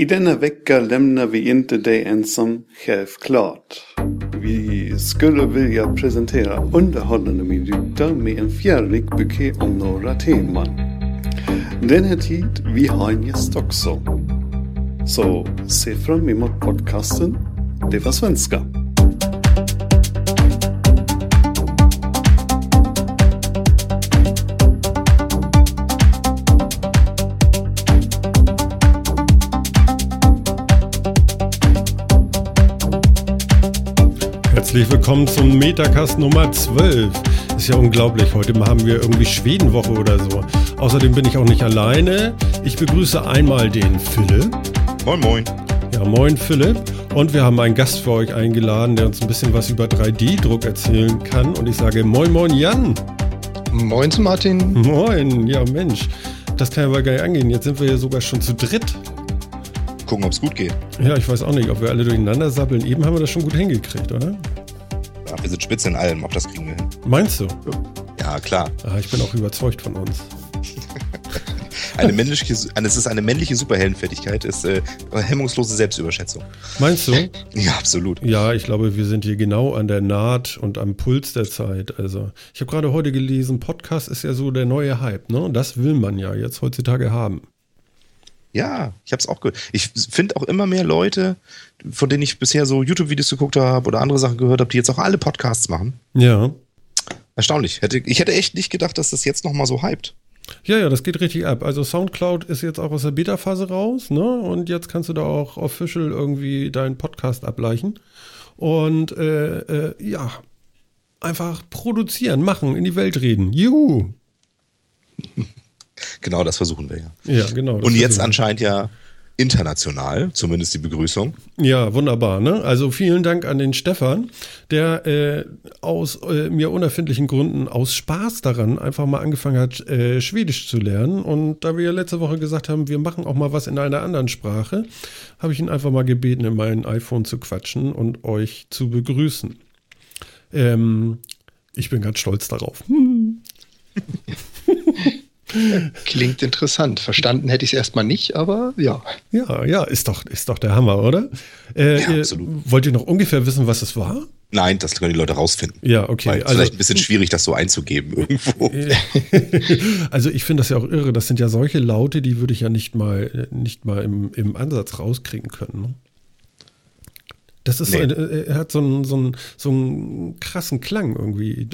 I denna vecka lämnar vi inte dig ensam självklart. Vi skulle vilja presentera underhållande minuter med en fjärrig buké om några teman. Den här tid vi har en gäst också. Så se fram emot podcasten Det var svenska. Herzlich willkommen zum Metacast Nummer 12. Ist ja unglaublich, heute haben wir irgendwie Schwedenwoche oder so. Außerdem bin ich auch nicht alleine. Ich begrüße einmal den Philipp. Moin, moin. Ja, moin Philipp. Und wir haben einen Gast für euch eingeladen, der uns ein bisschen was über 3D-Druck erzählen kann. Und ich sage moin, moin Jan. Moin zu Martin. Moin, ja Mensch. Das kann ja mal gar nicht angehen. Jetzt sind wir ja sogar schon zu dritt. Gucken, ob es gut geht. Ja, ich weiß auch nicht, ob wir alle durcheinander sabbeln. Eben haben wir das schon gut hingekriegt, oder? Wir sind spitze in allem, auch das kriegen wir hin. Meinst du? Ja, klar. Ah, ich bin auch überzeugt von uns. Eine männliche, es ist eine männliche Superheldenfertigkeit, ist äh, hemmungslose Selbstüberschätzung. Meinst du? Ja, absolut. Ja, ich glaube, wir sind hier genau an der Naht und am Puls der Zeit. Also, ich habe gerade heute gelesen, Podcast ist ja so der neue Hype, ne? Das will man ja jetzt heutzutage haben. Ja, ich habe es auch gehört. Ich finde auch immer mehr Leute, von denen ich bisher so YouTube-Videos geguckt habe oder andere Sachen gehört habe, die jetzt auch alle Podcasts machen. Ja. Erstaunlich. Hätte, ich hätte echt nicht gedacht, dass das jetzt nochmal so hypt. Ja, ja, das geht richtig ab. Also Soundcloud ist jetzt auch aus der Beta-Phase raus, ne? Und jetzt kannst du da auch official irgendwie deinen Podcast ableichen. Und äh, äh, ja, einfach produzieren, machen, in die Welt reden. Juhu! Genau, das versuchen wir ja. Ja, genau. Und jetzt anscheinend ja international, zumindest die Begrüßung. Ja, wunderbar. Ne? Also vielen Dank an den Stefan, der äh, aus äh, mir unerfindlichen Gründen aus Spaß daran einfach mal angefangen hat, äh, Schwedisch zu lernen. Und da wir ja letzte Woche gesagt haben, wir machen auch mal was in einer anderen Sprache, habe ich ihn einfach mal gebeten, in mein iPhone zu quatschen und euch zu begrüßen. Ähm, ich bin ganz stolz darauf. Klingt interessant. Verstanden hätte ich es erstmal nicht, aber ja. Ja, ja, ist doch, ist doch der Hammer, oder? Äh, Ja, absolut. Wollt ihr noch ungefähr wissen, was es war? Nein, das können die Leute rausfinden. Ja, okay. Weil also- vielleicht ein bisschen schwierig, das so einzugeben irgendwo. Also ich finde das ja auch irre. Das sind ja solche Laute, die würde ich ja nicht mal, nicht mal im, im Ansatz rauskriegen können. Das ist so Nee. eine, äh, er hat so einen, so, einen, so einen krassen Klang irgendwie.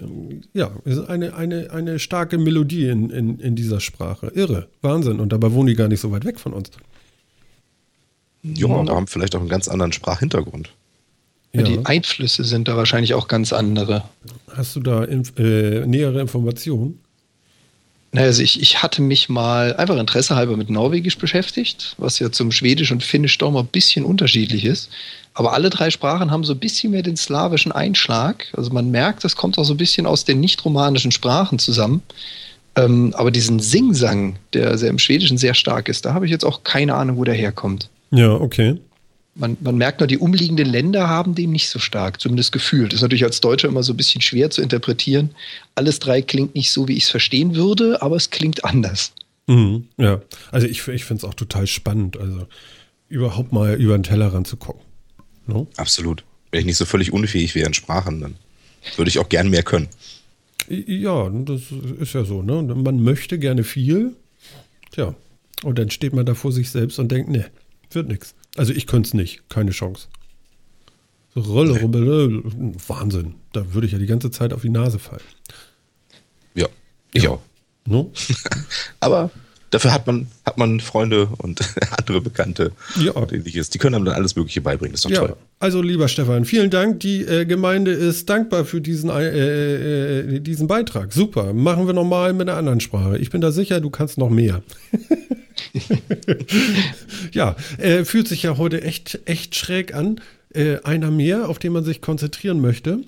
Ja, es ist eine, eine, eine starke Melodie in, in, in dieser Sprache. Irre, Wahnsinn. Und dabei wohnen die gar nicht so weit weg von uns. Ja, aber haben vielleicht auch einen ganz anderen Sprachhintergrund. Ja. Die Einflüsse sind da wahrscheinlich auch ganz andere. Hast du da inf äh, nähere Informationen? Naja, also ich, ich hatte mich mal einfach Interesse halber mit Norwegisch beschäftigt, was ja zum Schwedisch und Finnisch doch mal ein bisschen unterschiedlich ist. Aber alle drei Sprachen haben so ein bisschen mehr den slawischen Einschlag. Also man merkt, das kommt auch so ein bisschen aus den nicht-romanischen Sprachen zusammen. Ähm, aber diesen Singsang, der sehr im Schwedischen sehr stark ist, da habe ich jetzt auch keine Ahnung, wo der herkommt. Ja, okay. Man, man merkt nur, die umliegenden Länder haben den nicht so stark, zumindest gefühlt. Das ist natürlich als Deutscher immer so ein bisschen schwer zu interpretieren. Alles drei klingt nicht so, wie ich es verstehen würde, aber es klingt anders. Mhm, ja, also ich, ich finde es auch total spannend, also überhaupt mal über den Tellerrand zu gucken. No? Absolut. Wenn ich nicht so völlig unfähig wäre in Sprachen, dann würde ich auch gern mehr können. Ja, das ist ja so, ne? Man möchte gerne viel, tja, und dann steht man da vor sich selbst und denkt, ne, wird nichts. Also ich könnte es nicht, keine Chance. Rolle, Rolle, Wahnsinn, da würde ich ja die ganze Zeit auf die Nase fallen. Ja, ich Ja. auch. No? Aber dafür hat man, hat man Freunde und andere Bekannte Ja. und ähnliches. Die können einem dann alles Mögliche beibringen. Das ist doch Ja, toll. also lieber Stefan, vielen Dank. Die äh, Gemeinde ist dankbar für diesen, äh, äh, diesen Beitrag. Super. Machen wir nochmal mit einer anderen Sprache. Ich bin da sicher, du kannst noch mehr. ja, äh, fühlt sich ja heute echt, echt schräg an. Äh, einer mehr, auf den man sich konzentrieren möchte.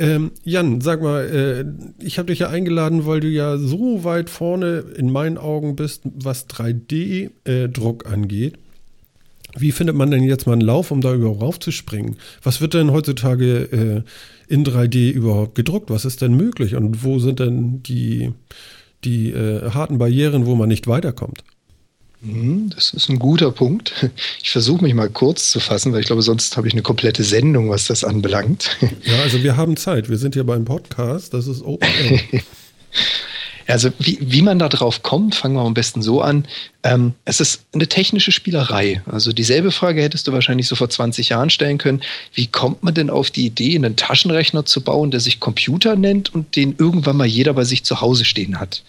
Ähm, Jan, sag mal, äh, ich habe dich ja eingeladen, weil du ja so weit vorne in meinen Augen bist, was 3D-Druck angeht. Wie findet man denn jetzt mal einen Lauf, um da überhaupt raufzuspringen? Was wird denn heutzutage äh, in 3D überhaupt gedruckt? Was ist denn möglich? Und wo sind denn die, die äh, harten Barrieren, wo man nicht weiterkommt? Hm, das ist ein guter Punkt. Ich versuche mich mal kurz zu fassen, weil ich glaube, sonst habe ich eine komplette Sendung, was das anbelangt. Ja, also wir haben Zeit. Wir sind ja beim Podcast. Das ist Open Also wie, wie man da drauf kommt, fangen wir am besten so an. Ähm, es ist eine technische Spielerei. Also dieselbe Frage hättest du wahrscheinlich so vor 20 Jahren stellen können. Wie kommt man denn auf die Idee, einen Taschenrechner zu bauen, der sich Computer nennt und den irgendwann mal jeder bei sich zu Hause stehen hat?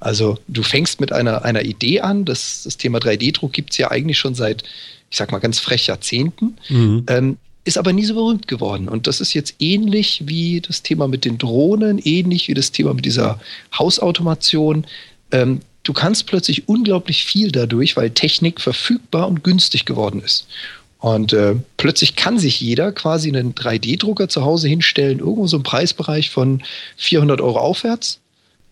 Also du fängst mit einer, einer Idee an. Das, das Thema 3D-Druck gibt es ja eigentlich schon seit, ich sag mal ganz frech, Jahrzehnten. Mhm. Ähm, ist aber nie so berühmt geworden. Und das ist jetzt ähnlich wie das Thema mit den Drohnen, ähnlich wie das Thema mit dieser Hausautomation. Ähm, du kannst plötzlich unglaublich viel dadurch, weil Technik verfügbar und günstig geworden ist. Und äh, plötzlich kann sich jeder quasi einen 3D-Drucker zu Hause hinstellen, irgendwo so im Preisbereich von 400 Euro aufwärts.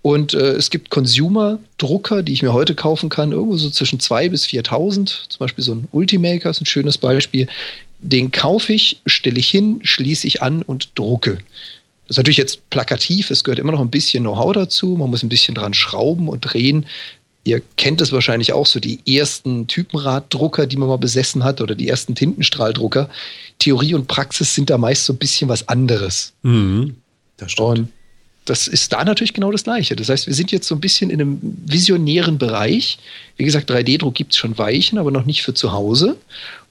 Und äh, es gibt Consumer-Drucker, die ich mir heute kaufen kann, irgendwo so zwischen 2.000 bis 4.000. Zum Beispiel so ein Ultimaker ist ein schönes Beispiel. Den kaufe ich, stelle ich hin, schließe ich an und drucke. Das ist natürlich jetzt plakativ, es gehört immer noch ein bisschen Know-how dazu, man muss ein bisschen dran schrauben und drehen. Ihr kennt es wahrscheinlich auch so, die ersten Typenraddrucker, die man mal besessen hat, oder die ersten Tintenstrahldrucker. Theorie und Praxis sind da meist so ein bisschen was anderes. Mhm, das stimmt. Und das ist da natürlich genau das Gleiche. Das heißt, wir sind jetzt so ein bisschen in einem visionären Bereich. Wie gesagt, 3D-Druck gibt es schon Weichen, aber noch nicht für zu Hause.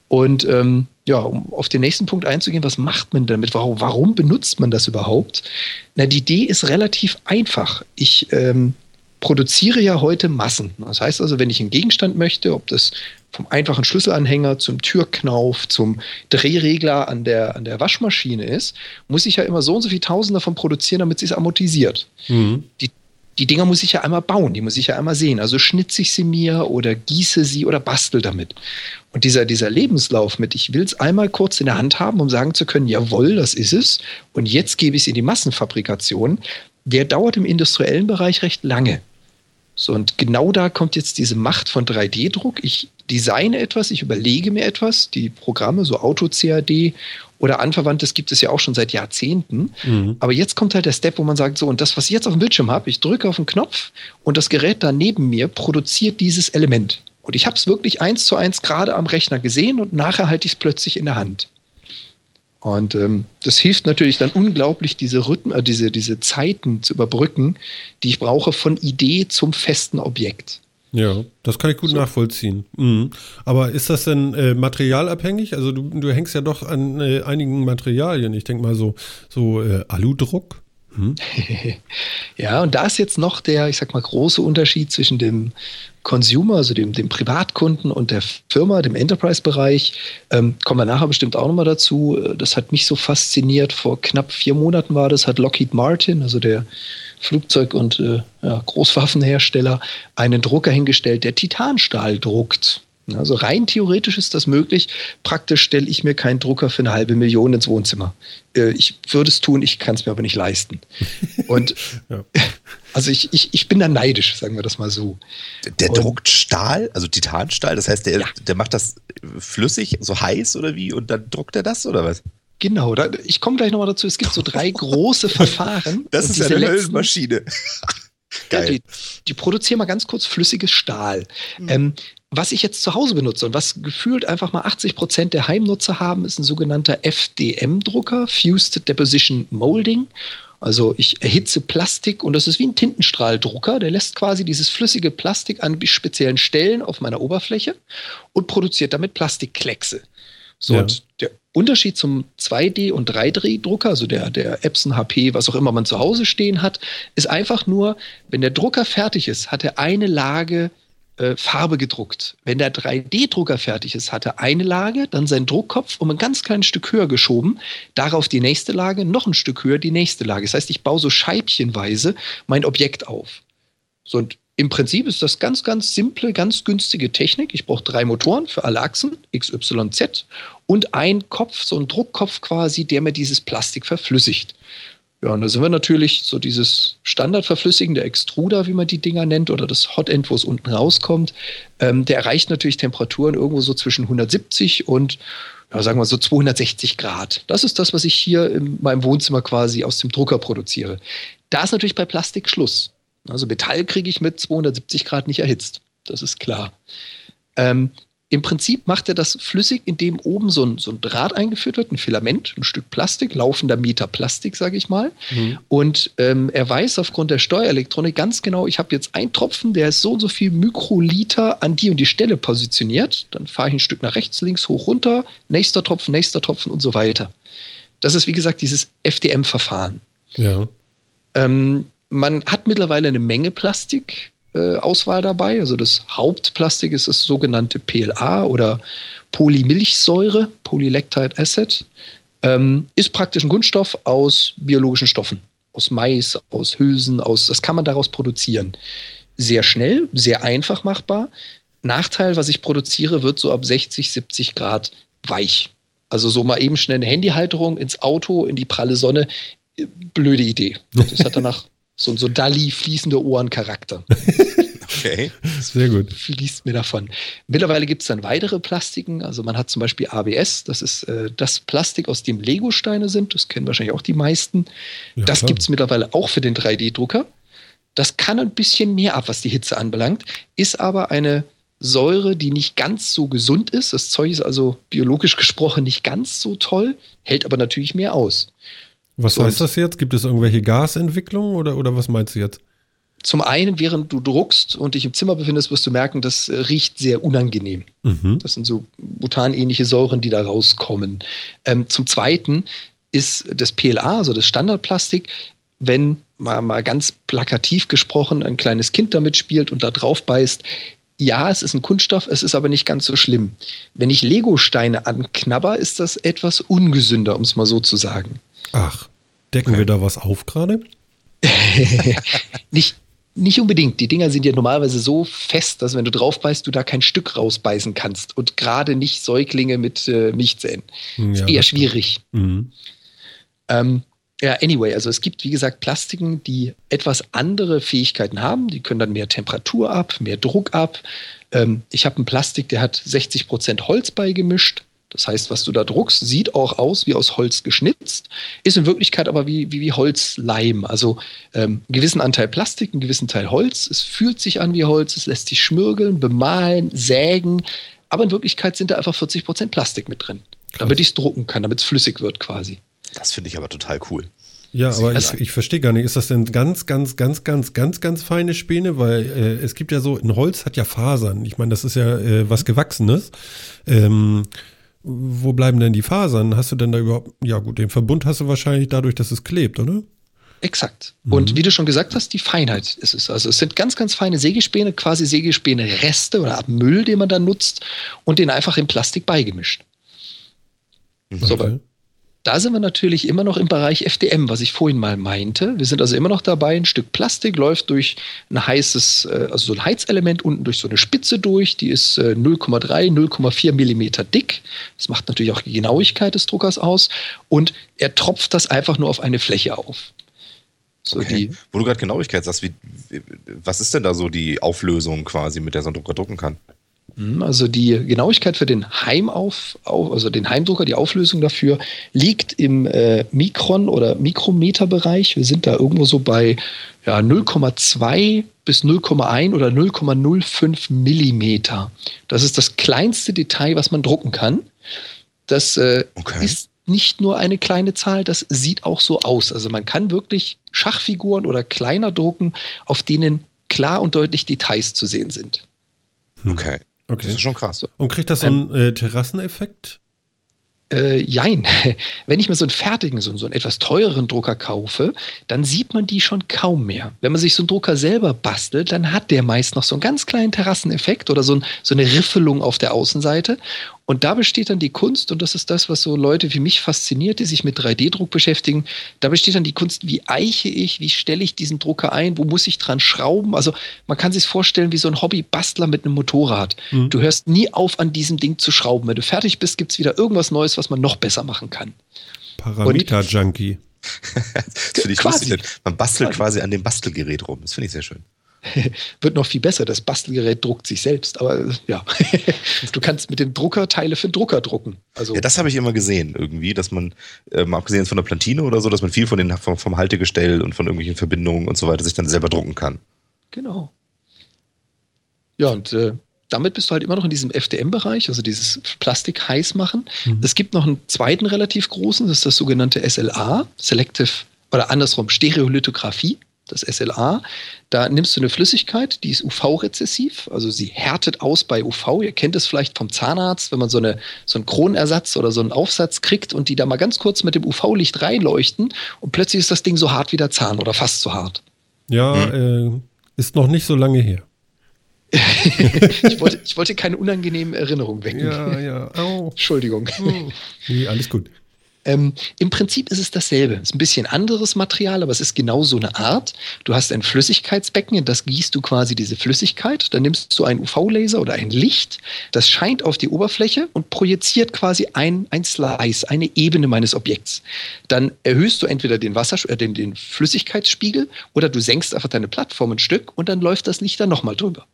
Und ähm, ja, um auf den nächsten Punkt einzugehen, was macht man damit? Warum, warum benutzt man das überhaupt? Na, die Idee ist relativ einfach. Ich ähm, produziere ja heute Massen. Das heißt also, wenn ich einen Gegenstand möchte, ob das vom einfachen Schlüsselanhänger zum Türknauf, zum Drehregler an der, an der Waschmaschine ist, muss ich ja immer so und so viel Tausend davon produzieren, damit es amortisiert. Mhm. Die die Dinger muss ich ja einmal bauen, die muss ich ja einmal sehen. Also schnitze ich sie mir oder gieße sie oder bastel damit. Und dieser, dieser Lebenslauf mit, ich will es einmal kurz in der Hand haben, um sagen zu können, jawohl, das ist es. Und jetzt gebe ich es in die Massenfabrikation, der dauert im industriellen Bereich recht lange. So, und genau da kommt jetzt diese Macht von 3D-Druck. Ich designe etwas, ich überlege mir etwas, die Programme, so Auto-CAD oder Anverwandtes gibt es ja auch schon seit Jahrzehnten. Mhm. Aber jetzt kommt halt der Step, wo man sagt, so, und das, was ich jetzt auf dem Bildschirm habe, ich drücke auf den Knopf und das Gerät da neben mir produziert dieses Element. Und ich habe es wirklich eins zu eins gerade am Rechner gesehen und nachher halte ich es plötzlich in der Hand. Und ähm, das hilft natürlich dann unglaublich, diese Rhythmen, äh, diese, diese Zeiten zu überbrücken, die ich brauche von Idee zum festen Objekt. Ja, das kann ich gut so. nachvollziehen. Mhm. Aber ist das denn äh, materialabhängig? Also du, du hängst ja doch an äh, einigen Materialien. Ich denke mal so, so äh, Aludruck. Hm? ja, und da ist jetzt noch der, ich sag mal, große Unterschied zwischen dem Consumer, also dem, dem Privatkunden und der Firma, dem Enterprise-Bereich. Ähm, kommen wir nachher bestimmt auch nochmal dazu. Das hat mich so fasziniert. Vor knapp vier Monaten war das, hat Lockheed Martin, also der Flugzeug- und äh, ja, Großwaffenhersteller, einen Drucker hingestellt, der Titanstahl druckt. Also rein theoretisch ist das möglich. Praktisch stelle ich mir keinen Drucker für eine halbe Million ins Wohnzimmer. Äh, ich würde es tun, ich kann es mir aber nicht leisten. Und ja. also ich, ich, ich bin da neidisch, sagen wir das mal so. Der, der druckt Stahl, also Titanstahl, das heißt, der, ja. der macht das flüssig, so heiß oder wie? Und dann druckt er das oder was? Genau, da, ich komme gleich nochmal dazu. Es gibt so drei große Verfahren. Das ist eine Höllenmaschine. Geil. Ja, die, die, produzieren mal ganz kurz flüssiges Stahl. Mhm. Ähm, was ich jetzt zu Hause benutze und was gefühlt einfach mal 80 Prozent der Heimnutzer haben, ist ein sogenannter FDM-Drucker, Fused Deposition Molding. Also ich erhitze Plastik und das ist wie ein Tintenstrahldrucker. Der lässt quasi dieses flüssige Plastik an speziellen Stellen auf meiner Oberfläche und produziert damit Plastikkleckse. So, ja. und der Unterschied zum 2D- und 3D-Drucker, also der, der Epson HP, was auch immer man zu Hause stehen hat, ist einfach nur, wenn der Drucker fertig ist, hat er eine Lage äh, Farbe gedruckt. Wenn der 3D-Drucker fertig ist, hat er eine Lage, dann sein Druckkopf um ein ganz kleines Stück höher geschoben, darauf die nächste Lage, noch ein Stück höher die nächste Lage. Das heißt, ich baue so scheibchenweise mein Objekt auf. So, und im Prinzip ist das ganz, ganz simple, ganz günstige Technik. Ich brauche drei Motoren für alle Achsen, X, Y, Z, und ein Kopf, so ein Druckkopf quasi, der mir dieses Plastik verflüssigt. Ja, und da sind wir natürlich so dieses Standardverflüssigen, der Extruder, wie man die Dinger nennt, oder das Hotend, wo es unten rauskommt, ähm, der erreicht natürlich Temperaturen irgendwo so zwischen 170 und ja, sagen wir so 260 Grad. Das ist das, was ich hier in meinem Wohnzimmer quasi aus dem Drucker produziere. Da ist natürlich bei Plastik Schluss. Also Metall kriege ich mit 270 Grad nicht erhitzt. Das ist klar. Ähm, Im Prinzip macht er das flüssig, indem oben so ein, so ein Draht eingeführt wird, ein Filament, ein Stück Plastik, laufender Meter Plastik, sage ich mal. Mhm. Und ähm, er weiß aufgrund der Steuerelektronik ganz genau, ich habe jetzt einen Tropfen, der ist so und so viel Mikroliter an die und die Stelle positioniert. Dann fahre ich ein Stück nach rechts, links, hoch, runter, nächster Tropfen, nächster Tropfen und so weiter. Das ist, wie gesagt, dieses FDM-Verfahren. Ja. Ähm, man hat mittlerweile eine Menge Plastikauswahl dabei. Also das Hauptplastik ist das sogenannte PLA oder Polymilchsäure, Polylactide Acid. Ähm, ist praktisch ein Kunststoff aus biologischen Stoffen. Aus Mais, aus Hülsen, aus, das kann man daraus produzieren. Sehr schnell, sehr einfach machbar. Nachteil, was ich produziere, wird so ab 60, 70 Grad weich. Also so mal eben schnell eine Handyhalterung ins Auto, in die pralle Sonne. Blöde Idee. Das hat danach so, so Dali fließende Ohrencharakter. Okay. Sehr gut. Fließt mir davon. Mittlerweile gibt es dann weitere Plastiken. Also man hat zum Beispiel ABS, das ist äh, das Plastik, aus dem Lego-Steine sind. Das kennen wahrscheinlich auch die meisten. Ja, das gibt es mittlerweile auch für den 3D-Drucker. Das kann ein bisschen mehr ab, was die Hitze anbelangt, ist aber eine Säure, die nicht ganz so gesund ist. Das Zeug ist also biologisch gesprochen nicht ganz so toll, hält aber natürlich mehr aus. Was So, heißt das jetzt? Gibt es irgendwelche Gasentwicklungen oder, oder was meinst du jetzt? Zum einen, während du druckst und dich im Zimmer befindest, wirst du merken, das äh, riecht sehr unangenehm. Mhm. Das sind so butanähnliche Säuren, die da rauskommen. Ähm, zum Zweiten ist das PLA, also das Standardplastik, wenn mal, mal ganz plakativ gesprochen ein kleines Kind damit spielt und da drauf beißt, ja, es ist ein Kunststoff, es ist aber nicht ganz so schlimm. Wenn ich Lego-Steine anknabber, ist das etwas ungesünder, um es mal so zu sagen. Ach, decken wir da was auf gerade? Nicht, nicht unbedingt. Die Dinger sind ja normalerweise so fest, dass wenn du drauf beißt, du da kein Stück rausbeißen kannst. Und gerade nicht Säuglinge mit äh, Milchzähnen. Hm, ist ja, eher schwierig. Mhm. Ähm, ja, anyway, also es gibt, wie gesagt, Plastiken, die etwas andere Fähigkeiten haben. Die können dann mehr Temperatur ab, mehr Druck ab. Ähm, ich habe ein Plastik, der hat 60% Holz beigemischt. Das heißt, was du da druckst, sieht auch aus wie aus Holz geschnitzt, ist in Wirklichkeit aber wie, wie, wie Holzleim. Also ähm, einen gewissen Anteil Plastik, einen gewissen Teil Holz. Es fühlt sich an wie Holz, es lässt sich schmirgeln, bemalen, sägen. Aber in Wirklichkeit sind da einfach 40% Plastik mit drin, damit ich es drucken kann, damit es flüssig wird quasi. Das finde ich aber total cool. Ja, aber ich, ich verstehe gar nicht, ist das denn ganz, ganz, ganz, ganz, ganz, ganz feine Späne? Weil äh, es gibt ja so, ein Holz hat ja Fasern. Ich meine, das ist ja äh, was Gewachsenes. Ähm, wo bleiben denn die Fasern? Hast du denn da überhaupt, ja gut, den Verbund hast du wahrscheinlich dadurch, dass es klebt, oder? Exakt. Und wie du schon gesagt hast, die Feinheit ist es. Also es sind ganz, ganz feine Sägespäne, quasi Sägespäne-Reste oder Müll, den man dann nutzt und den einfach in Plastik beigemischt. So, Okay. Da sind wir natürlich immer noch im Bereich FDM, was ich vorhin mal meinte. Wir sind also immer noch dabei, ein Stück Plastik läuft durch ein heißes, äh, also so ein Heizelement unten durch so eine Spitze durch, die ist äh, 0,3, 0,4 Millimeter dick. Das macht natürlich auch die Genauigkeit des Druckers aus. Und er tropft das einfach nur auf eine Fläche auf. So Okay. die, Wo du gerade Genauigkeit sagst, wie, was ist denn da so die Auflösung quasi, mit der so ein Drucker drucken kann? Hm, Also die Genauigkeit für den Heimauf, au- also den Heimdrucker, die Auflösung dafür liegt im äh, Mikron- oder Mikrometerbereich. Wir sind da irgendwo so bei ja, 0,2 bis 0,1 oder 0,05 Millimeter. Das ist das kleinste Detail, was man drucken kann. Das äh, Okay. ist nicht nur eine kleine Zahl, das sieht auch so aus. Also man kann wirklich Schachfiguren oder kleiner drucken, auf denen klar und deutlich Details zu sehen sind. Okay. Das Okay. ist schon krass. Und kriegt das so einen äh, Terrasseneffekt? Äh, jein. Wenn ich mir so einen fertigen, so, so einen etwas teureren Drucker kaufe, dann sieht man die schon kaum mehr. Wenn man sich so einen Drucker selber bastelt, dann hat der meist noch so einen ganz kleinen Terrasseneffekt oder so, ein, so eine Riffelung auf der Außenseite. Und da besteht dann die Kunst, und das ist das, was so Leute wie mich fasziniert, die sich mit 3D-Druck beschäftigen, da besteht dann die Kunst, wie eiche ich, wie stelle ich diesen Drucker ein, wo muss ich dran schrauben? Also man kann sich vorstellen wie so ein Hobbybastler mit einem Motorrad. Mhm. Du hörst nie auf, an diesem Ding zu schrauben. Wenn du fertig bist, gibt es wieder irgendwas Neues, was man noch besser machen kann. Parameter-Junkie. Das finde ich Quasi. lustig. Man bastelt quasi an dem Bastelgerät rum. Das finde ich sehr schön. Wird noch viel besser. Das Bastelgerät druckt sich selbst. Aber äh, ja, du kannst mit dem Drucker Teile für den Drucker drucken. Also Ja, das habe ich immer gesehen, irgendwie, dass man, ähm, abgesehen von der Plantine oder so, dass man viel von den, vom, vom Haltegestell und von irgendwelchen Verbindungen und so weiter sich dann selber drucken kann. genau. Ja, und äh, damit bist du halt immer noch in diesem FDM-Bereich, also dieses Plastik heiß machen. Mhm. Es gibt noch einen zweiten relativ großen, das ist das sogenannte SLA, Selective oder andersrum Stereolithografie, das SLA. Da nimmst du eine Flüssigkeit, die ist UV-rezessiv, also sie härtet aus bei UV. Ihr kennt es vielleicht vom Zahnarzt, wenn man so, eine, so einen Kronersatz oder so einen Aufsatz kriegt und die da mal ganz kurz mit dem UV-Licht reinleuchten und plötzlich ist das Ding so hart wie der Zahn oder fast so hart. Ja, mhm. äh, ist noch nicht so lange her. ich, wollte, ich wollte keine unangenehmen Erinnerungen wecken. Ja, ja. Au. Entschuldigung. Oh. Nee, alles gut. Ähm, Im Prinzip ist es dasselbe. Es ist ein bisschen anderes Material, aber es ist genau so eine Art. Du hast ein Flüssigkeitsbecken, in das gießt du quasi diese Flüssigkeit. Dann nimmst du einen UV-Laser oder ein Licht, das scheint auf die Oberfläche und projiziert quasi ein, ein Slice, eine Ebene meines Objekts. Dann erhöhst du entweder den, Wasser, äh, den, den Flüssigkeitsspiegel oder du senkst einfach deine Plattform ein Stück und dann läuft das Licht dann nochmal drüber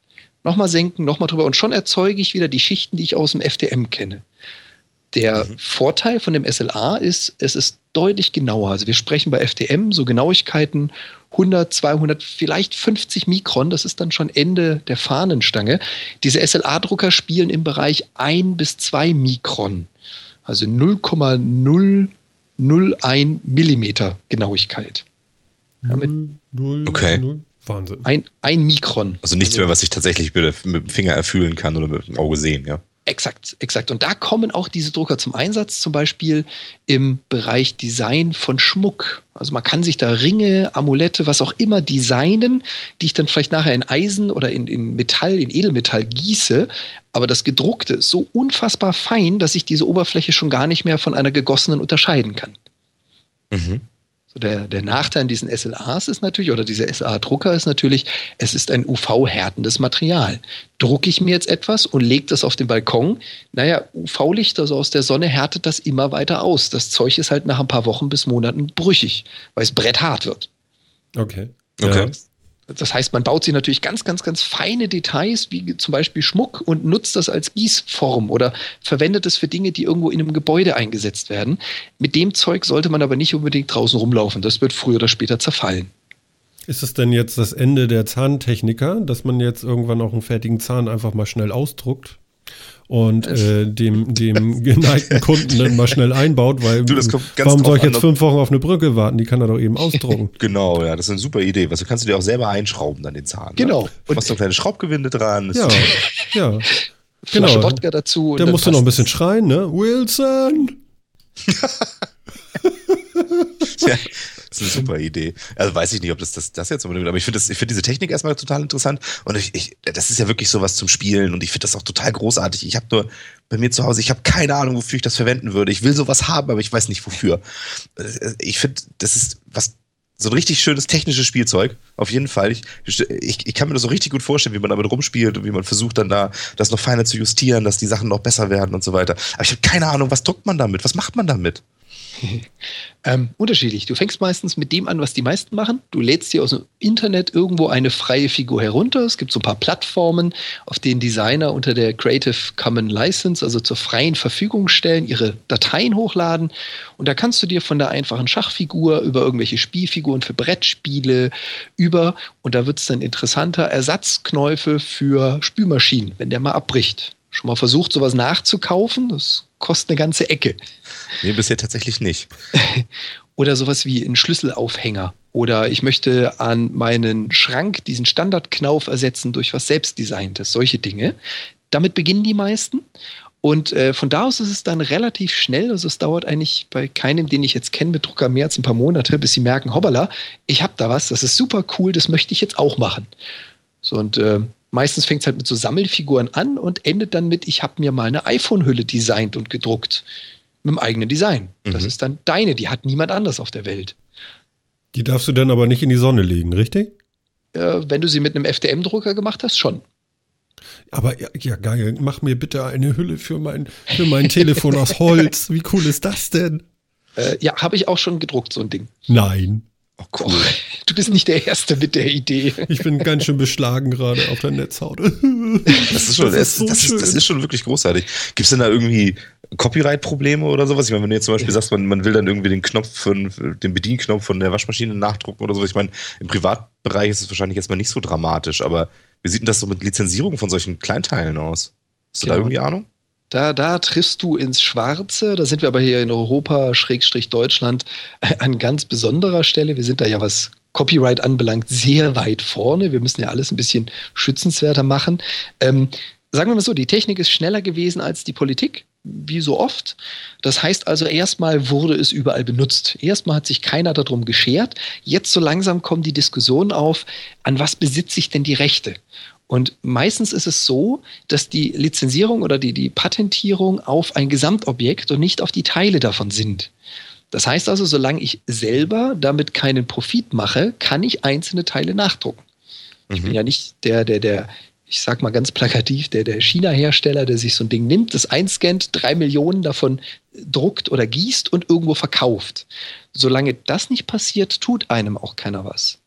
nochmal senken, nochmal drüber und schon erzeuge ich wieder die Schichten, die ich aus dem FDM kenne. Der mhm. Vorteil von dem SLA ist, es ist deutlich genauer. Also wir sprechen bei FDM so Genauigkeiten 100, 200, vielleicht 50 Mikron. Das ist dann schon Ende der Fahnenstange. Diese SLA-Drucker spielen im Bereich 1 bis 2 Mikron. Also 0,001 Millimeter Genauigkeit. Damit 0, okay. 0. Wahnsinn. Ein, ein Mikron. Also nichts mehr, was ich tatsächlich mit, dem Finger erfühlen kann oder mit dem Auge sehen, ja. Exakt, exakt. Und da kommen auch diese Drucker zum Einsatz, zum Beispiel im Bereich Design von Schmuck. Also man kann sich da Ringe, Amulette, was auch immer designen, die ich dann vielleicht nachher in Eisen oder in, in Metall, in Edelmetall gieße. Aber das Gedruckte ist so unfassbar fein, dass ich diese Oberfläche schon gar nicht mehr von einer gegossenen unterscheiden kann. Mhm. So der, der Nachteil an diesen SLAs ist natürlich, oder dieser SLA-Drucker ist natürlich, es ist ein UV-härtendes Material. Drucke ich mir jetzt etwas und lege das auf den Balkon, naja, UV-Licht, also aus der Sonne, härtet das immer weiter aus. Das Zeug ist halt nach ein paar Wochen bis Monaten brüchig, weil es bretthart wird. Okay. Okay. Ja. Das heißt, man baut sich natürlich ganz, ganz, ganz feine Details, wie zum Beispiel Schmuck, und nutzt das als Gießform oder verwendet es für Dinge, die irgendwo in einem Gebäude eingesetzt werden. Mit dem Zeug sollte man aber nicht unbedingt draußen rumlaufen. Das wird früher oder später zerfallen. Ist es denn jetzt das Ende der Zahntechniker, dass man jetzt irgendwann auch einen fertigen Zahn einfach mal schnell ausdruckt? Und äh, dem, dem geneigten Kunden dann mal schnell einbaut, weil du, warum soll ich jetzt fünf Wochen auf eine Brücke warten? Die kann er doch eben ausdrucken. genau, ja, das ist eine super Idee. Was, du kannst du dir auch selber einschrauben dann den Zahn. Ne? Genau. Ne? Du machst so kleine Schraubgewinde dran. Ja, ja. Genau. Wodka dazu. Da musst du noch ein bisschen schreien, ne? Wilson! ja, das ist eine super Idee. Also weiß ich nicht, ob das das, das jetzt unbedingt, aber ich finde find diese Technik erstmal total interessant und ich, ich, das ist ja wirklich sowas zum Spielen und ich finde das auch total großartig. Ich habe nur bei mir zu Hause, ich habe keine Ahnung, wofür ich das verwenden würde. Ich will sowas haben, aber ich weiß nicht wofür. Ich finde, das ist was so ein richtig schönes technisches Spielzeug, auf jeden Fall. Ich, ich, ich kann mir das so richtig gut vorstellen, wie man damit rumspielt und wie man versucht dann da das noch feiner zu justieren, dass die Sachen noch besser werden und so weiter. Aber ich habe keine Ahnung, was druckt man damit? Was macht man damit? ähm, unterschiedlich. Du fängst meistens mit dem an, was die meisten machen. Du lädst dir aus dem Internet irgendwo eine freie Figur herunter. Es gibt so ein paar Plattformen, auf denen Designer unter der Creative Commons License, also zur freien Verfügung stellen, ihre Dateien hochladen. Und da kannst du dir von der einfachen Schachfigur über irgendwelche Spielfiguren für Brettspiele über, und da wird es dann interessanter, Ersatzknäufe für Spülmaschinen, wenn der mal abbricht. Schon mal versucht, sowas nachzukaufen? Das kostet eine ganze Ecke. Nee, bisher tatsächlich nicht. Oder sowas wie ein Schlüsselaufhänger. Oder ich möchte an meinen Schrank diesen Standardknauf ersetzen durch was selbstdesigntes. Solche Dinge. Damit beginnen die meisten. Und äh, von da aus ist es dann relativ schnell. Also es dauert eigentlich bei keinem, den ich jetzt kenne, mit Drucker mehr als ein paar Monate, bis sie merken, hoppala, ich habe da was, das ist super cool, das möchte ich jetzt auch machen. So und äh, meistens fängt es halt mit so Sammelfiguren an und endet dann mit, ich habe mir mal eine iPhone-Hülle designt und gedruckt. Mit dem eigenen Design. Mhm. Das ist dann deine, die hat niemand anders auf der Welt. Die darfst du dann aber nicht in die Sonne legen, richtig? Äh, wenn du sie mit einem FDM-Drucker gemacht hast, schon. Aber ja, ja, geil, mach mir bitte eine Hülle für mein, für mein Telefon aus Holz. Wie cool ist das denn? Äh, ja, habe ich auch schon gedruckt, so ein Ding. Nein. Oh, cool. Oh, du bist nicht der Erste mit der Idee. Ich bin ganz schön beschlagen gerade auf der Netzhaut. Das ist schon, das ist, so das, ist, das ist schon wirklich großartig. Gibt es denn da irgendwie Copyright-Probleme oder sowas? Ich meine, wenn du jetzt zum Beispiel sagst, man, man will dann irgendwie den Knopf, von, den Bedienknopf von der Waschmaschine nachdrucken oder so. Ich meine, im Privatbereich ist es wahrscheinlich jetzt mal nicht so dramatisch, aber Wie sieht denn das so mit Lizenzierung von solchen Kleinteilen aus? Hast du genau. da irgendwie Ahnung? Da, da triffst du ins Schwarze. Da sind wir aber hier in Europa, Schrägstrich Deutschland, an ganz besonderer Stelle. Wir sind da ja, was Copyright anbelangt, sehr weit vorne. Wir müssen ja alles ein bisschen schützenswerter machen. Ähm, sagen wir mal so, die Technik ist schneller gewesen als die Politik, wie so oft. Das heißt also, erstmal wurde es überall benutzt. Erstmal hat sich keiner darum geschert. Jetzt so langsam kommen die Diskussionen auf, an was besitze ich denn die Rechte? Und meistens ist es so, dass die Lizenzierung oder die, die Patentierung auf ein Gesamtobjekt und nicht auf die Teile davon sind. Das heißt also, solange ich selber damit keinen Profit mache, kann ich einzelne Teile nachdrucken. Ich bin mhm. ja nicht der, der, der, ich sag mal ganz plakativ, der, der China-Hersteller, der sich so ein Ding nimmt, das einscannt, drei Millionen davon druckt oder gießt und irgendwo verkauft. Solange das nicht passiert, tut einem auch keiner was.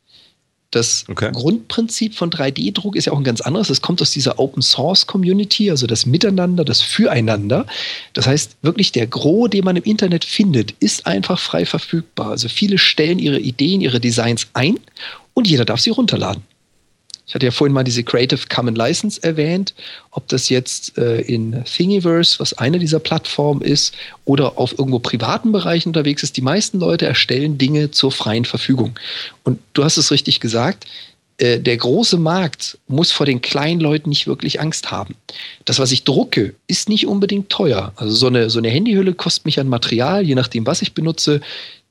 Das okay. Grundprinzip von 3D-Druck ist ja auch ein ganz anderes. Es kommt aus dieser Open Source Community, also das Miteinander, das Füreinander. Das heißt, wirklich der Gros, den man im Internet findet, ist einfach frei verfügbar. Also viele stellen ihre Ideen, ihre Designs ein und jeder darf sie runterladen. Ich hatte ja vorhin mal diese Creative Common License erwähnt, ob das jetzt äh, in Thingiverse, was eine dieser Plattformen ist, oder auf irgendwo privaten Bereichen unterwegs ist. Die meisten Leute erstellen Dinge zur freien Verfügung. Und du hast es richtig gesagt, äh, der große Markt muss vor den kleinen Leuten nicht wirklich Angst haben. Das, was ich drucke, ist nicht unbedingt teuer. Also so eine, so eine Handyhülle kostet mich an Material, je nachdem, was ich benutze,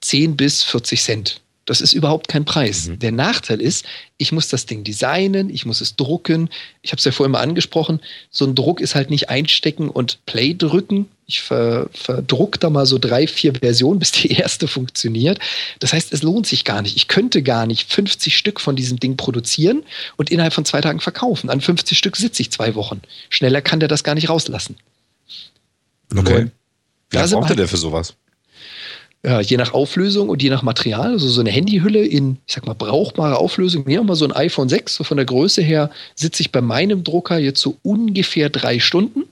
10 bis 40 Cent. Das ist überhaupt kein Preis. Mhm. Der Nachteil ist, ich muss das Ding designen, ich muss es drucken. Ich habe es ja vorhin mal angesprochen. So ein Druck ist halt nicht einstecken und Play drücken. Ich ver, verdruck da mal so drei, vier Versionen, bis die erste funktioniert. Das heißt, es lohnt sich gar nicht. Ich könnte gar nicht 50 Stück von diesem Ding produzieren und innerhalb von zwei Tagen verkaufen. An 50 Stück sitze ich zwei Wochen. Schneller kann der das gar nicht rauslassen. Okay. Lange braucht er denn für sowas? Ja, je nach Auflösung und je nach Material, also so eine Handyhülle in, ich sag mal, brauchbare Auflösung, wir mal so ein iPhone 6, so von der Größe her sitze ich bei meinem Drucker jetzt so ungefähr drei Stunden.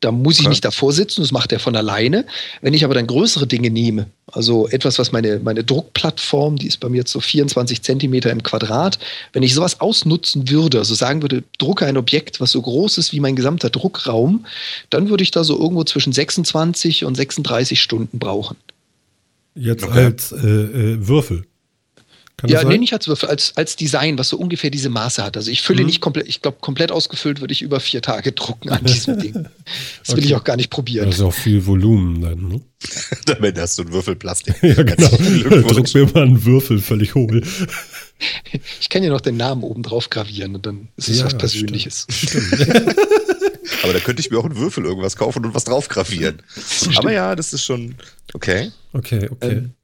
Da muss ich okay. nicht davor sitzen, das macht er von alleine. Wenn ich aber dann größere Dinge nehme, also etwas, was meine, meine Druckplattform, die ist bei mir jetzt so 24 Zentimeter im Quadrat, wenn ich sowas ausnutzen würde, also sagen würde, drucke ein Objekt, was so groß ist wie mein gesamter Druckraum, dann würde ich da so irgendwo zwischen 26 und 36 Stunden brauchen. Jetzt okay. als äh, äh, Würfel. Kann ja, nee, nicht als Würfel, als, als Design, was so ungefähr diese Maße hat. Also ich fülle mhm. nicht komplett, ich glaube, komplett ausgefüllt würde ich über vier Tage drucken an diesem Ding. Das will ich auch gar nicht probieren. Das ist auch viel Volumen dann, ne? Damit hast du ein Würfelplastik. ja, genau. Druck mir mal einen Würfel völlig hohl. Ich kann ja noch den Namen oben drauf gravieren und dann ist es ja, was Persönliches. Stimmt. stimmt. Aber da könnte ich mir auch einen Würfel irgendwas kaufen und was drauf gravieren. Aber ja, das ist schon okay. Okay, okay. Ähm,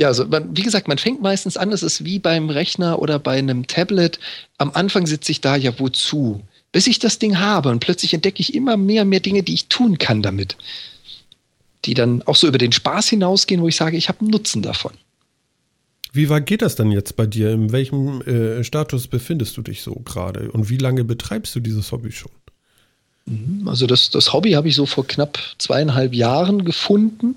ja, also man, wie gesagt, man fängt meistens an, das ist wie beim Rechner oder bei einem Tablet. Am Anfang sitze ich da, ja, wozu? Bis ich das Ding habe und plötzlich entdecke ich immer mehr und mehr Dinge, die ich tun kann damit. Die dann auch so über den Spaß hinausgehen, wo ich sage, ich habe einen Nutzen davon. Wie weit geht das dann jetzt bei dir? In welchem äh, Status befindest du dich so gerade? Und wie lange betreibst du dieses Hobby schon? Mhm. Also das, das Hobby habe ich so vor knapp zweieinhalb Jahren gefunden.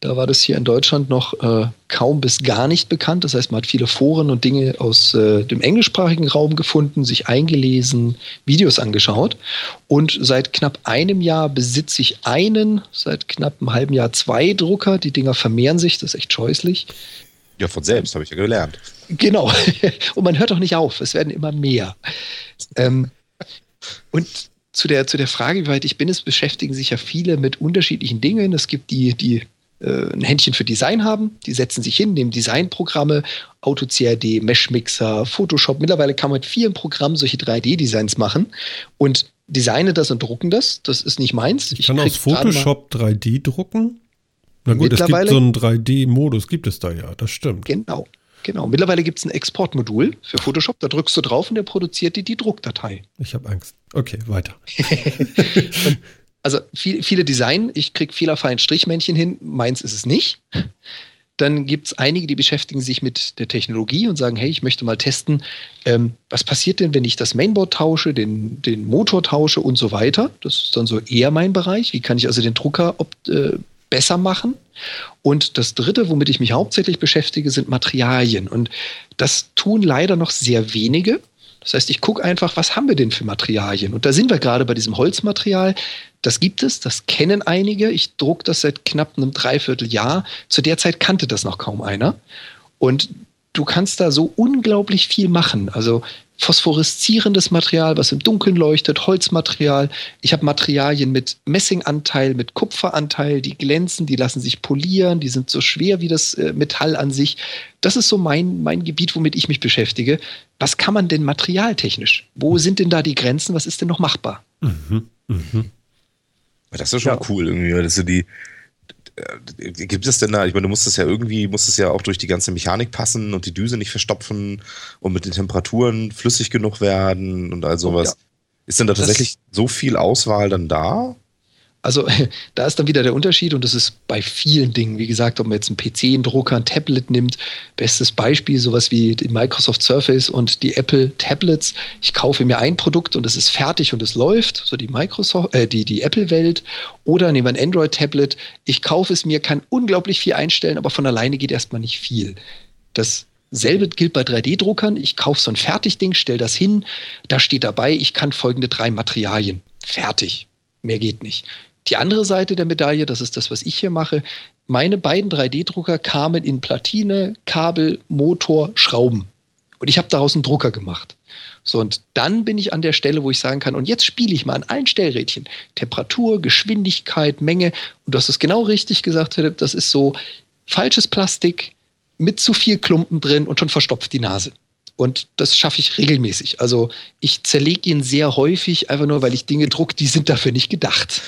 Da war das hier in Deutschland noch äh, kaum bis gar nicht bekannt. Das heißt, man hat viele Foren und Dinge aus äh, dem englischsprachigen Raum gefunden, sich eingelesen, Videos angeschaut. Und seit knapp einem Jahr besitze ich einen, seit knapp einem halben Jahr zwei Drucker. Die Dinger vermehren sich, das ist echt scheußlich. Ja, von selbst habe ich ja gelernt. Genau. Und man hört auch nicht auf, es werden immer mehr. Ähm, und zu der, zu der Frage, wie weit ich bin, es beschäftigen sich ja viele mit unterschiedlichen Dingen. Es gibt die, die äh, ein Händchen für Design haben, die setzen sich hin, nehmen Designprogramme, AutoCAD, Meshmixer, Photoshop. Mittlerweile kann man mit vielen Programmen solche 3D-Designs machen und designe das und drucken das. Das ist nicht meins. Ich, ich kann aus Photoshop 3D drucken. Na gut, es gibt so einen 3D-Modus, gibt es da ja, das stimmt. Genau. Genau. Mittlerweile gibt es ein Exportmodul für Photoshop. Da drückst du drauf und der produziert dir die Druckdatei. Ich habe Angst. Okay, weiter. also viel, viele Design. Ich kriege fehlerfreien Strichmännchen hin. Meins ist es nicht. Dann gibt es einige, die beschäftigen sich mit der Technologie und sagen, hey, ich möchte mal testen, ähm, was passiert denn, wenn ich das Mainboard tausche, den, den Motor tausche und so weiter. Das ist dann so eher mein Bereich. Wie kann ich also den Drucker ob, äh, besser machen. Und das Dritte, womit ich mich hauptsächlich beschäftige, sind Materialien. Und das tun leider noch sehr wenige. Das heißt, ich gucke einfach, was haben wir denn für Materialien? Und da sind wir gerade bei diesem Holzmaterial. Das gibt es, das kennen einige. Ich druck das seit knapp einem Dreivierteljahr. Zu der Zeit kannte das noch kaum einer. Und du kannst da so unglaublich viel machen. Also phosphoreszierendes Material, was im Dunkeln leuchtet, Holzmaterial. Ich habe Materialien mit Messinganteil, mit Kupferanteil, die glänzen, die lassen sich polieren, die sind so schwer wie das äh, Metall an sich. Das ist so mein, mein Gebiet, womit ich mich beschäftige. Was kann man denn materialtechnisch? Wo sind denn da die Grenzen? Was ist denn noch machbar? Mhm, mhm. Das ist schon ja. cool irgendwie, dass du die, gibt es denn da, ich meine, du musst es ja irgendwie, musst es ja auch durch die ganze Mechanik passen und die Düse nicht verstopfen und mit den Temperaturen flüssig genug werden und all sowas. Ja. Ist denn da tatsächlich das so viel Auswahl dann da? Also da ist dann wieder der Unterschied und das ist bei vielen Dingen, wie gesagt, ob man jetzt einen PC, einen Drucker, ein Tablet nimmt. Bestes Beispiel, sowas wie die Microsoft Surface und die Apple Tablets. Ich kaufe mir ein Produkt und es ist fertig und es läuft, so die Microsoft, äh, die, die Apple-Welt. Oder nehmen wir ein Android-Tablet. Ich kaufe es mir, kann unglaublich viel einstellen, aber von alleine geht erstmal nicht viel. Dasselbe gilt bei 3D-Druckern. Ich kaufe so ein Fertigding, stelle das hin. Da steht dabei, ich kann folgende drei Materialien. Fertig. Mehr geht nicht. Die andere Seite der Medaille, das ist das, was ich hier mache, meine beiden 3D-Drucker kamen in Platine, Kabel, Motor, Schrauben. Und ich habe daraus einen Drucker gemacht. So, und dann bin ich an der Stelle, wo ich sagen kann, und jetzt spiele ich mal an allen Stellrädchen. Temperatur, Geschwindigkeit, Menge. Und du hast es genau richtig gesagt, Philipp, das ist so falsches Plastik mit zu viel Klumpen drin und schon verstopft die Nase. Und das schaffe ich regelmäßig. Also ich zerlege ihn sehr häufig, einfach nur, weil ich Dinge druck, die sind dafür nicht gedacht.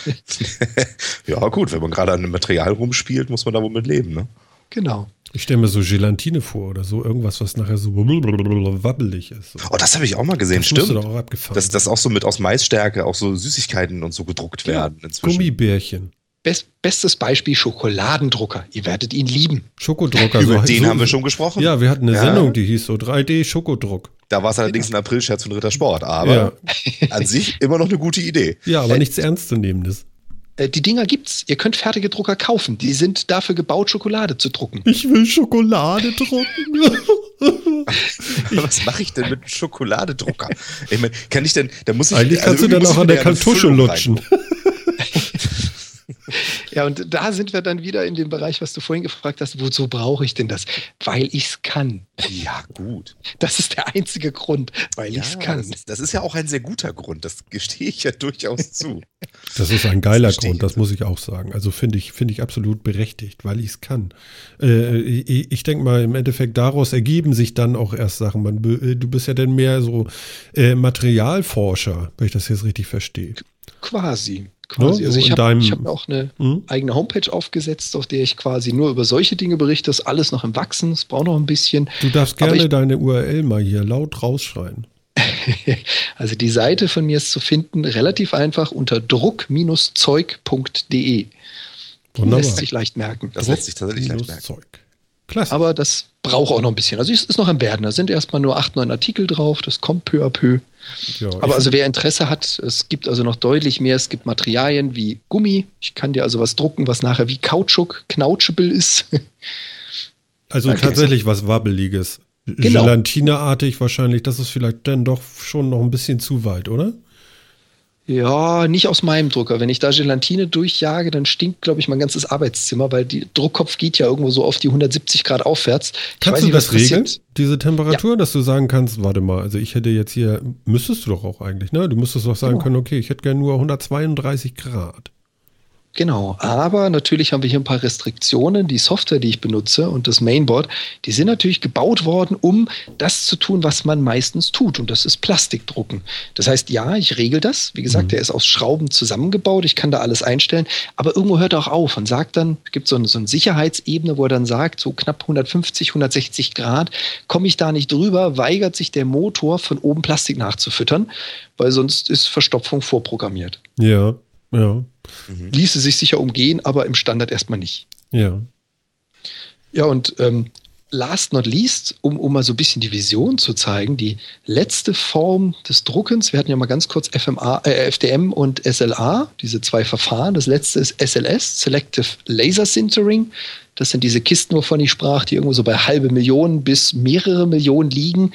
ja, gut, wenn man gerade an einem Material rumspielt, muss man da womit leben, ne? Genau. Ich stelle mir so Gelatine vor oder so irgendwas, was nachher so wabbelig ist. Oh, das habe ich auch mal gesehen, das stimmt. Auch abgefahren. Dass das auch so mit aus Maisstärke auch so Süßigkeiten und so gedruckt genau. werden inzwischen. Gummibärchen. Best, bestes Beispiel Schokoladendrucker. Ihr werdet ihn lieben. Schokodrucker. Über so den so, haben wir schon gesprochen. Ja, wir hatten eine ja. Sendung, die hieß so 3D-Schokodruck. Da war es allerdings ein April-Scherz von Rittersport, aber ja. an sich immer noch eine gute Idee. Ja, aber äh, nichts Ernstzunehmendes. Äh, die Dinger gibt's. Ihr könnt fertige Drucker kaufen. Die sind dafür gebaut, Schokolade zu drucken. Ich will Schokolade drucken. Was mache ich denn mit einem Schokoladedrucker? Ich meine, kann ich denn, da muss ich. Eigentlich also kannst du dann auch an der Kartusche lutschen. Ja, und da sind wir dann wieder in dem Bereich, was du vorhin gefragt hast, wozu brauche ich denn das? Weil ich es kann. Ja, gut. Das ist der einzige Grund, weil ja, ich es kann. Das, das, ist ja auch ein sehr guter Grund, das gestehe ich ja durchaus zu. Das ist ein geiler das Grund, das muss ich auch sagen. Also finde ich, finde ich absolut berechtigt, weil ich es kann. Äh, ich, ich denke mal, im Endeffekt daraus ergeben sich dann auch erst Sachen. Man, äh, du bist ja dann mehr so äh, Materialforscher, wenn ich das jetzt richtig verstehe. Quasi. Quasi. Ne? Also ich habe hab auch eine hm? eigene Homepage aufgesetzt, auf der ich quasi nur über solche Dinge berichte. Das ist alles noch im Wachsen, es braucht noch ein bisschen. Du darfst gerne ich, deine URL mal hier laut rausschreien. also die Seite von mir ist zu finden, relativ einfach unter druck-zeug.de. Wunderbar. Lässt sich leicht merken. Das lässt sich tatsächlich leicht merken. Zeug. Klasse. Aber das braucht auch noch ein bisschen. Also es ist noch im Werden. Da sind erstmal nur acht, neun Artikel drauf. Das kommt peu à peu. Ja, Aber also wer Interesse hat, es gibt also noch deutlich mehr. Es gibt Materialien wie Gummi. Ich kann dir also was drucken, was nachher wie Kautschuk, knautschable ist. Also okay. tatsächlich was Wabbeliges. Genau. Gelatineartig wahrscheinlich. Das ist vielleicht dann doch schon noch ein bisschen zu weit, oder? Ja, nicht aus meinem Drucker. Wenn ich da Gelatine durchjage, dann stinkt, glaube ich, mein ganzes Arbeitszimmer, weil die Druckkopf geht ja irgendwo so auf die 170 Grad aufwärts. Ich kannst du nicht, das regeln, diese Temperatur, ja. dass du sagen kannst, warte mal, also ich hätte jetzt hier, müsstest du doch auch eigentlich, ne? Du müsstest doch sagen genau. können, okay, ich hätte gerne nur 132 Grad. Genau, aber natürlich haben wir hier ein paar Restriktionen. Die Software, die ich benutze und das Mainboard, die sind natürlich gebaut worden, um das zu tun, was man meistens tut. Und das ist Plastikdrucken. Das heißt, ja, ich regel das. Wie gesagt, mhm. der ist aus Schrauben zusammengebaut. Ich kann da alles einstellen. Aber irgendwo hört er auch auf und sagt dann, es gibt so eine, so eine Sicherheitsebene, wo er dann sagt, so knapp 150, 160 Grad, komme ich da nicht drüber, weigert sich der Motor von oben Plastik nachzufüttern, weil sonst ist Verstopfung vorprogrammiert. Ja, ja. Mhm. Ließe sich sicher umgehen, aber im Standard erstmal nicht. Ja. Ja, und ähm, last not least, um, um mal so ein bisschen die Vision zu zeigen, die letzte Form des Druckens, wir hatten ja mal ganz kurz FMA, äh, FDM und SLA, diese zwei Verfahren. Das letzte ist SLS, Selective Laser Sintering. Das sind diese Kisten, wovon ich sprach, die irgendwo so bei halbe Millionen bis mehrere Millionen liegen.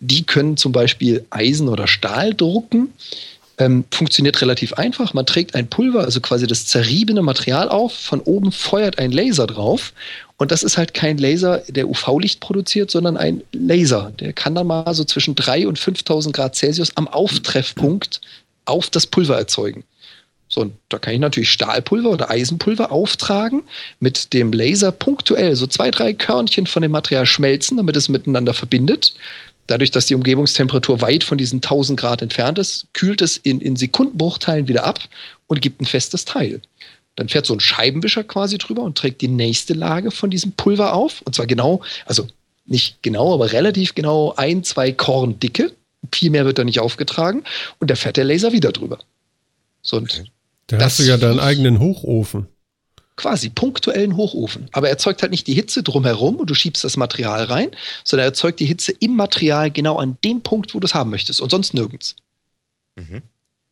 Die können zum Beispiel Eisen oder Stahl drucken. Ähm, funktioniert relativ einfach. Man trägt ein Pulver, also quasi das zerriebene Material auf. Von oben feuert ein Laser drauf. Und das ist halt kein Laser, der UV-Licht produziert, sondern ein Laser. Der kann dann mal so zwischen 3 und 5000 Grad Celsius am Auftreffpunkt auf das Pulver erzeugen. So, und da kann ich natürlich Stahlpulver oder Eisenpulver auftragen, mit dem Laser punktuell so zwei, drei Körnchen von dem Material schmelzen, damit es miteinander verbindet. Dadurch, dass die Umgebungstemperatur weit von diesen 1000 Grad entfernt ist, kühlt es in, in Sekundenbruchteilen wieder ab und gibt ein festes Teil. Dann fährt so ein Scheibenwischer quasi drüber und trägt die nächste Lage von diesem Pulver auf. Und zwar genau, also nicht genau, aber relativ genau ein, zwei Korn dicke. Viel mehr wird da nicht aufgetragen. Und da fährt der Laser wieder drüber. So, und da hast du ja deinen eigenen Hochofen. Quasi punktuellen Hochofen. Aber er erzeugt halt nicht die Hitze drumherum und du schiebst das Material rein, sondern er erzeugt die Hitze im Material genau an dem Punkt, wo du es haben möchtest und sonst nirgends. Mhm.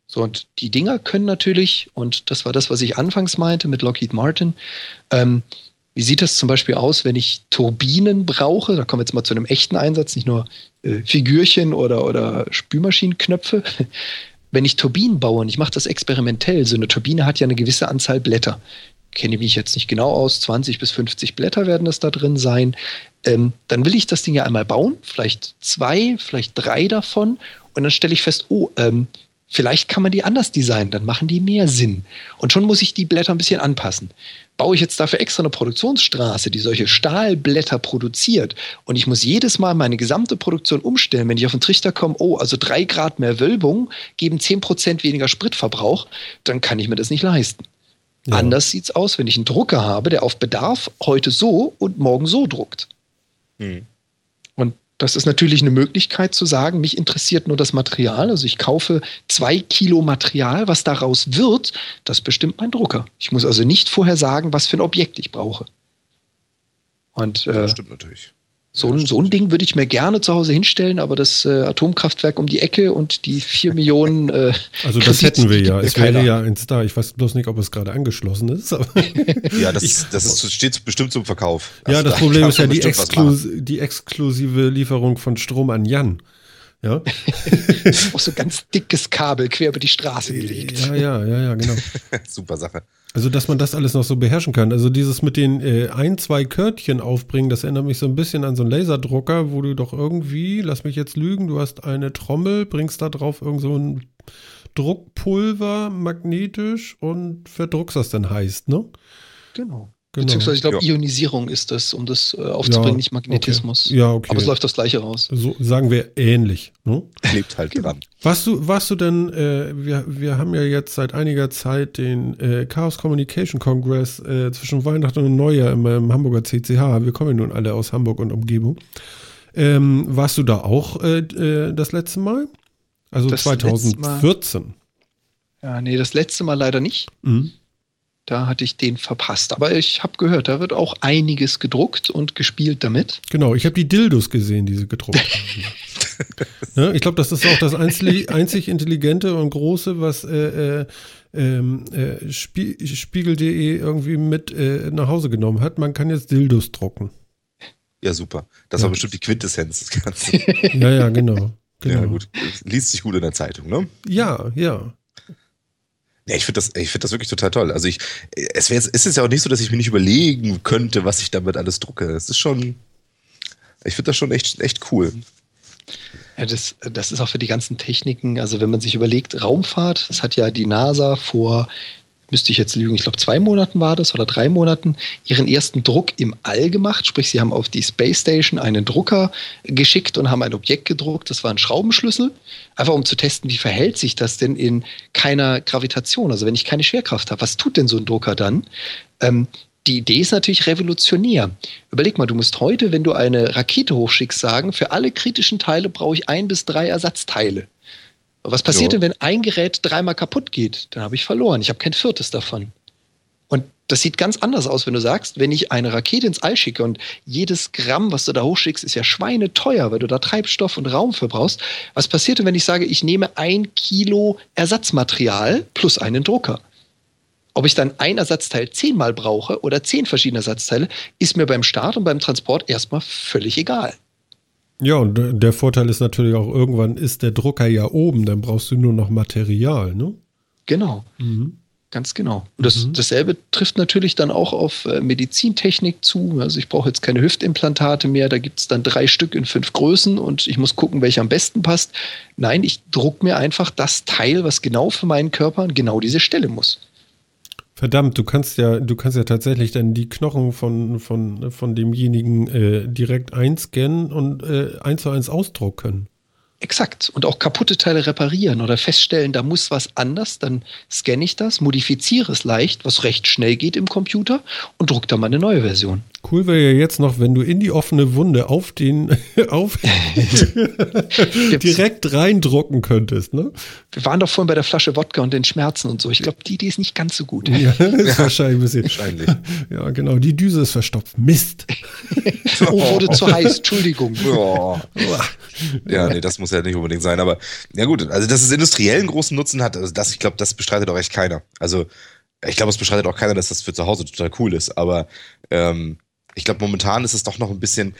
So, und die Dinger können natürlich, und das war das, was ich anfangs meinte mit Lockheed Martin, ähm, wie sieht das zum Beispiel aus, wenn ich Turbinen brauche? Da kommen wir jetzt mal zu einem echten Einsatz, nicht nur äh, Figürchen oder, oder Spülmaschinenknöpfe. Wenn ich Turbinen baue, und ich mache das experimentell, so eine Turbine hat ja eine gewisse Anzahl Blätter. Kenne ich mich jetzt nicht genau aus, 20 bis 50 Blätter werden das da drin sein. Ähm, dann will ich das Ding ja einmal bauen, vielleicht zwei, vielleicht drei davon. Und dann stelle ich fest, oh, ähm, Vielleicht kann man die anders designen, dann machen die mehr Sinn. Und schon muss ich die Blätter ein bisschen anpassen. Baue ich jetzt dafür extra eine Produktionsstraße, die solche Stahlblätter produziert und ich muss jedes Mal meine gesamte Produktion umstellen, wenn ich auf den Trichter komme, oh, also drei Grad mehr Wölbung geben zehn Prozent weniger Spritverbrauch, dann kann ich mir das nicht leisten. Ja. Anders sieht es aus, wenn ich einen Drucker habe, der auf Bedarf heute so und morgen so druckt. Hm. Und das ist natürlich eine Möglichkeit zu sagen, mich interessiert nur das Material. Also ich kaufe zwei Kilo Material, was daraus wird, das bestimmt mein Drucker. Ich muss also nicht vorher sagen, was für ein Objekt ich brauche. Und äh, das stimmt natürlich. So ein, so ein Ding würde ich mir gerne zu Hause hinstellen, aber das äh, Atomkraftwerk um die Ecke und die vier Millionen. Äh, also das Kredit, hätten wir ja. Es wäre ja eins da. Ich weiß bloß nicht, ob es gerade angeschlossen ist. ja, das, ich, das ist, steht bestimmt zum Verkauf. Also ja, das da Problem ist ja die, Exklus die exklusive Lieferung von Strom an Jan. Ja. Auch so ganz dickes Kabel quer über die Straße gelegt. Ja, ja, ja, ja, genau. Super Sache. Also, dass man das alles noch so beherrschen kann. Also, dieses mit den äh, ein, zwei Körtchen aufbringen, das erinnert mich so ein bisschen an so einen Laserdrucker, wo du doch irgendwie, lass mich jetzt lügen, du hast eine Trommel, bringst da drauf irgend so ein Druckpulver magnetisch und verdruckst das dann heißt, ne? Genau. Genau. Beziehungsweise, ich glaube, ja. Ionisierung ist das, um das äh, aufzubringen, ja, nicht Magnetismus. Okay. Ja, okay. Aber es läuft das Gleiche raus. So sagen wir ähnlich. Ne? Lebt halt genau. dran. Warst du, warst du denn, äh, wir, wir haben ja jetzt seit einiger Zeit den äh, Chaos Communication Congress äh, zwischen Weihnachten und Neujahr im, im, Hamburger CCH. Wir kommen ja nun alle aus Hamburg und Umgebung. Ähm, warst du da auch äh, äh, das letzte Mal? Also das 2014. Mal, ja, nee, das letzte Mal leider nicht. Mhm. Da hatte ich den verpasst. Aber ich habe gehört, da wird auch einiges gedruckt und gespielt damit. Genau, ich habe die Dildos gesehen, die sie gedruckt haben. ne? Ich glaube, das ist auch das einzig, einzig intelligente und große, was äh, äh, ähm, äh, Spiegel.de irgendwie mit äh, nach Hause genommen hat. Man kann jetzt Dildos drucken. Ja, super. Das ja. war bestimmt die Quintessenz des Ganzen. ja, ja, genau. genau. Ja, gut. Liest sich gut in der Zeitung, ne? Ja, ja. Ja, ich finde das, ich das wirklich total toll. Also ich, es ist es ja auch nicht so, dass ich mir nicht überlegen könnte, was ich damit alles drucke. Es ist schon, ich finde das schon echt, echt cool. Ja, das, das ist auch für die ganzen Techniken, also wenn man sich überlegt, Raumfahrt, das hat ja die NASA vor müsste ich jetzt lügen, ich glaube zwei Monaten war das oder drei Monaten, ihren ersten Druck im All gemacht. Sprich, sie haben auf die Space Station einen Drucker geschickt und haben ein Objekt gedruckt. Das war ein Schraubenschlüssel. Einfach um zu testen, wie verhält sich das denn in keiner Gravitation? Also wenn ich keine Schwerkraft habe, was tut denn so ein Drucker dann? Ähm, die Idee ist natürlich revolutionär. Überleg mal, du musst heute, wenn du eine Rakete hochschickst, sagen, für alle kritischen Teile brauche ich ein bis drei Ersatzteile. Was passiert jo. denn, wenn ein Gerät dreimal kaputt geht? Dann habe ich verloren. Ich habe kein viertes davon. Und das sieht ganz anders aus, wenn du sagst, wenn ich eine Rakete ins All schicke und jedes Gramm, was du da hochschickst, ist ja schweineteuer, weil du da Treibstoff und Raum für brauchst. Was passiert denn, wenn ich sage, ich nehme ein Kilo Ersatzmaterial plus einen Drucker? Ob ich dann ein Ersatzteil zehnmal brauche oder zehn verschiedene Ersatzteile, ist mir beim Start und beim Transport erstmal völlig egal. Ja, und der Vorteil ist natürlich auch, irgendwann ist der Drucker ja oben, dann brauchst du nur noch Material, ne? Genau. Mhm. Ganz genau. Und das, mhm. dasselbe trifft natürlich dann auch auf äh, Medizintechnik zu. Also ich brauche jetzt keine Hüftimplantate mehr. Da gibt es dann drei Stück in fünf Größen und ich muss gucken, welcher am besten passt. Nein, ich drucke mir einfach das Teil, was genau für meinen Körper an genau diese Stelle muss. Verdammt, du kannst ja, du kannst ja tatsächlich dann die Knochen von, von, von demjenigen äh, direkt einscannen und äh, eins zu eins ausdrucken. Exakt. Und auch kaputte Teile reparieren oder feststellen, da muss was anders, dann scanne ich das, modifiziere es leicht, was recht schnell geht im Computer und druck da mal eine neue Version. Cool wäre ja jetzt noch, wenn du in die offene Wunde auf den, auf, direkt reindrucken könntest, ne? Wir waren doch vorhin bei der Flasche Wodka und den Schmerzen und so. Ich glaube, die Idee ist nicht ganz so gut. Ja, ist wahrscheinlich ein bisschen. Wahrscheinlich. Ja, genau. Die Düse ist verstopft. Mist. oh, wurde zu heiß. Entschuldigung. Oh. Ja, nee, das muss ja nicht unbedingt sein. Aber ja gut, also dass es industriellen großen Nutzen hat, also das, ich glaube, das bestreitet auch echt keiner. Also ich glaube, es bestreitet auch keiner, dass das für zu Hause total cool ist. Aber ähm, ich glaube, momentan ist es doch noch ein bisschen.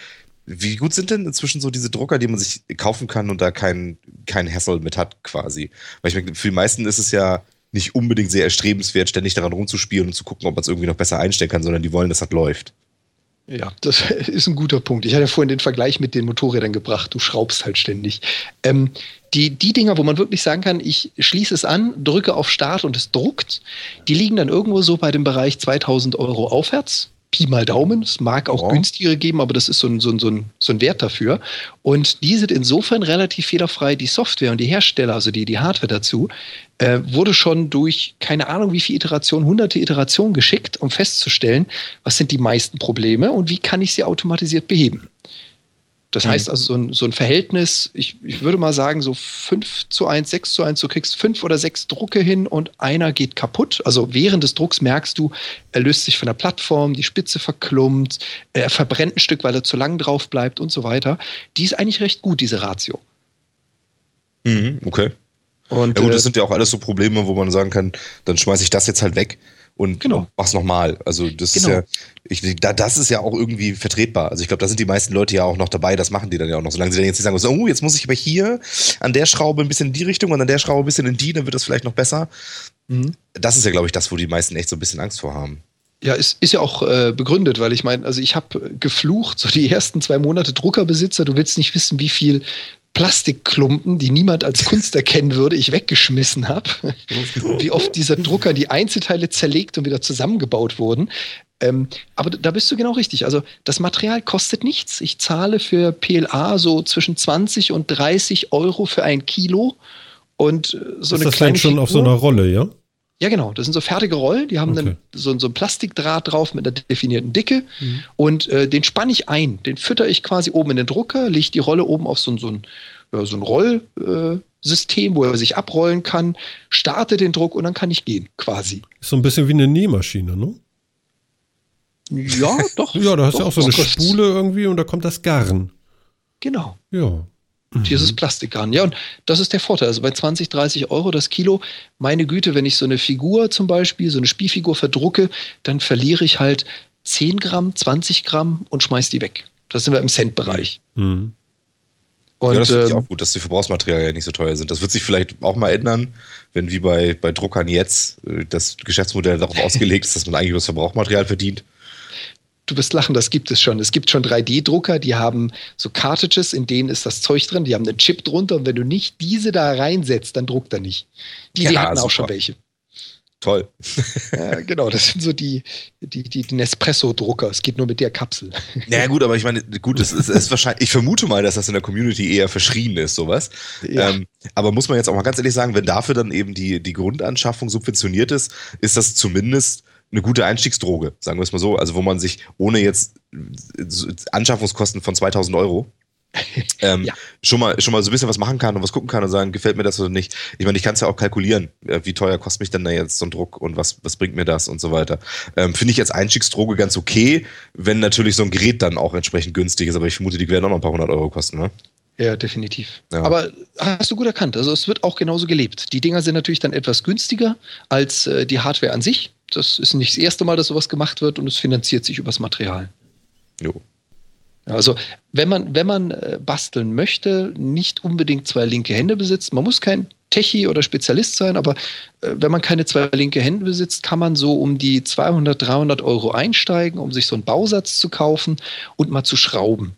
Wie gut sind denn inzwischen so diese Drucker, die man sich kaufen kann und da kein, kein Hassel mit hat, quasi? Weil ich meine, für die meisten ist es ja nicht unbedingt sehr erstrebenswert, ständig daran rumzuspielen und zu gucken, ob man es irgendwie noch besser einstellen kann, sondern die wollen, dass das läuft. Ja, das ist ein guter Punkt. Ich hatte ja vorhin den Vergleich mit den Motorrädern gebracht. Du schraubst halt ständig. Ähm, die, die Dinger, wo man wirklich sagen kann, ich schließe es an, drücke auf Start und es druckt, die liegen dann irgendwo so bei dem Bereich 2000 Euro aufwärts. Pi mal Daumen. Es mag auch oh. günstigere geben, aber das ist so ein, so, ein, so, ein, so ein Wert dafür. Und die sind insofern relativ fehlerfrei. Die Software und die Hersteller, also die, die Hardware dazu, äh, wurde schon durch keine Ahnung wie viele Iterationen, hunderte Iterationen geschickt, um festzustellen, was sind die meisten Probleme und wie kann ich sie automatisiert beheben. Das mhm. heißt also, so ein, so ein Verhältnis, ich, ich würde mal sagen, so 5 zu 1, 6 zu 1, du kriegst fünf oder sechs Drucke hin und einer geht kaputt. Also während des Drucks merkst du, er löst sich von der Plattform, die Spitze verklumpt, er verbrennt ein Stück, weil er zu lang drauf bleibt und so weiter. Die ist eigentlich recht gut, diese Ratio. Mhm, okay. Und, ja gut, das äh, sind ja auch alles so Probleme, wo man sagen kann, dann schmeiße ich das jetzt halt weg und genau. mach's nochmal. Also das genau. ist ja, ich, da, das ist ja auch irgendwie vertretbar. Also ich glaube, da sind die meisten Leute ja auch noch dabei, das machen die dann ja auch noch. Solange sie dann jetzt nicht sagen, so, oh, jetzt muss ich aber hier an der Schraube ein bisschen in die Richtung und an der Schraube ein bisschen in die, dann wird das vielleicht noch besser. Mhm. Das ist ja, glaube ich, das, wo die meisten echt so ein bisschen Angst vor haben. Ja, ist, ist ja auch äh, begründet, weil ich meine, also ich habe geflucht, so die ersten zwei Monate Druckerbesitzer, du willst nicht wissen, wie viel Plastikklumpen, die niemand als Kunst erkennen würde, ich weggeschmissen habe. Wie oft dieser Drucker die Einzelteile zerlegt und wieder zusammengebaut wurden. Ähm, aber da bist du genau richtig. Also das Material kostet nichts. Ich zahle für PLA so zwischen 20 und 30 Euro für ein Kilo. Und äh, so Ist eine das kleine schon Figur, auf so einer Rolle, ja? Ja, genau. Das sind so fertige Rollen, die haben okay. dann so, so ein Plastikdraht drauf mit einer definierten Dicke mhm. und äh, den spanne ich ein. Den fütter ich quasi oben in den Drucker, lege die Rolle oben auf so, so ein, ja, so ein Rollsystem, äh, wo er sich abrollen kann, starte den Druck und dann kann ich gehen, quasi. Ist so ein bisschen wie eine Nähmaschine, ne? Ja, doch. ja, da hast du ja auch so eine Spule irgendwie und da kommt das Garn. Genau. Ja. Mhm. Hier ist es Plastikgarn. Ja, und das ist der Vorteil. Also bei 20, 30 Euro das Kilo, meine Güte, wenn ich so eine Figur zum Beispiel, so eine Spielfigur verdrucke, dann verliere ich halt 10 Gramm, 20 Gramm und schmeiß die weg. Das sind wir im Centbereich. Mhm. Und, ja, das finde ich ähm, auch gut, dass die Verbrauchsmaterialien nicht so teuer sind. Das wird sich vielleicht auch mal ändern, wenn wie bei, bei Druckern jetzt äh, das Geschäftsmodell darauf ausgelegt ist, dass man eigentlich über das Verbrauchmaterial verdient du wirst lachen, das gibt es schon. Es gibt schon 3D-Drucker, die haben so Cartridges, in denen ist das Zeug drin, die haben einen Chip drunter und wenn du nicht diese da reinsetzt, dann druckt er nicht. Die, ja, hatten super. auch schon welche. Toll. ja, genau, das sind so die, die, die, die Nespresso-Drucker. Es geht nur mit der Kapsel. Naja, gut, aber ich meine, gut, es ist, ist, wahrscheinlich, ich vermute mal, dass das in der Community eher verschrien ist, sowas. Ja. Ähm, aber muss man jetzt auch mal ganz ehrlich sagen, wenn dafür dann eben die, die Grundanschaffung subventioniert ist, ist das zumindest eine gute Einstiegsdroge, sagen wir es mal so. Also wo man sich ohne jetzt Anschaffungskosten von 2000 Euro ähm, ja. schon, mal, schon mal so ein bisschen was machen kann und was gucken kann und sagen, gefällt mir das oder nicht. Ich meine, ich kann es ja auch kalkulieren, äh, wie teuer kostet mich denn da jetzt so ein Druck und was, was bringt mir das und so weiter. Ähm, Finde ich jetzt Einstiegsdroge ganz okay, wenn natürlich so ein Gerät dann auch entsprechend günstig ist, aber ich vermute, die werden auch noch ein paar hundert Euro kosten, ne? Ja, definitiv. Ja. Aber hast du gut erkannt. Also es wird auch genauso gelebt. Die Dinger sind natürlich dann etwas günstiger als äh, die Hardware an sich. Das ist nicht das erste Mal, dass sowas gemacht wird und es finanziert sich übers Material. Jo. Also wenn man, wenn man äh, basteln möchte, nicht unbedingt zwei linke Hände besitzt, man muss kein Techie oder Spezialist sein, aber äh, wenn man keine zwei linke Hände besitzt, kann man so um die 200, 300 Euro einsteigen, um sich so einen Bausatz zu kaufen und mal zu schrauben.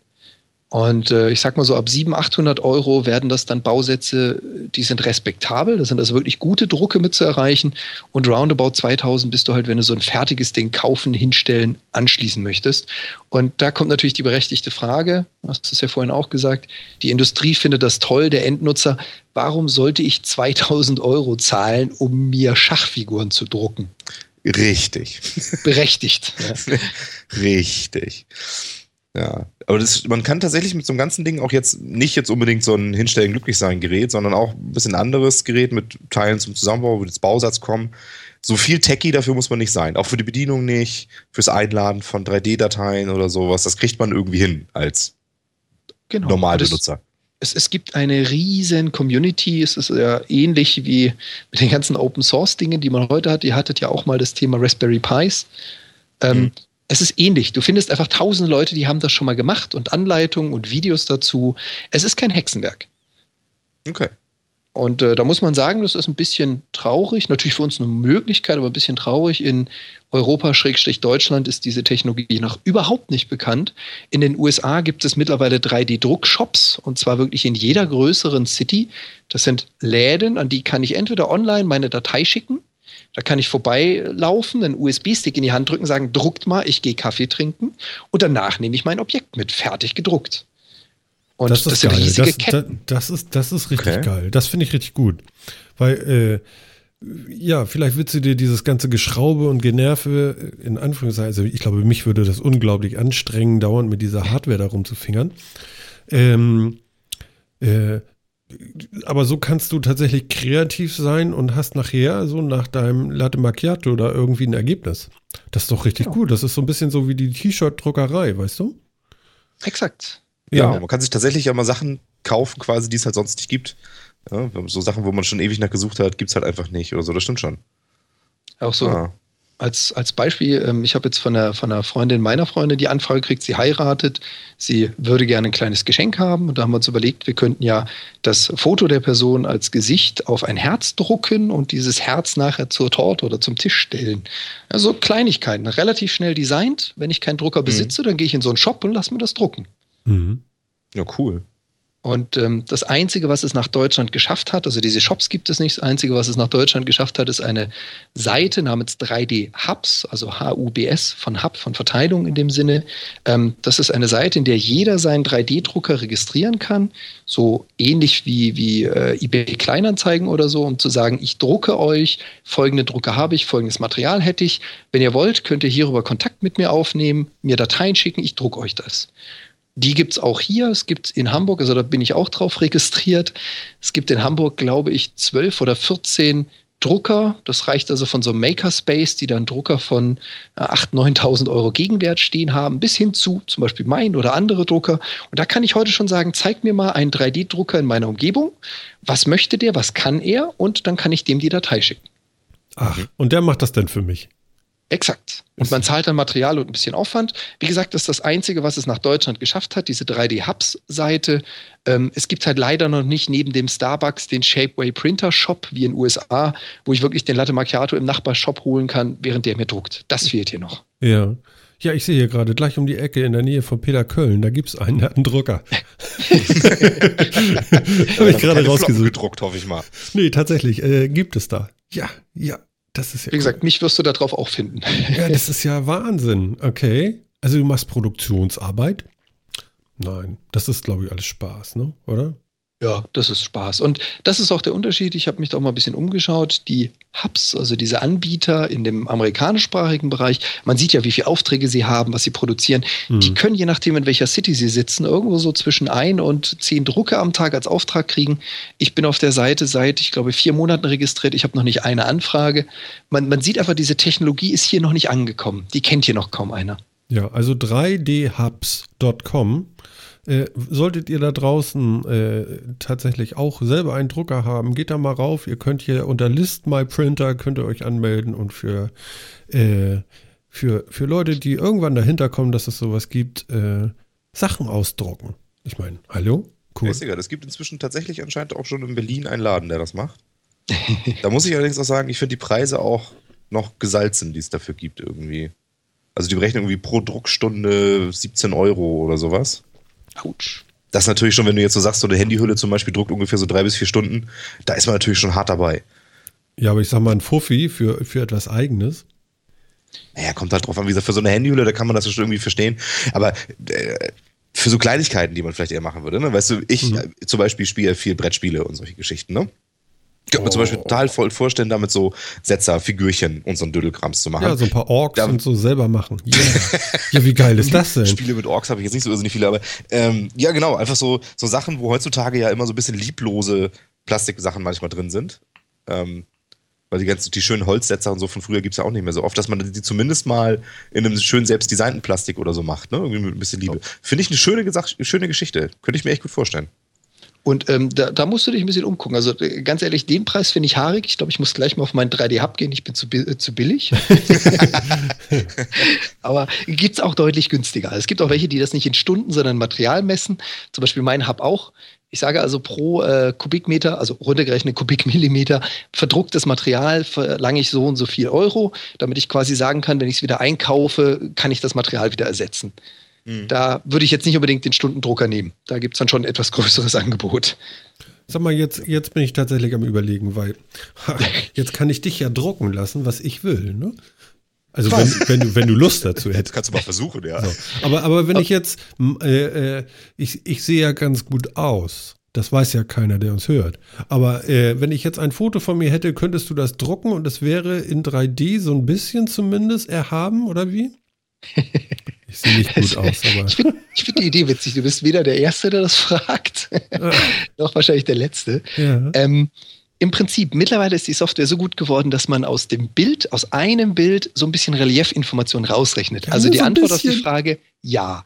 Und äh, ich sag mal so, ab 700, 800 Euro werden das dann Bausätze, die sind respektabel. Das sind also wirklich gute Drucke mit zu erreichen. Und roundabout 2000 bist du halt, wenn du so ein fertiges Ding kaufen, hinstellen, anschließen möchtest. Und da kommt natürlich die berechtigte Frage, du hast es ja vorhin auch gesagt, die Industrie findet das toll, der Endnutzer. Warum sollte ich 2000 Euro zahlen, um mir Schachfiguren zu drucken? Richtig. Berechtigt. Ja. Richtig. Ja, aber das, man kann tatsächlich mit so einem ganzen Ding auch jetzt nicht jetzt unbedingt so ein Hinstellen glücklich sein Gerät, sondern auch ein bisschen anderes Gerät mit Teilen zum Zusammenbau, wo das Bausatz kommen. So viel Techie dafür muss man nicht sein. Auch für die Bedienung nicht, fürs Einladen von 3D-Dateien oder sowas. Das kriegt man irgendwie hin als genau. Normalbenutzer. Es, es, gibt eine riesen Community. Es ist ja ähnlich wie mit den ganzen Open Source Dingen, die man heute hat. Ihr hattet ja auch mal das Thema Raspberry Pis. Ähm, mhm es ist ähnlich. Du findest einfach tausend Leute, die haben das schon mal gemacht und Anleitungen und Videos dazu. Es ist kein Hexenwerk. Okay. Und äh, da muss man sagen, das ist ein bisschen traurig. Natürlich für uns eine Möglichkeit, aber ein bisschen traurig. In Europa-Deutschland ist diese Technologie noch überhaupt nicht bekannt. In den USA gibt es mittlerweile 3D-Druckshops und zwar wirklich in jeder größeren City. Das sind Läden, an die kann ich entweder online meine Datei schicken da kann ich vorbeilaufen, einen USB-Stick in die Hand drücken, sagen, druckt mal, ich gehe Kaffee trinken und danach nehme ich mein Objekt mit, fertig gedruckt. Und das, das sind geil. riesige das, Ketten. Das, das, ist, das ist richtig okay. geil. Das finde ich richtig gut. Weil, äh, ja, vielleicht willst du dir dieses ganze Geschraube und Generve in Anführungszeichen, also ich glaube, mich würde das unglaublich anstrengen, dauernd mit dieser Hardware da rumzufingern. Ähm, äh, aber so kannst du tatsächlich kreativ sein und hast nachher so nach deinem Latte Macchiato oder irgendwie ein Ergebnis. Das ist doch richtig ja. gut. Das ist so ein bisschen so wie die T-Shirt-Druckerei, weißt du? Exakt. Ja. ja, man kann sich tatsächlich ja mal Sachen kaufen, quasi, die es halt sonst nicht gibt. Ja, so Sachen, wo man schon ewig nach gesucht hat, gibt es halt einfach nicht oder so. Das stimmt schon. Auch so. Ah als, als Beispiel, ähm, ich habe jetzt von einer, von einer Freundin meiner Freundin die Anfrage gekriegt, sie heiratet, sie würde gerne ein kleines Geschenk haben. Und da haben wir uns überlegt, wir könnten ja das Foto der Person als Gesicht auf ein Herz drucken und dieses Herz nachher zur Torte oder zum Tisch stellen. Also Kleinigkeiten, relativ schnell designt. Wenn ich keinen Drucker mhm. besitze, dann gehe ich in so einen Shop und lasse mir das drucken. Mhm. Ja, cool. Und ähm, das Einzige, was es nach Deutschland geschafft hat, also diese Shops gibt es nicht, das Einzige, was es nach Deutschland geschafft hat, ist eine Seite namens 3D Hubs, also H-U-B-S von Hub, von Verteilung in dem Sinne. Ähm, das ist eine Seite, in der jeder seinen 3D-Drucker registrieren kann, so ähnlich wie, wie äh, eBay Kleinanzeigen oder so, um zu sagen, ich drucke euch, folgende Drucker habe ich, folgendes Material hätte ich. Wenn ihr wollt, könnt ihr hierüber Kontakt mit mir aufnehmen, mir Dateien schicken, ich drucke euch das. Die gibt es auch hier. Es gibt in Hamburg, also da bin ich auch drauf registriert. Es gibt in Hamburg, glaube ich, zwölf oder 14 Drucker. Das reicht also von so einem Makerspace, die dann Drucker von 8.000, äh, 9.000 Euro Gegenwert stehen haben, bis hin zu zum Beispiel mein oder andere Drucker. Und da kann ich heute schon sagen, zeig mir mal einen 3D-Drucker in meiner Umgebung. Was möchte der, was kann er? Und dann kann ich dem die Datei schicken. Ach, und der macht das denn für mich? Exakt. Und man zahlt dann Material und ein bisschen Aufwand. Wie gesagt, das ist das Einzige, was es nach Deutschland geschafft hat, diese 3D-Hubs-Seite. Ähm, es gibt halt leider noch nicht neben dem Starbucks den Shapeway Printer Shop wie in den USA, wo ich wirklich den Latte Macchiato im Nachbarshop holen kann, während der mir druckt. Das fehlt hier noch. Ja. Ja, ich sehe hier gerade gleich um die Ecke in der Nähe von Peter Köln, da gibt es einen, der hat einen Drucker. Habe ich gerade rausgesucht. gedruckt, hoffe ich mal. Nee, tatsächlich, äh, gibt es da. Ja, ja, das ist ja Wie gesagt, mich wirst du darauf auch finden. Ja, das ist ja Wahnsinn. Okay. Also du machst Produktionsarbeit? Nein, das ist, glaube ich, alles Spaß, ne? Oder? Ja, das ist Spaß. Und das ist auch der Unterschied. Ich habe mich da auch mal ein bisschen umgeschaut. Die Hubs, also diese Anbieter in dem amerikanischsprachigen Bereich, man sieht ja, wie viele Aufträge sie haben, was sie produzieren. Mhm. Die können, je nachdem, in welcher City sie sitzen, irgendwo so zwischen ein und zehn Drucke am Tag als Auftrag kriegen. Ich bin auf der Seite seit, ich glaube, vier Monaten registriert. Ich habe noch nicht eine Anfrage. Man, man sieht einfach, diese Technologie ist hier noch nicht angekommen. Die kennt hier noch kaum einer. Ja, also 3dhubs.com äh, solltet ihr da draußen äh, tatsächlich auch selber einen Drucker haben, geht da mal rauf. Ihr könnt hier unter List My Printer könnt ihr euch anmelden und für, äh, für, für Leute, die irgendwann dahinter kommen, dass es sowas gibt, äh, Sachen ausdrucken. Ich meine, hallo? Cool. Ist egal. Es gibt inzwischen tatsächlich anscheinend auch schon in Berlin einen Laden, der das macht. da muss ich allerdings auch sagen, ich finde die Preise auch noch gesalzen, die es dafür gibt irgendwie. Also die berechnen irgendwie pro Druckstunde 17 Euro oder sowas. Autsch. Das ist natürlich schon, wenn du jetzt so sagst, so eine Handyhülle zum Beispiel druckt ungefähr so drei bis vier Stunden, da ist man natürlich schon hart dabei. Ja, aber ich sag mal, ein Fuffi für, für etwas Eigenes. Naja, kommt halt drauf an, wie gesagt, für so eine Handyhülle, da kann man das schon irgendwie verstehen. Aber äh, für so Kleinigkeiten, die man vielleicht eher machen würde, ne? Weißt du, ich Mhm. äh, zum Beispiel spiele viel Brettspiele und solche Geschichten, ne? Ich könnte mir zum Oh. Beispiel total voll vorstellen, damit so Setzer, Figürchen und so ein Dödelkrams zu machen. Ja, so ein paar Orks Da- und so selber machen. Yeah. ja, wie geil ist das denn? Spiele mit Orks habe ich jetzt nicht so irrsinnig viele, aber ähm, ja, genau, einfach so, so Sachen, wo heutzutage ja immer so ein bisschen lieblose Plastiksachen manchmal drin sind. Ähm, weil die ganzen, die schönen Holzsetzer und so von früher gibt es ja auch nicht mehr so oft, dass man die zumindest mal in einem schön selbst designten Plastik oder so macht, ne? Irgendwie mit ein bisschen Liebe. Finde ich eine schöne, schöne Geschichte. Könnte ich mir echt gut vorstellen. Und ähm, da, da musst du dich ein bisschen umgucken. Also äh, ganz ehrlich, den Preis finde ich haarig. Ich glaube, ich muss gleich mal auf meinen 3D-Hub gehen. Ich bin zu, äh, zu billig. Aber gibt es auch deutlich günstiger. Es gibt auch welche, die das nicht in Stunden, sondern in Material messen. Zum Beispiel mein Hub auch. Ich sage also pro äh, Kubikmeter, also runtergerechnet Kubikmillimeter, verdrucktes Material verlange ich so und so viel Euro, damit ich quasi sagen kann, wenn ich es wieder einkaufe, kann ich das Material wieder ersetzen. Da würde ich jetzt nicht unbedingt den Stundendrucker nehmen. Da gibt es dann schon ein etwas größeres Angebot. Sag mal, jetzt, jetzt bin ich tatsächlich am überlegen, weil ha, jetzt kann ich dich ja drucken lassen, was ich will, ne? Also wenn, wenn, du, wenn du Lust dazu hättest. kannst du mal versuchen, ja. So. Aber, aber wenn ich jetzt, äh, äh, ich, ich sehe ja ganz gut aus. Das weiß ja keiner, der uns hört. Aber äh, wenn ich jetzt ein Foto von mir hätte, könntest du das drucken und es wäre in 3D so ein bisschen zumindest erhaben, oder wie? Ich sehe nicht gut aus, aber. Ich finde find die Idee witzig. Du bist weder der Erste, der das fragt, noch wahrscheinlich der Letzte. Ja. Ähm, Im Prinzip, mittlerweile ist die Software so gut geworden, dass man aus dem Bild, aus einem Bild, so ein bisschen Reliefinformationen rausrechnet. Ja, also die Antwort auf die. Frage, ja.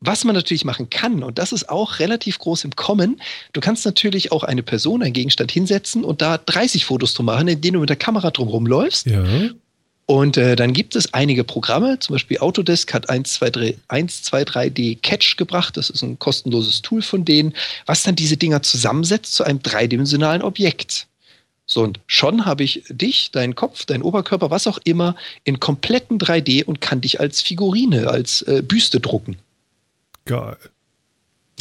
Was man natürlich machen kann, und das ist auch relativ groß im Kommen, du kannst natürlich auch eine Person, einen Gegenstand hinsetzen und da 30 Fotos drum machen, in denen du mit der Kamera drum rumläufst. Ja. Und äh, dann gibt es einige Programme, zum Beispiel Autodesk hat 123, 123D Catch gebracht. Das ist ein kostenloses Tool von denen, was dann diese Dinger zusammensetzt zu einem dreidimensionalen Objekt. So, und schon habe ich dich, deinen Kopf, deinen Oberkörper, was auch immer, in kompletten 3D und kann dich als Figurine, als äh, Büste drucken. Geil.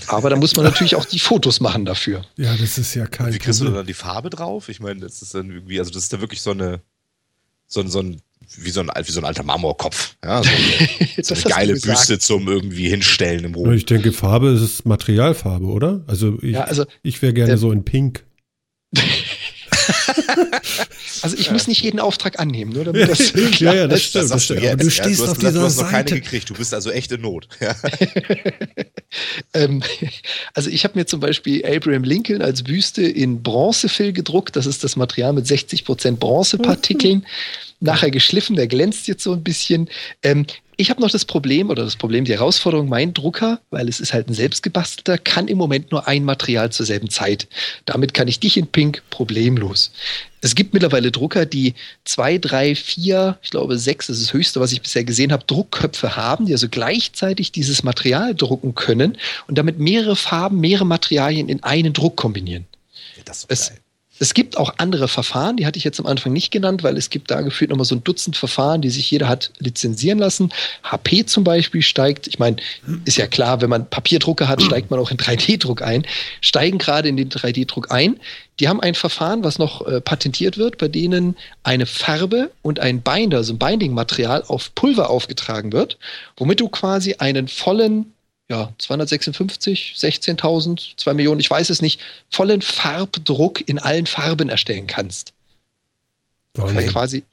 Aber da muss man natürlich auch die Fotos machen dafür. Ja, das ist ja kein Wie kriegst du dann die Farbe drauf? Ich meine, das ist dann irgendwie, also das ist da wirklich so eine, so ein, so ein, wie so ein, wie so ein alter Marmorkopf. Ja, so eine, so Das eine du geile. Büste zum irgendwie hinstellen im Ja, Ruhm. Ich denke, Farbe ist Materialfarbe, oder? Also ich, Ja, also, ich wäre gerne ähm, so in Pink. also ich muss nicht jeden Auftrag annehmen, nur damit das ja, ja, das ist. stimmt. Das du stimmt. jetzt, du ja? stehst du hast auf gesagt, dieser du hast noch keine gekriegt. Du bist also echt in Not. Ja. Ähm, also ich habe mir zum Beispiel Abraham Lincoln als Büste in Bronzefill gedruckt. Das ist das Material mit 60% Bronzepartikeln. Nachher geschliffen, der glänzt jetzt so ein bisschen. Ähm, ich habe noch das Problem oder das Problem, die Herausforderung, mein Drucker, weil es ist halt ein selbstgebastelter, kann im Moment nur ein Material zur selben Zeit. Damit kann ich dich in Pink problemlos. Es gibt mittlerweile Drucker, die zwei, drei, vier, ich glaube sechs, das ist das höchste, was ich bisher gesehen habe, Druckköpfe haben, die also gleichzeitig dieses Material drucken können und damit mehrere Farben, mehrere Materialien in einen Druck kombinieren. Das ist Es, geil. Es gibt auch andere Verfahren, die hatte ich jetzt am Anfang nicht genannt, weil es gibt da gefühlt nochmal so ein Dutzend Verfahren, die sich jeder hat lizenzieren lassen. HP zum Beispiel steigt, ich meine, ist ja klar, wenn man Papierdrucker hat, steigt man auch in 3D-Druck ein, steigen gerade in den 3D-Druck ein. Die haben ein Verfahren, was noch äh, patentiert wird, bei denen eine Farbe und ein Binder, also ein Binding-Material auf Pulver aufgetragen wird, womit du quasi einen vollen ja, 256, 16.000, 2 Millionen, ich weiß es nicht, vollen Farbdruck in allen Farben erstellen kannst. Weil quasi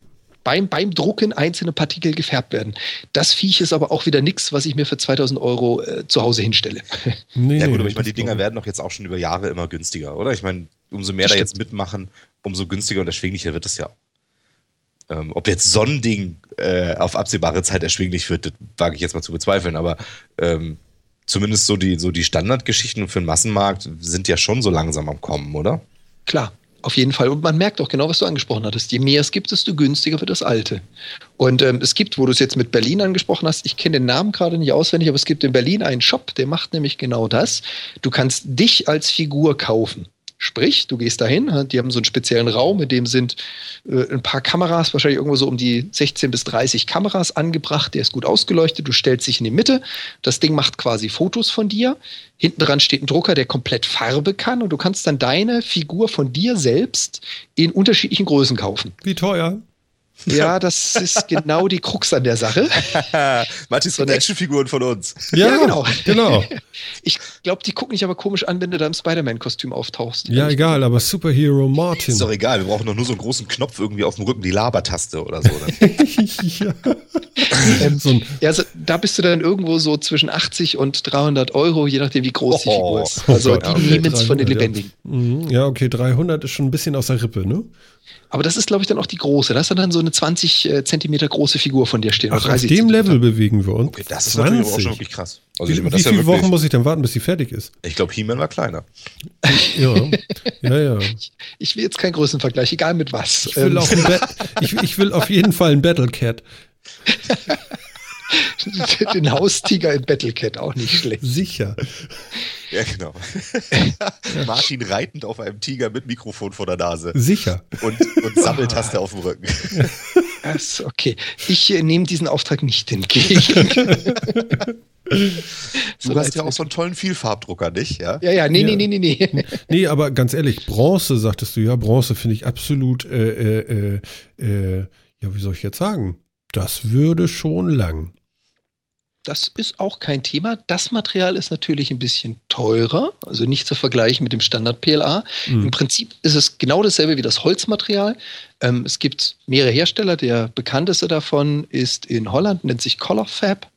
beim, beim Drucken einzelne Partikel gefärbt werden. Das Viech ist aber auch wieder nichts, was ich mir für 2000 Euro äh, zu Hause hinstelle. Nee, Ja gut, aber ich meine, die Dinger werden doch jetzt auch schon über Jahre immer günstiger, oder? Ich meine, umso mehr da jetzt mitmachen, umso günstiger und erschwinglicher wird das ja auch. Ähm, ob jetzt so ein Ding äh, auf absehbare Zeit erschwinglich wird, das wage ich jetzt mal zu bezweifeln, aber ähm, zumindest so die, so die Standardgeschichten für den Massenmarkt sind ja schon so langsam am Kommen, oder? Klar. Auf jeden Fall. Und man merkt auch genau, was du angesprochen hattest. Je mehr es gibt, desto günstiger wird das Alte. Und ähm, es gibt, wo du es jetzt mit Berlin angesprochen hast, ich kenne den Namen gerade nicht auswendig, aber es gibt in Berlin einen Shop, der macht nämlich genau das. Du kannst dich als Figur kaufen. Sprich, du gehst dahin, die haben so einen speziellen Raum, in dem sind äh, ein paar Kameras, wahrscheinlich irgendwo so um die 16 bis 30 Kameras angebracht, der ist gut ausgeleuchtet, du stellst dich in die Mitte, das Ding macht quasi Fotos von dir, hinten dran steht ein Drucker, der komplett Farbe kann und du kannst dann deine Figur von dir selbst in unterschiedlichen Größen kaufen. Wie teuer? Ja, das ist genau die Krux an der Sache. Manche so Actionfiguren von uns. Ja, ja genau. genau. Ich glaube, die gucken dich aber komisch an, wenn du da im Spider-Man-Kostüm auftauchst. Ja, egal, aber Superhero Martin. Ist doch egal, wir brauchen doch nur so einen großen Knopf irgendwie auf dem Rücken, die Labertaste oder so. ja. ähm, so ja, also, da bist du dann irgendwo so zwischen 80 und 300 Euro, je nachdem, wie groß oh, die Figur ist. Also, die okay, nehmen es von den Lebendigen. Ja. ja, okay, 300 ist schon ein bisschen aus der Rippe, ne? Aber das ist, glaube ich, dann auch die große. Da ist dann so eine 20 äh, Zentimeter große Figur von dir stehen. Ach, auf dem Level bewegen wir uns. Okay, das ist 20. natürlich auch schon wirklich krass. Also wie, wie viele ja Wochen muss ich denn warten, bis sie fertig ist? Ich glaube, He-Man war kleiner. ja, ja, ja. Ich, ich, will jetzt keinen Größenvergleich, egal mit was. Ich will, ähm. ich, ich will auf jeden Fall ein Battlecat. Den Haustiger in Battlecat auch nicht schlecht. Sicher. Ja, genau. Martin reitend auf einem Tiger mit Mikrofon vor der Nase. Sicher. Und, und Sammeltaste auf dem Rücken. Das okay. Ich äh, nehme diesen Auftrag nicht entgegen. Du hast ja auch so einen tollen Vielfarbdrucker, nicht? Ja, ja, ja nee, ja. nee, nee, nee, nee. Nee, aber ganz ehrlich, Bronze, sagtest du ja, Bronze finde ich absolut, äh, äh, äh, ja, wie soll ich jetzt sagen? Das würde schon lang. Das ist auch kein Thema. Das Material ist natürlich ein bisschen teurer, also nicht zu vergleichen mit dem Standard PLA. Mhm. Im Prinzip ist es genau dasselbe wie das Holzmaterial. Ähm, es gibt mehrere Hersteller. Der bekannteste davon ist in Holland, nennt sich Colorfab.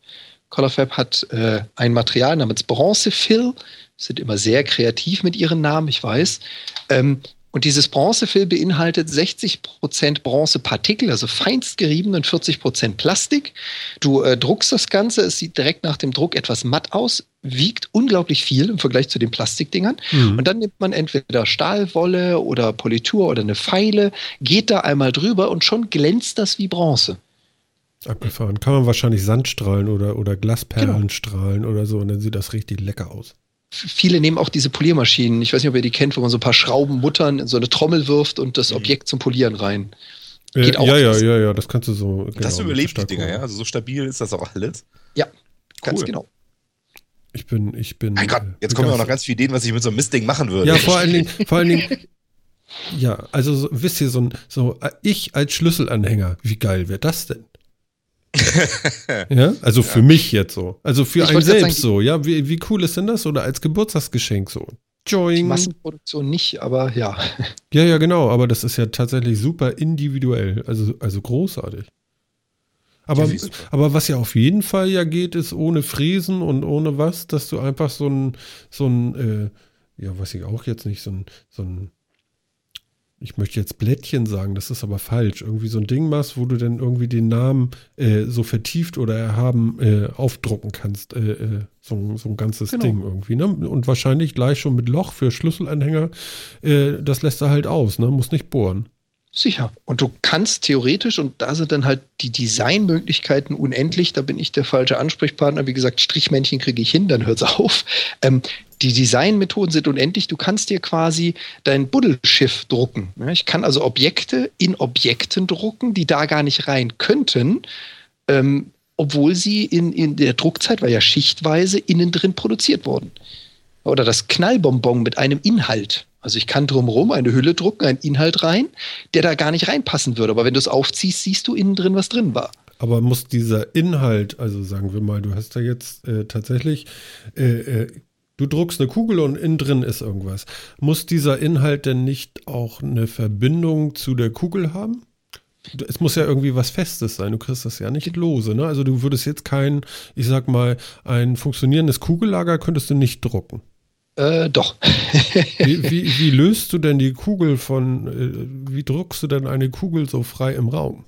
Colorfab hat äh, ein Material namens Bronzefill. Sind immer sehr kreativ mit ihren Namen, ich weiß. Ähm, und dieses Bronzefill beinhaltet 60% Bronzepartikel, also feinst gerieben und 40% Plastik. Du äh, druckst das Ganze, es sieht direkt nach dem Druck etwas matt aus, wiegt unglaublich viel im Vergleich zu den Plastikdingern. Mhm. Und dann nimmt man entweder Stahlwolle oder Politur oder eine Feile, geht da einmal drüber und schon glänzt das wie Bronze. Abgefahren. Kann man wahrscheinlich Sandstrahlen oder, oder Glasperlenstrahlen genau. oder so und dann sieht das richtig lecker aus viele nehmen auch diese Poliermaschinen. Ich weiß nicht, ob ihr die kennt, wo man so ein paar Schrauben muttern in so eine Trommel wirft und das mhm. Objekt zum Polieren rein. Äh, Geht äh, auch. Ja, ja, ja, ja, das kannst du so. Genau, das überlebt die Dinger, ja? Also so stabil ist das auch alles. Ja, cool. ganz genau. Ich bin, ich bin. Mein Gott, äh, jetzt kommen ja auch noch ganz viele Ideen, was ich mit so einem Mistding machen würde. Ja, vor allen Dingen, vor allen Dingen. Ja, also so, wisst ihr, so ein, so äh, ich als Schlüsselanhänger, wie geil wäre das denn? ja, also ja. für mich jetzt so. Also für ich einen selbst so, ja. Wie, wie cool ist denn das? Oder als Geburtstagsgeschenk so. Joing. Die Massenproduktion nicht, aber ja. Ja, ja, genau. Aber das ist ja tatsächlich super individuell. Also, also großartig. Aber, ja, aber was ja auf jeden Fall ja geht, ist ohne Fräsen und ohne was, dass du einfach so ein, so ein, äh, ja, weiß ich auch jetzt nicht, so ein, so ein ich möchte jetzt Blättchen sagen, das ist aber falsch, irgendwie so ein Ding machst, wo du dann irgendwie den Namen äh, so vertieft oder erhaben äh, aufdrucken kannst. Äh, äh so, so, ein ganzes genau. Ding irgendwie. Ne? Und wahrscheinlich gleich schon mit Loch für Schlüsselanhänger. Äh, das lässt er halt aus, ne? muss nicht bohren. Sicher. Und du kannst theoretisch, und da sind dann halt die Designmöglichkeiten unendlich, da bin ich der falsche Ansprechpartner. Wie gesagt, Strichmännchen kriege ich hin, dann hört es auf. Ähm, die Designmethoden sind unendlich. Du kannst dir quasi dein Buddelschiff drucken. Ich kann also Objekte in Objekten drucken, die da gar nicht rein könnten, ähm, obwohl sie in, in der Druckzeit, war ja schichtweise, innen drin produziert wurden. Oder das Knallbonbon mit einem Inhalt. Also ich kann drumherum eine Hülle drucken, einen Inhalt rein, der da gar nicht reinpassen würde. Aber wenn du es aufziehst, siehst du innen drin, was drin war. Aber muss dieser Inhalt, also sagen wir mal, du hast da jetzt äh, tatsächlich äh, äh, Du druckst eine Kugel und innen drin ist irgendwas. Muss dieser Inhalt denn nicht auch eine Verbindung zu der Kugel haben? Es muss ja irgendwie was Festes sein. Du kriegst das ja nicht lose. Ne? Also du würdest jetzt kein, ich sag mal, ein funktionierendes Kugellager könntest du nicht drucken. Äh, doch. wie, wie, wie, löst du denn die Kugel von, äh, wie druckst du denn eine Kugel so frei im Raum?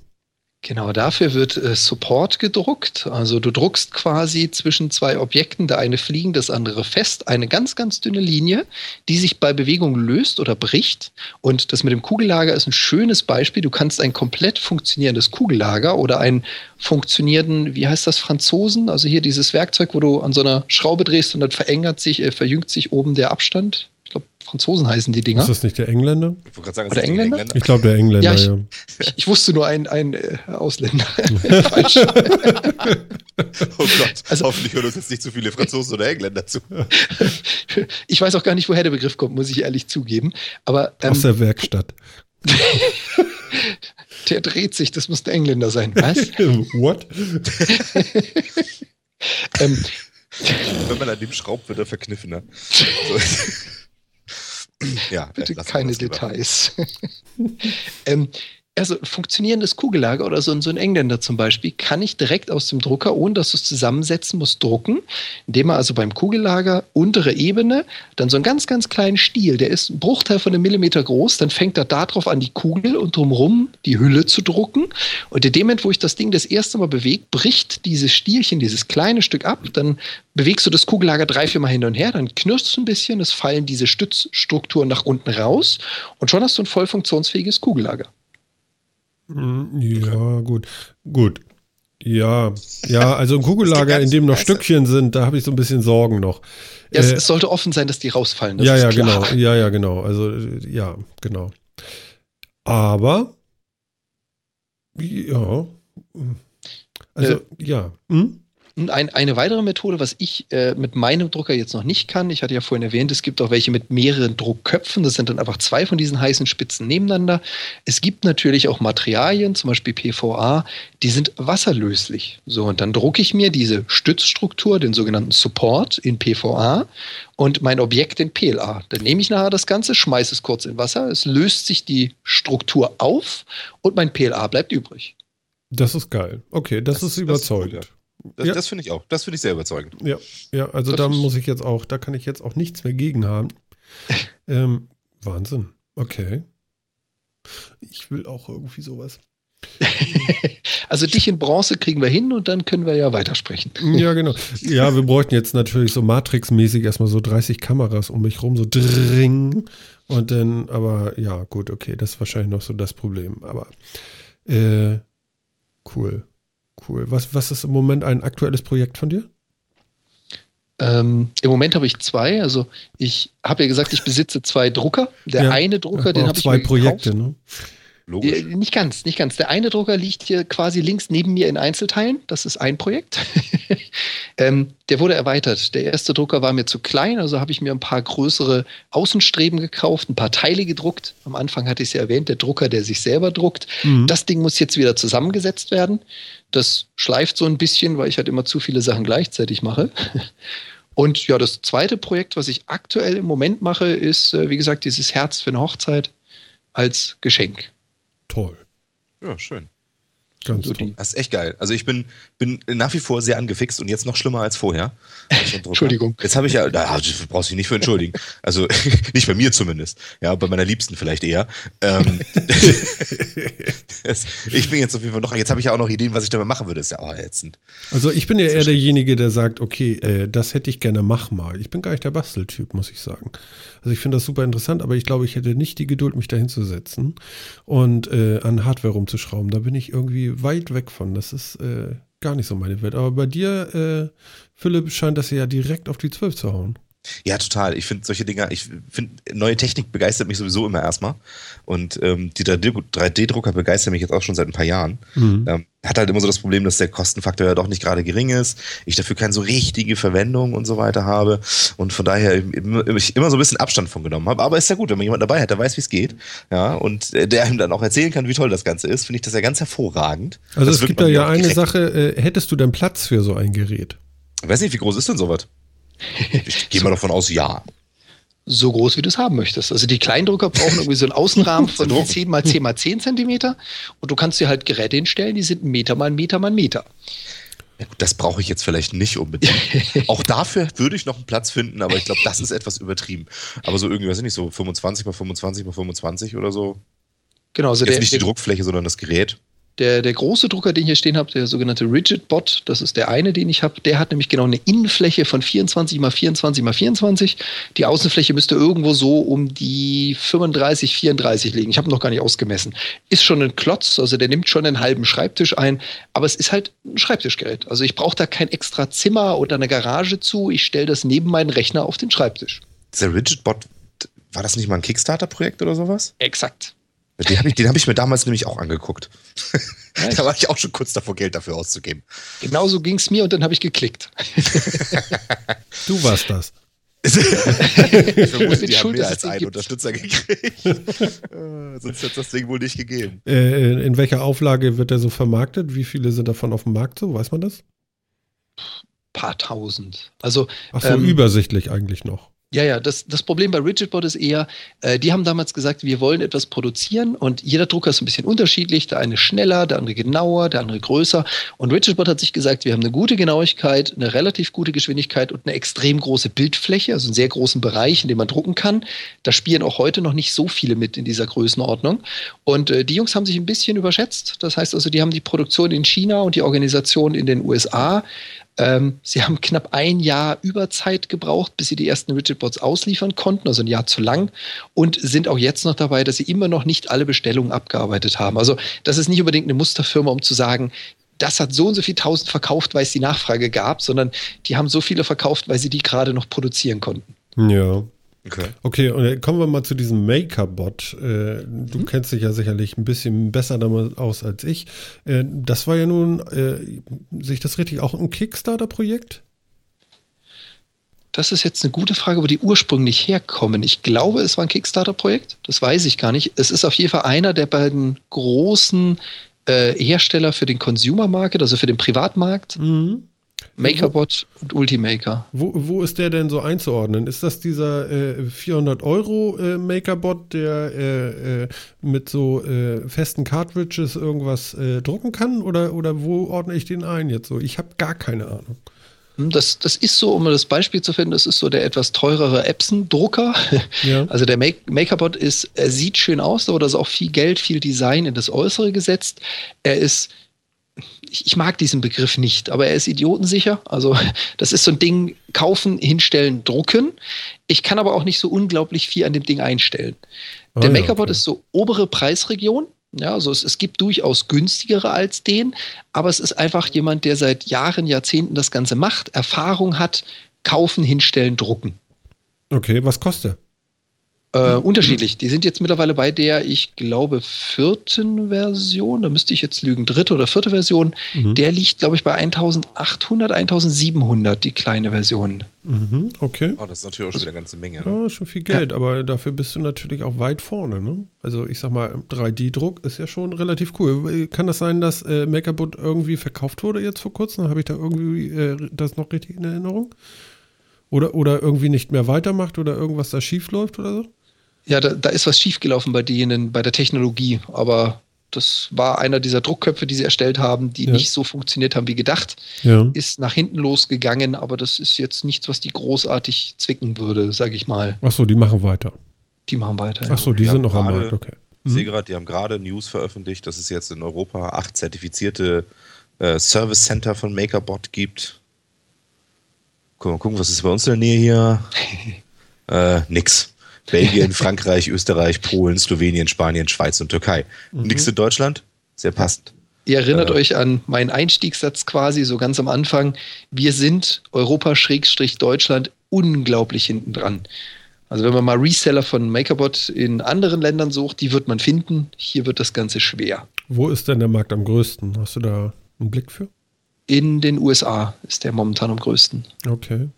Genau, dafür wird äh, Support gedruckt. Also du druckst quasi zwischen zwei Objekten, der eine fliegend, das andere fest, eine ganz, ganz dünne Linie, die sich bei Bewegung löst oder bricht. Und das mit dem Kugellager ist ein schönes Beispiel. Du kannst ein komplett funktionierendes Kugellager oder einen funktionierenden, wie heißt das, Franzosen? Also hier dieses Werkzeug, wo du an so einer Schraube drehst und dann verengert sich, äh, verjüngt sich oben der Abstand. Ich glaube, Franzosen heißen die Dinger. Ist das nicht der Engländer? Ich wollte gerade sagen, Oder das ist Engländer? Engländer. Ich glaube, der Engländer, Ja, ja. ich- Ich, ich wusste nur ein, ein äh, Ausländer. Falsch. Oh Gott, Also- hoffentlich hören uns jetzt nicht zu viele Franzosen oder Engländer zu. Ich weiß auch gar nicht, woher der Begriff kommt, muss ich ehrlich zugeben. Aber ähm, Aus der Werkstatt. der dreht sich, das muss der Engländer sein. Was? What? ähm, Wenn man an dem schraubt, wird er verkniffener. Ja, bitte äh, wir keine. Details. ähm, also funktionierendes Kugellager oder so, so ein Engländer zum Beispiel, kann ich direkt aus dem Drucker, ohne dass du es zusammensetzen musst, drucken, indem man also beim Kugellager untere Ebene dann so einen ganz, ganz kleinen Stiel, der ist ein Bruchteil von einem Millimeter groß, dann fängt er darauf an, die Kugel und drumherum die Hülle zu drucken. Und in dem Moment, wo ich das Ding das erste Mal bewege, bricht dieses Stielchen, dieses kleine Stück ab, dann bewegst du das Kugellager drei, vier Mal hin und her, dann knirscht es ein bisschen, es fallen diese Stützstrukturen nach unten raus und schon hast du ein voll funktionsfähiges Kugellager. Hm, Ja, gut. Gut. Ja, ja, also ein Kugellager, in dem noch. Stückchen sind, da habe ich so ein bisschen Sorgen noch. Ja, es, Äh, es sollte offen sein, dass die rausfallen. Das ja, ja, klar. genau. Ja, ja, genau. Also, äh, ja, genau. Aber, ja. Also, ja. Hm? Und ein, eine weitere Methode, was ich äh, mit meinem Drucker jetzt noch nicht kann, ich hatte ja vorhin erwähnt, es gibt auch welche mit mehreren Druckköpfen, das sind dann einfach zwei von diesen heißen Spitzen nebeneinander. Es gibt natürlich auch Materialien, zum Beispiel PVA, die sind wasserlöslich. So, und dann drucke ich mir diese Stützstruktur, den sogenannten Support in PVA und mein Objekt in PLA. Dann nehme ich nachher das Ganze, schmeiße es kurz in Wasser, es löst sich die Struktur auf und mein PLA bleibt übrig. Das ist geil. Okay, das, Das- ist das ist überzeugend. Das, Ja. das finde ich auch. Das finde ich sehr überzeugend. Ja, ja, also Das da muss ich jetzt auch, da kann ich jetzt auch nichts mehr gegen haben. ähm, Wahnsinn. Okay. Ich will auch irgendwie sowas. Also dich in Bronze kriegen wir hin und dann können wir ja weitersprechen. Ja, genau. Ja, wir bräuchten jetzt natürlich so Matrix-mäßig erstmal so 30 Kameras um mich rum, so dring. Und dann, aber ja, gut, okay, das ist wahrscheinlich noch so das Problem. Aber äh, cool. Cool. Was, was ist im Moment ein aktuelles Projekt von dir? Ähm, Im Moment habe ich zwei. Also ich habe ja gesagt, ich besitze zwei Drucker. Der Ja. eine Drucker, den habe ich zwei mir Projekte, gekauft. ne? Logisch. Äh, Nicht ganz, nicht ganz. Der eine Drucker liegt hier quasi links neben mir in Einzelteilen. Das ist ein Projekt. ähm, der wurde erweitert. Der erste Drucker war mir zu klein, also habe ich mir ein paar größere Außenstreben gekauft, ein paar Teile gedruckt. Am Anfang hatte ich es ja erwähnt, der Drucker, der sich selber druckt. Mhm. Das Ding muss jetzt wieder zusammengesetzt werden. Das schleift so ein bisschen, weil ich halt immer zu viele Sachen gleichzeitig mache. Und ja, das zweite Projekt, was ich aktuell im Moment mache, ist, äh, wie gesagt, dieses Herz für eine Hochzeit als Geschenk. Toll. Ja, schön. Ganz So toll. die- Das ist echt geil. Also ich bin, bin nach wie vor sehr angefixt und jetzt noch schlimmer als vorher. Entschuldigung. Jetzt habe ich ja, da du brauchst dich nicht für entschuldigen. Also nicht bei mir zumindest. Ja, bei meiner Liebsten vielleicht eher. Ähm, das, ich bin jetzt auf jeden Fall noch, jetzt habe ich ja auch noch Ideen, was ich damit machen würde. ist ja auch ätzend. Also ich bin ja eher derjenige, der sagt, okay, äh, das hätte ich gerne, mach mal. Ich bin gar nicht der Basteltyp, muss ich sagen. Also ich finde das super interessant, aber ich glaube, ich hätte nicht die Geduld, mich dahin zu setzen und äh, an Hardware rumzuschrauben. Da bin ich irgendwie weit weg von. Das ist äh, gar nicht so meine Welt. Aber bei dir, äh, Philipp, scheint das ja direkt auf die 12 zu hauen. Ja, total. Ich finde solche Dinger, ich finde, neue Technik begeistert mich sowieso immer erstmal. Und ähm, die 3D-Drucker begeistern mich jetzt auch schon seit ein paar Jahren. Mhm. Ähm, hat halt immer so das Problem, dass der Kostenfaktor ja doch nicht gerade gering ist. Ich dafür keine so richtige Verwendung und so weiter habe. Und von daher immer, ich immer so ein bisschen Abstand von genommen habe. Aber ist ja gut, wenn man jemanden dabei hat, der weiß, wie es geht. Ja, und äh, der ihm dann auch erzählen kann, wie toll das Ganze ist, finde ich das ja ganz hervorragend. Also Das es gibt da ja eine direkt. Sache, äh, hättest du denn Platz für so ein Gerät? Ich weiß nicht, wie groß ist denn sowas? Ich gehe mal davon aus, ja. So groß, wie du es haben möchtest. Also die Kleindrucker brauchen irgendwie so einen Außenrahmen von drucken. 10 mal 10 mal 10 Zentimeter. Und du kannst dir halt Geräte hinstellen, die sind Meter mal Meter mal Meter. Das brauche ich jetzt vielleicht nicht unbedingt. Auch dafür würde ich noch einen Platz finden, aber ich glaube, das ist etwas übertrieben. Aber so irgendwie, weiß ich nicht, so 25 mal 25 mal 25 oder so. Genau, also Jetzt der, nicht die Druckfläche, sondern das Gerät. Der, der große Drucker, den ich hier stehen habe, der sogenannte Rigid Bot, das ist der eine, den ich habe, der hat nämlich genau eine Innenfläche von 24 mal 24 mal 24. Die Außenfläche müsste irgendwo so um die 35, 34 liegen. Ich habe noch gar nicht ausgemessen. Ist schon ein Klotz, also der nimmt schon einen halben Schreibtisch ein, aber es ist halt ein Schreibtischgerät. Also ich brauche da kein extra Zimmer oder eine Garage zu. Ich stelle das neben meinen Rechner auf den Schreibtisch. Dieser Rigid Bot, war das nicht mal ein Kickstarter-Projekt oder sowas? Exakt. Den habe ich, hab ich mir damals nämlich auch angeguckt. da war ich auch schon kurz davor, Geld dafür auszugeben. Genauso ging es mir und dann habe ich geklickt. du warst das. ich vermute, die haben mehr als einen Unterstützer gekriegt. Sonst hätte es das Ding wohl nicht gegeben. Äh, in welcher Auflage wird der so vermarktet? Wie viele sind davon auf dem Markt so? Weiß man das? Paar tausend. Also, Ach so, ähm, übersichtlich eigentlich noch. Ja, ja, das, das Problem bei Rigidbot ist eher, äh, die haben damals gesagt, wir wollen etwas produzieren und jeder Drucker ist ein bisschen unterschiedlich. Der eine schneller, der andere genauer, der andere größer. Und Rigidbot hat sich gesagt, wir haben eine gute Genauigkeit, eine relativ gute Geschwindigkeit und eine extrem große Bildfläche, also einen sehr großen Bereich, in dem man drucken kann. Da spielen auch heute noch nicht so viele mit in dieser Größenordnung. Und äh, die Jungs haben sich ein bisschen überschätzt. Das heißt also, die haben die Produktion in China und die Organisation in den USA ähm, sie haben knapp ein Jahr Überzeit gebraucht, bis sie die ersten Rigidbots ausliefern konnten, also ein Jahr zu lang, und sind auch jetzt noch dabei, dass sie immer noch nicht alle Bestellungen abgearbeitet haben. Also das ist nicht unbedingt eine Musterfirma, um zu sagen, das hat so und so viel tausend verkauft, weil es die Nachfrage gab, sondern die haben so viele verkauft, weil sie die gerade noch produzieren konnten. Ja, Okay. Okay, und kommen wir mal zu diesem Maker-Bot. Äh, du mhm. kennst dich ja sicherlich ein bisschen besser damit aus als ich. Äh, das war ja nun, äh, sehe ich das richtig, auch ein Kickstarter-Projekt? Das ist jetzt eine gute Frage, wo die ursprünglich herkommen. Ich glaube, es war ein Kickstarter-Projekt. Das weiß ich gar nicht. Es ist auf jeden Fall einer der beiden großen Hersteller für den Consumer-Market, also für den Privatmarkt. Mhm. Makerbot und Ultimaker. Wo, wo ist der denn so einzuordnen? Ist das dieser äh, 400 Euro äh, Makerbot, der äh, äh, mit so äh, festen Cartridges irgendwas äh, drucken kann? Oder, oder wo ordne ich den ein jetzt so? Ich habe gar keine Ahnung. Hm, das, das ist so, um das Beispiel zu finden, das ist so der etwas teurere Epson-Drucker. Ja. Also der Make Makerbot ist, er sieht schön aus, aber da ist auch viel Geld, viel Design in das Äußere gesetzt. Er ist ich, mag diesen Begriff nicht, aber er ist idiotensicher. Also das ist so ein Ding, kaufen, hinstellen, drucken. Ich kann aber auch nicht so unglaublich viel an dem Ding einstellen. Oh, der ja, Makerbot okay. ist so obere Preisregion. Ja, also es, es gibt durchaus günstigere als den, aber es ist einfach jemand, der seit Jahren, Jahrzehnten das Ganze macht, Erfahrung hat, kaufen, hinstellen, drucken. Okay, was kostet? Äh, unterschiedlich. Die sind jetzt mittlerweile bei der, ich glaube, vierten Version. Da müsste ich jetzt lügen, dritte oder vierte Version. Mhm. Der liegt, glaube ich, bei 1800, 1700, die kleine Version. Mhm, okay. Oh, das ist natürlich auch schon wieder eine ganze Menge. Ne? Ja, schon viel Geld, ja. aber dafür bist du natürlich auch weit vorne. Ne? Also, ich sag mal, 3D-Druck ist ja schon relativ cool. Kann das sein, dass äh, Makerbot irgendwie verkauft wurde jetzt vor kurzem? Habe ich da irgendwie äh, das noch richtig in Erinnerung? Oder, oder irgendwie nicht mehr weitermacht oder irgendwas da schief läuft oder so? Ja, da, da ist was schiefgelaufen bei denen, bei der Technologie, aber das war einer dieser Druckköpfe, die sie erstellt haben, die ja. nicht so funktioniert haben wie gedacht. Ja. Ist nach hinten losgegangen, aber das ist jetzt nichts, was die großartig zwicken würde, sage ich mal. Ach so, die machen weiter. Die machen weiter. Ach so, die, die sind noch am Markt, okay. Ich sehe mhm. gerade, die haben gerade News veröffentlicht, dass es jetzt in Europa acht zertifizierte äh, Service Center von MakerBot gibt. Gucken, mal gucken, was ist bei uns in der Nähe hier? äh, nix. Belgien, Frankreich, Österreich, Polen, Slowenien, Spanien, Schweiz und Türkei. Mhm. Nichts in Deutschland? Sehr passend. Ihr erinnert äh, euch an meinen Einstiegssatz quasi so ganz am Anfang. Wir sind Europa-Deutschland unglaublich hinten dran. Also wenn man mal Reseller von MakerBot in anderen Ländern sucht, die wird man finden. Hier wird das Ganze schwer. Wo ist denn der Markt am größten? Hast du da einen Blick für? In den USA ist der momentan am größten. Okay.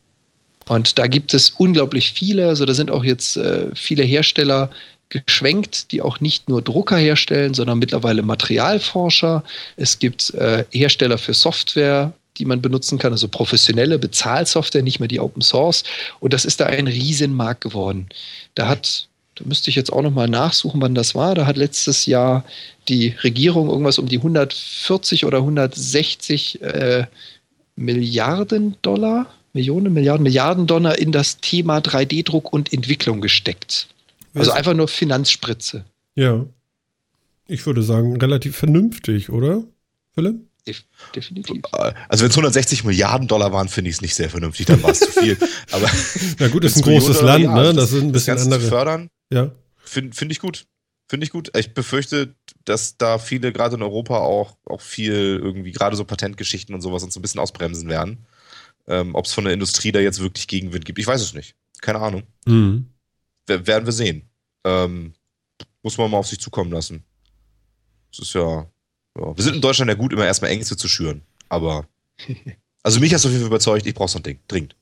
Und da gibt es unglaublich viele, also da sind auch jetzt äh, viele Hersteller geschwenkt, die auch nicht nur Drucker herstellen, sondern mittlerweile Materialforscher. Es gibt äh, Hersteller für Software, die man benutzen kann, also professionelle Bezahlsoftware, nicht mehr die Open Source. Und das ist da ein Riesenmarkt geworden. Da hat, da müsste ich jetzt auch nochmal nachsuchen, wann das war. Da hat letztes Jahr die Regierung irgendwas um die 140 oder 160 äh, Milliarden Dollar Millionen, Milliarden, Milliarden Dollar in das Thema 3D-Druck und Entwicklung gesteckt. Also einfach nur Finanzspritze. Ja. Ich würde sagen, relativ vernünftig, oder? Philipp? Def definitiv. Also wenn es 160 Milliarden Dollar waren, finde ich es nicht sehr vernünftig, dann war es zu viel. Aber Na gut, ist ein großes Land, ne? Das sind ein bisschen Ganze zu fördern, Ja. finde find ich gut. Finde ich gut. Ich befürchte, dass da viele gerade in Europa auch, auch viel irgendwie, gerade so Patentgeschichten und sowas uns so ein bisschen ausbremsen werden. Ähm, Ob es von der Industrie da jetzt wirklich Gegenwind gibt, ich weiß es nicht. Keine Ahnung. Mhm. Wer- werden wir sehen. Ähm, muss man mal auf sich zukommen lassen. Das ist ja, ja. Wir sind in Deutschland ja gut, immer erstmal Ängste zu schüren. Aber. Also mich hast du auf jeden Fall überzeugt, ich brauche so ein Ding. Dringend.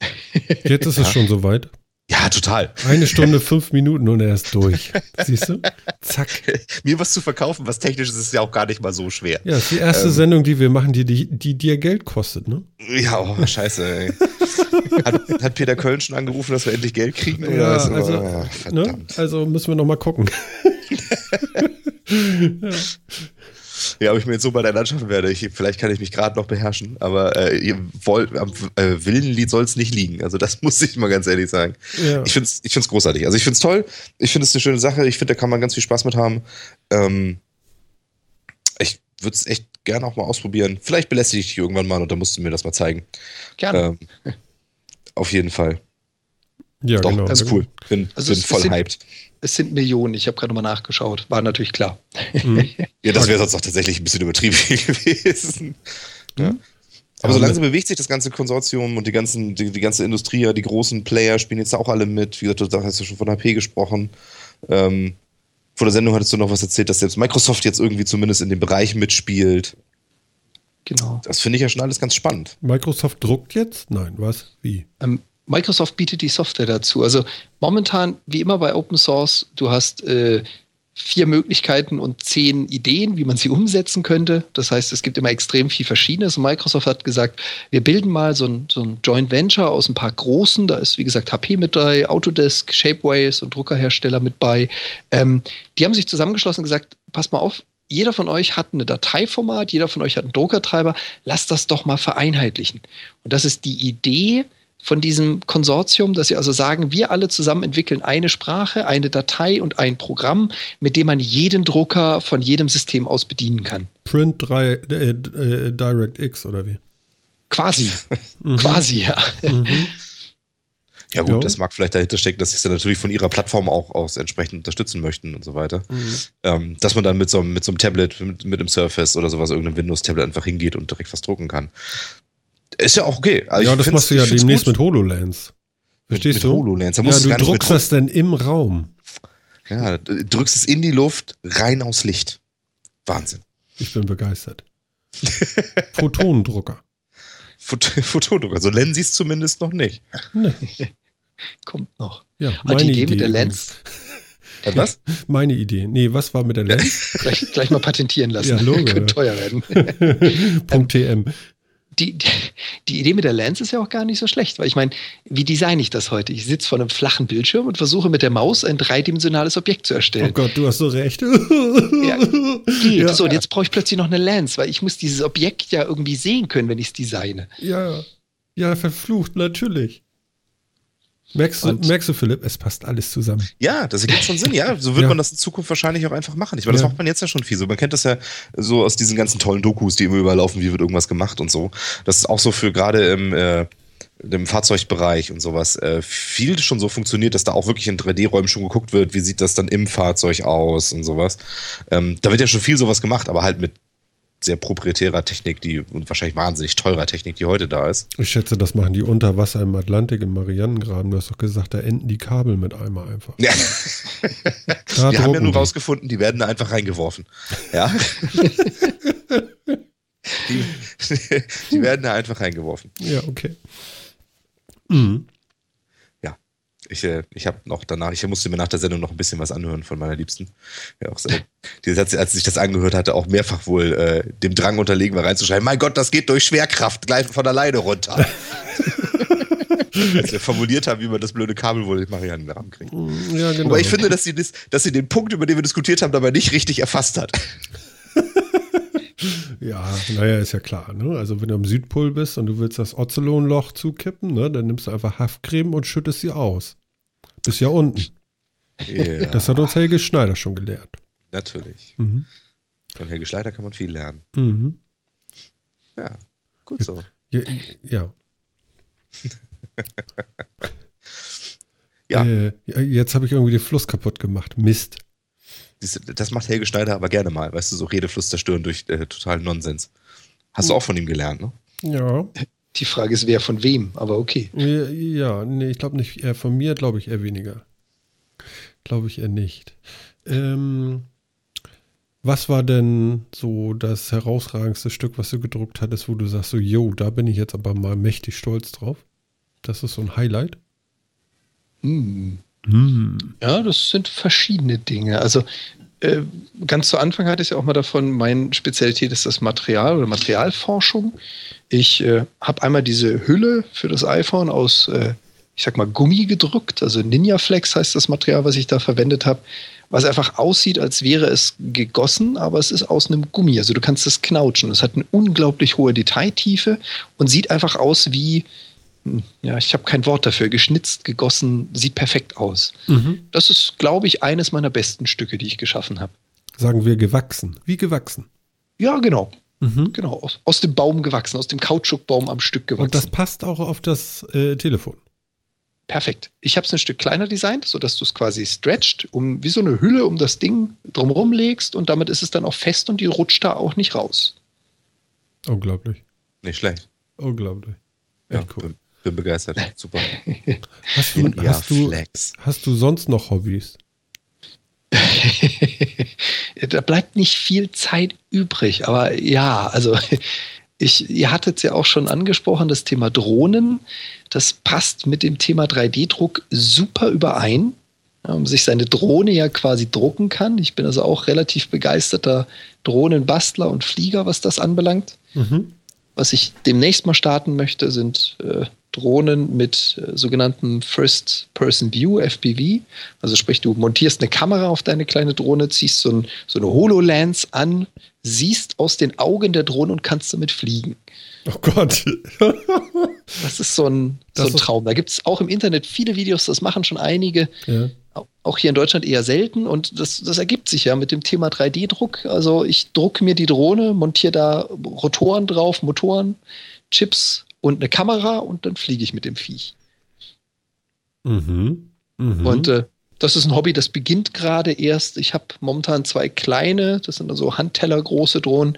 Jetzt ist es schon soweit. Ja, total. Eine Stunde, fünf Minuten und er ist durch. Siehst du? Zack. Mir was zu verkaufen, was technisch ist, ist ja auch gar nicht mal so schwer. Ja, ist die erste Ähm. Sendung, die wir machen, die, die, die dir Geld kostet, ne? Ja, oh, scheiße, ey. Hat, hat Peter Köln schon angerufen, dass wir endlich Geld kriegen? Oder Ja, was? also, Ah, Ne? Also müssen wir noch mal gucken. Ja, ob ich mir jetzt so bei der anschaffen werde, ich, vielleicht kann ich mich gerade noch beherrschen, aber äh, ihr wollt, am äh, Willenlied soll es nicht liegen. Also das muss ich mal ganz ehrlich sagen. Ja. Ich finde es ich find's großartig. Also ich finde es toll. Ich finde es eine schöne Sache. Ich finde, da kann man ganz viel Spaß mit haben. Ähm, ich würde es echt gerne auch mal ausprobieren. Vielleicht belästige ich dich irgendwann mal und dann musst du mir das mal zeigen. Gerne. Ähm, auf jeden Fall. Ja, Doch, genau. das ist cool. Bin, Also bin es- voll es sind- hyped. Es sind Millionen, ich habe gerade nochmal nachgeschaut. War natürlich klar. Mhm. Ja, das wäre sonst auch tatsächlich ein bisschen übertrieben gewesen. Ja. Aber so langsam bewegt sich das ganze Konsortium und die, ganzen, die, die ganze Industrie, ja, die großen Player spielen jetzt auch alle mit. Wie gesagt, du hast ja schon von HP gesprochen. Ähm, vor der Sendung hattest du noch was erzählt, dass selbst Microsoft jetzt irgendwie zumindest in dem Bereich mitspielt. Genau. Das finde ich ja schon alles ganz spannend. Microsoft druckt jetzt? Nein, was? Wie? Ähm, Microsoft bietet die Software dazu. Also momentan, wie immer bei Open Source, du hast äh, vier Möglichkeiten und zehn Ideen, wie man sie umsetzen könnte. Das heißt, es gibt immer extrem viel Verschiedenes. Und Microsoft hat gesagt, wir bilden mal so ein, so ein Joint Venture aus ein paar großen. Da ist, wie gesagt, HP mit bei, Autodesk, Shapeways und Druckerhersteller mit bei. Ähm, die haben sich zusammengeschlossen und gesagt, pass mal auf, jeder von euch hat ein Dateiformat, jeder von euch hat einen Druckertreiber, lasst das doch mal vereinheitlichen. Und das ist die Idee von diesem Konsortium, dass sie also sagen, wir alle zusammen entwickeln eine Sprache, eine Datei und ein Programm, mit dem man jeden Drucker von jedem System aus bedienen kann. Print 3, äh, äh, DirectX oder wie? Quasi. Mhm. Quasi, ja. Ja gut, Ja. das mag vielleicht dahinter stecken, dass sie es dann natürlich von ihrer Plattform auch aus entsprechend unterstützen möchten und so weiter. Ähm, dass man dann mit so, einem- mit so einem Tablet, mit, mit einem Surface oder sowas, irgendeinem Windows-Tablet einfach hingeht und direkt was drucken kann. Ist ja auch okay. Also ja, das machst du ja demnächst gut. mit HoloLens. Verstehst mit du? HoloLens. Da Ja, musst du du druckst das dann im Raum. Ja, du drückst es in die Luft, rein aus Licht. Wahnsinn. Ich bin begeistert. Photonendrucker. Fot Fotodrucker. So nennen sie es zumindest noch nicht. Ne. Kommt noch. Ja, Ah, die Idee mit der. Äh, Was? Meine Idee. Nee, was war mit der Lens? Gleich, gleich mal patentieren lassen. Ja, Logo, Könnte ja. teuer werden. Punkt .tm. die, die Idee mit der Lens ist ja auch gar nicht so schlecht, weil ich meine, wie designe ich das heute? Ich sitze vor einem flachen Bildschirm und versuche mit der Maus ein dreidimensionales Objekt zu Oh erstellen. Gott, du hast so recht. Ja. Ja. So, und jetzt brauche ich plötzlich noch eine Lens, weil ich muss dieses Objekt ja irgendwie sehen können, wenn ich es designe. Ja, ja, verflucht, natürlich. Merkst du, Und- merkst du, Philipp, es passt alles zusammen. Ja, das ergibt schon Sinn. Ja, so wird Ja. man das in Zukunft wahrscheinlich auch einfach machen. Ich meine, das Ja. macht man jetzt ja schon viel so. Man kennt das ja so aus diesen ganzen tollen Dokus, die immer überlaufen, wie wird irgendwas gemacht und so. Das ist auch so für gerade im, äh, im Fahrzeugbereich und sowas äh, viel schon so funktioniert, dass da auch wirklich in 3D-Räumen schon geguckt wird, wie sieht das dann im Fahrzeug aus und sowas. Ähm, da wird ja schon viel sowas gemacht, aber halt mit sehr proprietärer Technik, die und wahrscheinlich wahnsinnig teurer Technik, die heute da ist. Ich schätze, das machen die unter Wasser im Atlantik, im Marianengraben. Du hast doch gesagt, da enden die Kabel mit einmal einfach. Ja. Wir haben ja nur rausgefunden, die werden da einfach reingeworfen. Ja. die, die werden da einfach reingeworfen. Ja, okay. Mhm. Ich, äh, ich habe noch danach, ich musste mir nach der Sendung noch ein bisschen was anhören von meiner Liebsten. Ja, auch die, hat, als sie sich das angehört hatte, auch mehrfach wohl äh, dem Drang unterlegen war, reinzuschreiben: Mein Gott, das geht durch Schwerkraft gleich von alleine runter. Als wir formuliert haben, wie man das blöde Kabel wohl in Marianne rankriegt. Ja, genau. Aber ich finde, dass sie, das, dass sie den Punkt, über den wir diskutiert haben, dabei nicht richtig erfasst hat. Ja, naja, ist ja klar. Ne? Also wenn du am Südpol bist und du willst das Ozelonloch zukippen, ne, dann nimmst du einfach Haftcreme und schüttest sie aus. Bis ja unten. Ja, Das hat uns Helge Schneider schon gelehrt. natürlich. Mhm. Von Helge Schleider kann man viel lernen. Mhm. Ja, gut so. Ja. ja. Ja. Äh, jetzt habe ich irgendwie den Fluss kaputt gemacht. Mist. Das, macht Helge Schneider aber gerne mal, weißt du, so Redefluss zerstören durch äh, totalen Nonsens. Hast du auch von ihm gelernt, ne? Ja. Die Frage ist, wer von wem, aber okay. Ja, nee, ich glaube nicht. Eher von mir glaube ich eher weniger. Glaube ich eher nicht. Ähm, was war denn so das herausragendste Stück, was du gedruckt hattest, wo du sagst, so, yo, da bin ich jetzt aber mal mächtig stolz drauf? Das ist so ein Highlight? Hm. Hm. Ja, das sind verschiedene Dinge. Also äh, ganz zu Anfang hatte ich ja auch mal davon, meine Spezialität ist das Material oder Materialforschung. Ich äh, habe einmal diese Hülle für das iPhone aus, äh, ich sag mal, Gummi gedruckt. Also Ninja Flex heißt das Material, was ich da verwendet habe, was einfach aussieht, als wäre es gegossen, aber es ist aus einem Gummi. Also du kannst es knautschen. Es hat eine unglaublich hohe Detailtiefe und sieht einfach aus wie, ja, ich habe kein Wort dafür, geschnitzt, gegossen, sieht perfekt aus. Mhm. Das ist, glaube ich, eines meiner besten Stücke, die ich geschaffen habe. Sagen wir gewachsen. Wie gewachsen? Ja, genau. Mhm. Genau. Aus, aus dem Baum gewachsen, aus dem Kautschukbaum am Stück gewachsen. Und das passt auch auf das äh, Telefon. Perfekt. Ich habe es ein Stück kleiner designt, sodass du es quasi stretcht, um wie so eine Hülle um das Ding drumherum legst und damit ist es dann auch fest und die rutscht da auch nicht raus. Unglaublich. Nicht schlecht. Unglaublich. Ja, Echt cool. Bin, bin begeistert. Super. Hast du, Ja, hast, du, hast du sonst noch Hobbys? da bleibt nicht viel Zeit übrig, aber ja, also ich, ihr hattet es ja auch schon angesprochen, das Thema Drohnen. Das passt mit dem Thema 3D-Druck super überein. Um sich seine Drohne ja quasi drucken kann. Ich bin also auch relativ begeisterter Drohnenbastler und Flieger, was das anbelangt. Mhm. Was ich demnächst mal starten möchte, sind äh, Drohnen mit äh, sogenannten First-Person-View, FPV. Also sprich, du montierst eine Kamera auf deine kleine Drohne, ziehst so, ein, so eine HoloLens an, siehst aus den Augen der Drohne und kannst damit fliegen. Oh Gott. Das ist so ein, so ein Traum. Da gibt es auch im Internet viele Videos, das machen schon einige. ja. Auch hier in Deutschland eher selten und das, das ergibt sich ja mit dem Thema 3D-Druck. Also ich drucke mir die Drohne, montiere da Rotoren drauf, Motoren, Chips und eine Kamera und dann fliege ich mit dem Viech. Mhm. Mhm. Und äh, das ist ein Hobby, das beginnt gerade erst. Ich habe momentan zwei kleine, das sind also handtellergroße Drohnen,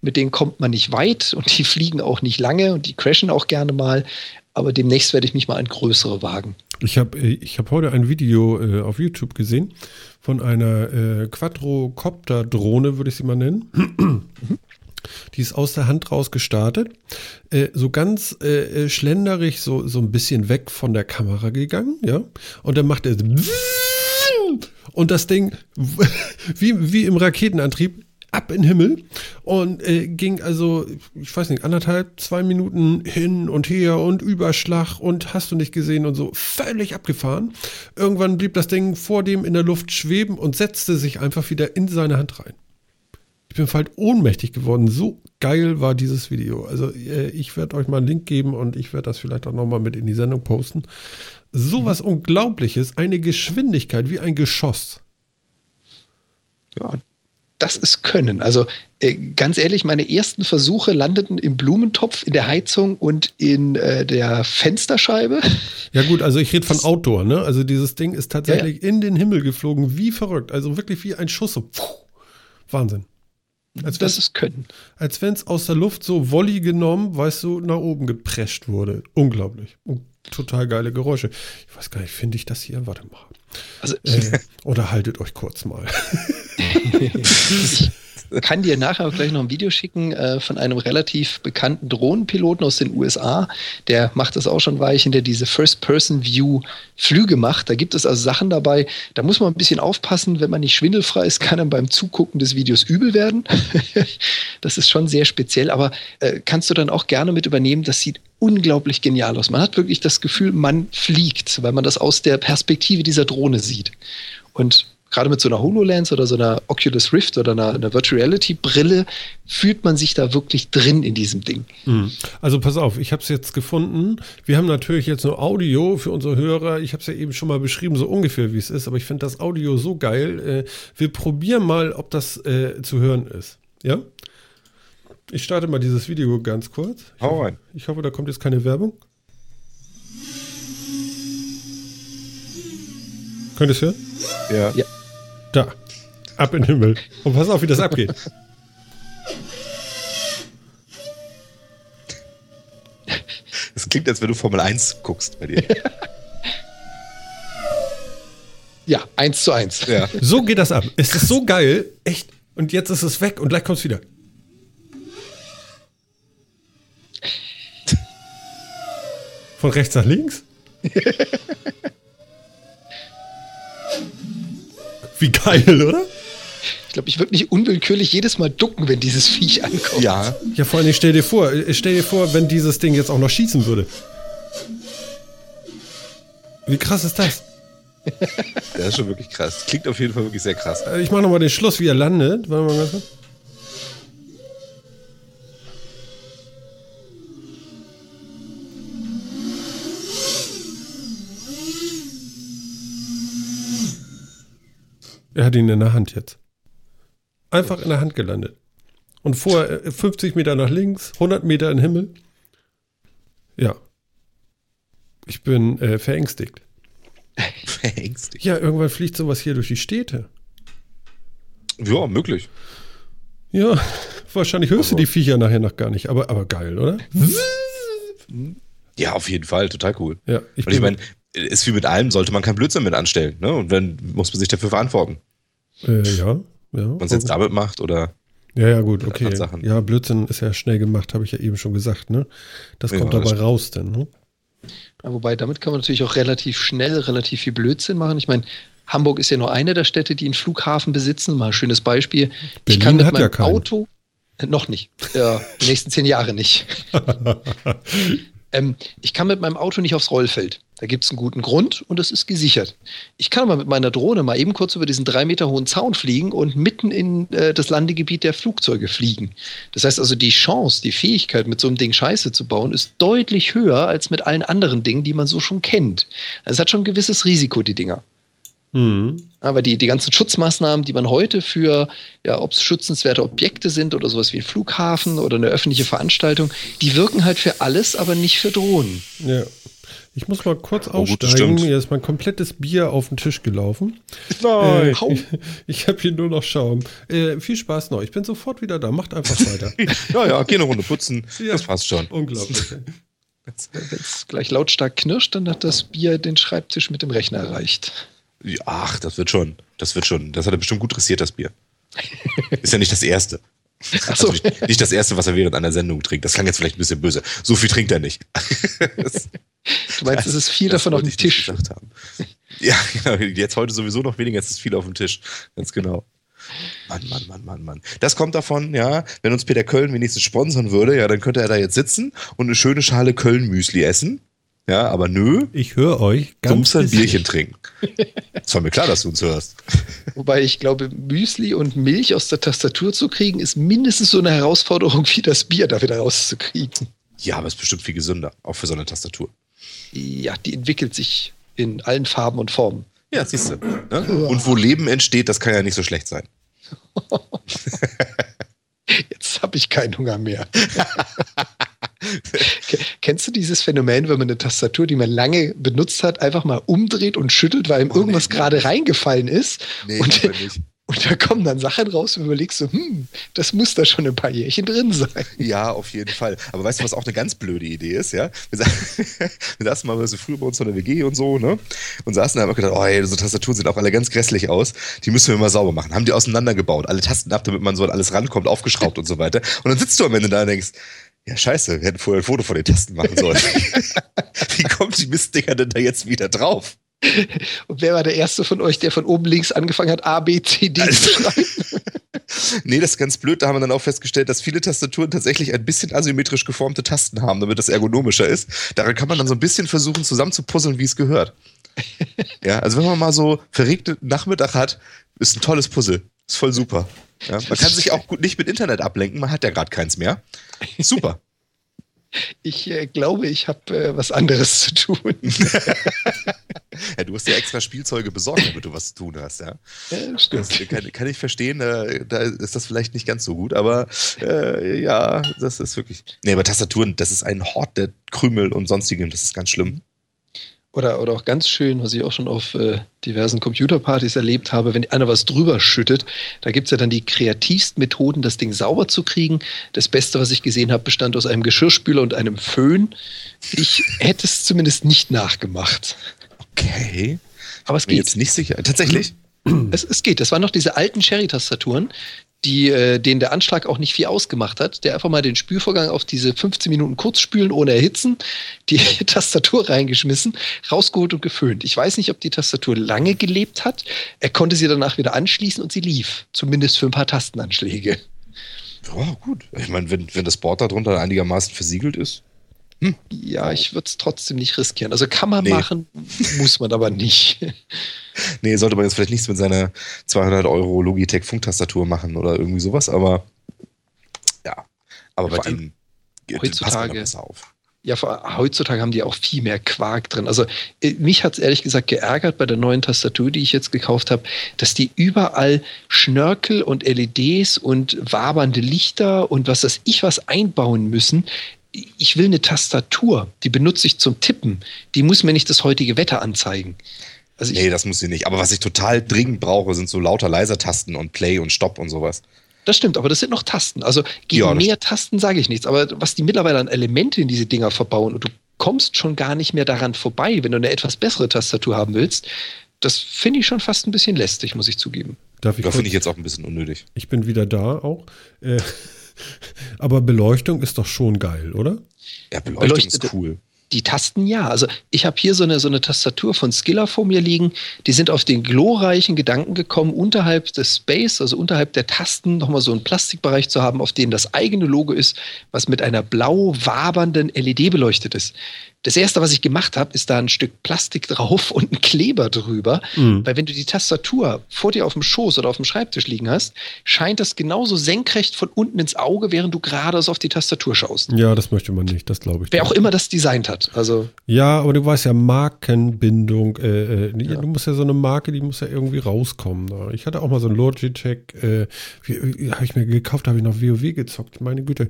mit denen kommt man nicht weit und die fliegen auch nicht lange und die crashen auch gerne mal. Aber demnächst werde ich mich mal an größere wagen. Ich habe ich hab heute ein Video äh, auf YouTube gesehen von einer äh, Quadrocopter-Drohne, würde ich sie mal nennen. Die ist aus der Hand raus gestartet, äh, so ganz äh, äh, schlenderig, so, so ein bisschen weg von der Kamera gegangen, ja. Und dann macht er und das Ding wie, wie im Raketenantrieb ab in den Himmel und äh, ging also, ich weiß nicht, anderthalb, zwei Minuten hin und her und Überschlag und hast du nicht gesehen und so, völlig abgefahren. Irgendwann blieb das Ding vor dem in der Luft schweben und setzte sich einfach wieder in seine Hand rein. Ich bin halt ohnmächtig geworden. So geil war dieses Video. Also äh, ich werde euch mal einen Link geben und ich werde das vielleicht auch nochmal mit in die Sendung posten. Sowas Unglaubliches, eine Geschwindigkeit wie ein Geschoss. Ja, das ist Können. Also äh, ganz ehrlich, meine ersten Versuche landeten im Blumentopf, in der Heizung und in äh, der Fensterscheibe. Ja gut, also ich rede von Outdoor, ne? Also dieses Ding ist tatsächlich in den Himmel geflogen, wie verrückt. Also wirklich wie ein Schuss. So, pfuh. Wahnsinn. Als Das wenn ist Können. als es aus der Luft so Volley genommen, weißt du, nach oben geprescht wurde. Unglaublich. Und total geile Geräusche. Ich weiß gar nicht, finde ich das hier? Warte mal. Also Äh, oder haltet euch kurz mal. ich kann dir nachher auch gleich noch ein Video schicken äh, von einem relativ bekannten Drohnenpiloten aus den USA. Der macht das auch schon ein Weilchen, der diese First-Person-View-Flüge macht. Da gibt es also Sachen dabei, da muss man ein bisschen aufpassen. Wenn man nicht schwindelfrei ist, kann einem beim Zugucken des Videos übel werden. das ist schon sehr speziell, aber äh, kannst du dann auch gerne mit übernehmen. Das sieht unglaublich genial aus. Man hat wirklich das Gefühl, man fliegt, weil man das aus der Perspektive dieser Drohne sieht. Und gerade mit so einer HoloLens oder so einer Oculus Rift oder einer, einer Virtual Reality Brille fühlt man sich da wirklich drin in diesem Ding. Mhm. Also pass auf, ich habe es jetzt gefunden. Wir haben natürlich jetzt nur Audio für unsere Hörer. Ich habe es ja eben schon mal beschrieben, so ungefähr wie es ist, aber ich finde das Audio so geil. Äh, wir probieren mal, ob das äh, zu hören ist. Ja? Ich starte mal dieses Video ganz kurz. Ich, Hau rein. ich hoffe, da kommt jetzt keine Werbung. Könnt ihr es hören? Ja. Ja. Da. Ab in den Himmel. Und pass auf, wie das abgeht. Das klingt, als wenn du Formel 1 guckst bei dir. Ja, eins zu eins. ja. So geht das ab. Es ist so geil. Echt. Und jetzt ist es weg und gleich kommt es wieder. Von rechts nach links? Wie geil, oder? Ich glaube, ich würde mich unwillkürlich jedes Mal ducken, wenn dieses Viech ankommt. Ja. Ja, vor allem stell dir vor, äh, stell dir vor, wenn dieses Ding jetzt auch noch schießen würde. Wie krass ist das? Das ist schon wirklich krass. Klingt auf jeden Fall wirklich sehr krass. Äh, Ich mache nochmal den Schluss, wie er landet. Warte mal ganz kurz. Er hat ihn in der Hand jetzt. Einfach in der Hand gelandet. Und vorher äh, 50 Meter nach links, 100 Meter in den Himmel. Ja. Ich bin äh, verängstigt. Verängstigt. Ja, irgendwann fliegt sowas hier durch die Städte. Ja, möglich. Ja, wahrscheinlich hörst du die Viecher nachher noch gar nicht, aber, aber geil, oder? Ja, auf jeden Fall. Total cool. Ja, ich ich bin- meine, ist wie mit allem, sollte man keinen Blödsinn mit anstellen. Ne? Und dann muss man sich dafür verantworten. Äh, ja, ja. Wenn man es jetzt damit macht oder. ja, ja, gut, okay. Ja, Blödsinn ist ja schnell gemacht, habe ich ja eben schon gesagt, ne? Das Ja, kommt das dabei raus dann, ne? Ja, wobei, damit kann man natürlich auch relativ schnell relativ viel Blödsinn machen. Ich meine, Hamburg ist ja nur eine der Städte, die einen Flughafen besitzen. Mal ein schönes Beispiel. ich Berlin kann mit hat ja meinem keinen. Auto, äh, noch nicht, ja, die nächsten zehn Jahre nicht. ähm, ich kann mit meinem Auto nicht aufs Rollfeld. Da gibt es einen guten Grund und es ist gesichert. Ich kann aber mit meiner Drohne mal eben kurz über diesen drei Meter hohen Zaun fliegen und mitten in äh, das Landegebiet der Flugzeuge fliegen. Das heißt also, die Chance, die Fähigkeit, mit so einem Ding Scheiße zu bauen, ist deutlich höher als mit allen anderen Dingen, die man so schon kennt. Es hat schon ein gewisses Risiko, die Dinger. Hm. Aber die, die ganzen Schutzmaßnahmen, die man heute für, ja, ob es schützenswerte Objekte sind oder sowas wie ein Flughafen oder eine öffentliche Veranstaltung, die wirken halt für alles, aber nicht für Drohnen. Ja. Ich muss mal kurz Oh, gut, aussteigen. Mir ist mein komplettes Bier auf den Tisch gelaufen. Nein. Äh, ich ich habe hier nur noch Schaum. Äh, viel Spaß noch. Ich bin sofort wieder da. Macht einfach weiter. Ja, ja, geh eine Runde putzen. Ja. Das passt schon. Unglaublich. Wenn es gleich lautstark knirscht, dann hat das Bier den Schreibtisch mit dem Rechner erreicht. Ach, das wird schon. Das wird schon. Das hat er bestimmt gut dressiert, das Bier. Ist ja nicht das erste. Ach so. Also nicht, nicht das erste, was er während einer Sendung trinkt. Das klang jetzt vielleicht ein bisschen böse. So viel trinkt er nicht. Das- Du meinst, es ist viel das davon auf dem Tisch. Ja, genau. Jetzt heute sowieso noch weniger, jetzt ist viel auf dem Tisch. Ganz genau. Mann, Mann, Mann, Mann, Mann. Das kommt davon, ja, wenn uns Peter Köln wenigstens sponsern würde, ja, dann könnte er da jetzt sitzen und eine schöne Schale Köln-Müsli essen. Ja, aber nö, Ich höre euch du ganz musst ein. Bierchen trinken. Es war mir klar, dass du uns hörst. Wobei ich glaube, Müsli und Milch aus der Tastatur zu kriegen, ist mindestens so eine Herausforderung wie das Bier da wieder rauszukriegen. Ja, aber es ist bestimmt viel gesünder, auch für so eine Tastatur. Ja, die entwickelt sich in allen Farben und Formen. Ja, siehst du. Ne? Und wo Leben entsteht, das kann ja nicht so schlecht sein. Jetzt habe ich keinen Hunger mehr. Ke- Kennst du dieses Phänomen, wenn man eine Tastatur, die man lange benutzt hat, einfach mal umdreht und schüttelt, weil ihm Oh, irgendwas nee. gerade reingefallen ist? Nee, und, und da kommen dann Sachen raus und überlegst du, hm, das muss da schon ein paar Jährchen drin sein. Ja, auf jeden Fall. Aber weißt du, was auch eine ganz blöde Idee ist, ja? Wir, wir saßen mal so früher bei uns in der WG und so, ne? Und saßen da und haben gedacht, oh ey, so Tastaturen sehen auch alle ganz grässlich aus. Die müssen wir mal sauber machen. Haben die auseinandergebaut, alle Tasten ab, damit man so an alles rankommt, aufgeschraubt und so weiter. Und dann sitzt du am Ende da und denkst, ja, scheiße, wir hätten vorher ein Foto von den Tasten machen sollen. Wie kommt die Mistdinger denn da jetzt wieder drauf? Und wer war der erste von euch, der von oben links angefangen hat, A, B, C, D zu schreiben? nee, das ist ganz blöd. Da haben wir dann auch festgestellt, dass viele Tastaturen tatsächlich ein bisschen asymmetrisch geformte Tasten haben, damit das ergonomischer ist. Daran kann man dann so ein bisschen versuchen, zusammenzupuzzeln, wie es gehört. ja, also wenn man mal so verregten Nachmittag hat, ist ein tolles Puzzle. Ist voll super. Ja, man kann sich auch gut nicht mit Internet ablenken, man hat ja gerade keins mehr. Super. Ich äh, glaube, ich habe äh, was anderes zu tun. ja, du hast ja extra Spielzeuge besorgt, damit du was zu tun hast, ja. ja stimmt. Das kann, kann, ich verstehen, äh, da ist das vielleicht nicht ganz so gut, aber äh, ja, das ist wirklich. Nee, aber Tastaturen, das ist ein Hort der Krümel und sonstigem, das ist ganz schlimm. Oder, oder auch ganz schön, was ich auch schon auf äh, diversen Computerpartys erlebt habe, wenn einer was drüber schüttet, da gibt es ja dann die kreativsten Methoden, das Ding sauber zu kriegen. Das Beste, was ich gesehen habe, bestand aus einem Geschirrspüler und einem Föhn. Ich hätte es zumindest nicht nachgemacht. Okay. Aber es geht. jetzt nicht sicher. Tatsächlich? Es, es geht. Das waren noch diese alten Cherry-Tastaturen, die, äh, denen der Anschlag auch nicht viel ausgemacht hat, der einfach mal den Spülvorgang auf diese 15 Minuten kurz spülen ohne erhitzen, die Tastatur reingeschmissen, rausgeholt und geföhnt. Ich weiß nicht, ob die Tastatur lange gelebt hat. Er konnte sie danach wieder anschließen und sie lief. Zumindest für ein paar Tastenanschläge. Ja, gut. Ich meine, wenn, wenn das Board darunter einigermaßen versiegelt ist. Hm. Ja, ich würde es trotzdem nicht riskieren. Also kann man nee. machen, muss man aber nicht. nee, sollte man jetzt vielleicht nichts mit seiner 200 Euro Logitech Funktastatur machen oder irgendwie sowas, aber ja. Aber ja, bei denen heutzutage auf. Ja, vor, heutzutage haben die auch viel mehr Quark drin. Also äh, mich hat es ehrlich gesagt geärgert bei der neuen Tastatur, die ich jetzt gekauft habe, dass die überall Schnörkel und LEDs und wabernde Lichter und was das ich was einbauen müssen, ich will eine Tastatur, die benutze ich zum Tippen. Die muss mir nicht das heutige Wetter anzeigen. Also nee, das muss sie nicht. Aber was ich total dringend brauche, sind so lauter leiser Tasten und Play und Stopp und sowas. Das stimmt, aber das sind noch Tasten. Also gegen ja, mehr Tasten sage ich nichts. Aber was die mittlerweile an Elemente in diese Dinger verbauen und du kommst schon gar nicht mehr daran vorbei, wenn du eine etwas bessere Tastatur haben willst, das finde ich schon fast ein bisschen lästig, muss ich zugeben. Darf ich das finde ich jetzt auch ein bisschen unnötig. Ich bin wieder da auch. Äh, aber Beleuchtung ist doch schon geil, oder? Ja, Beleuchtung Beleuchtete, ist cool. Die Tasten ja. Also ich habe hier so eine, so eine Tastatur von Skiller vor mir liegen. Die sind auf den glorreichen Gedanken gekommen, unterhalb des Space, also unterhalb der Tasten, nochmal so einen Plastikbereich zu haben, auf dem das eigene Logo ist, was mit einer blau wabernden LED beleuchtet ist. Das erste, was ich gemacht habe, ist da ein Stück Plastik drauf und ein Kleber drüber. Mhm. Weil wenn du die Tastatur vor dir auf dem Schoß oder auf dem Schreibtisch liegen hast, scheint das genauso senkrecht von unten ins Auge, während du gerade auf die Tastatur schaust. Ja, das möchte man nicht, das glaube ich. Wer auch immer das designt hat. Also ja, aber du weißt ja, Markenbindung, äh, äh, ja. du musst ja so eine Marke, die muss ja irgendwie rauskommen. Ne? Ich hatte auch mal so ein Logitech, äh, habe ich mir gekauft, habe ich noch WoW gezockt, meine Güte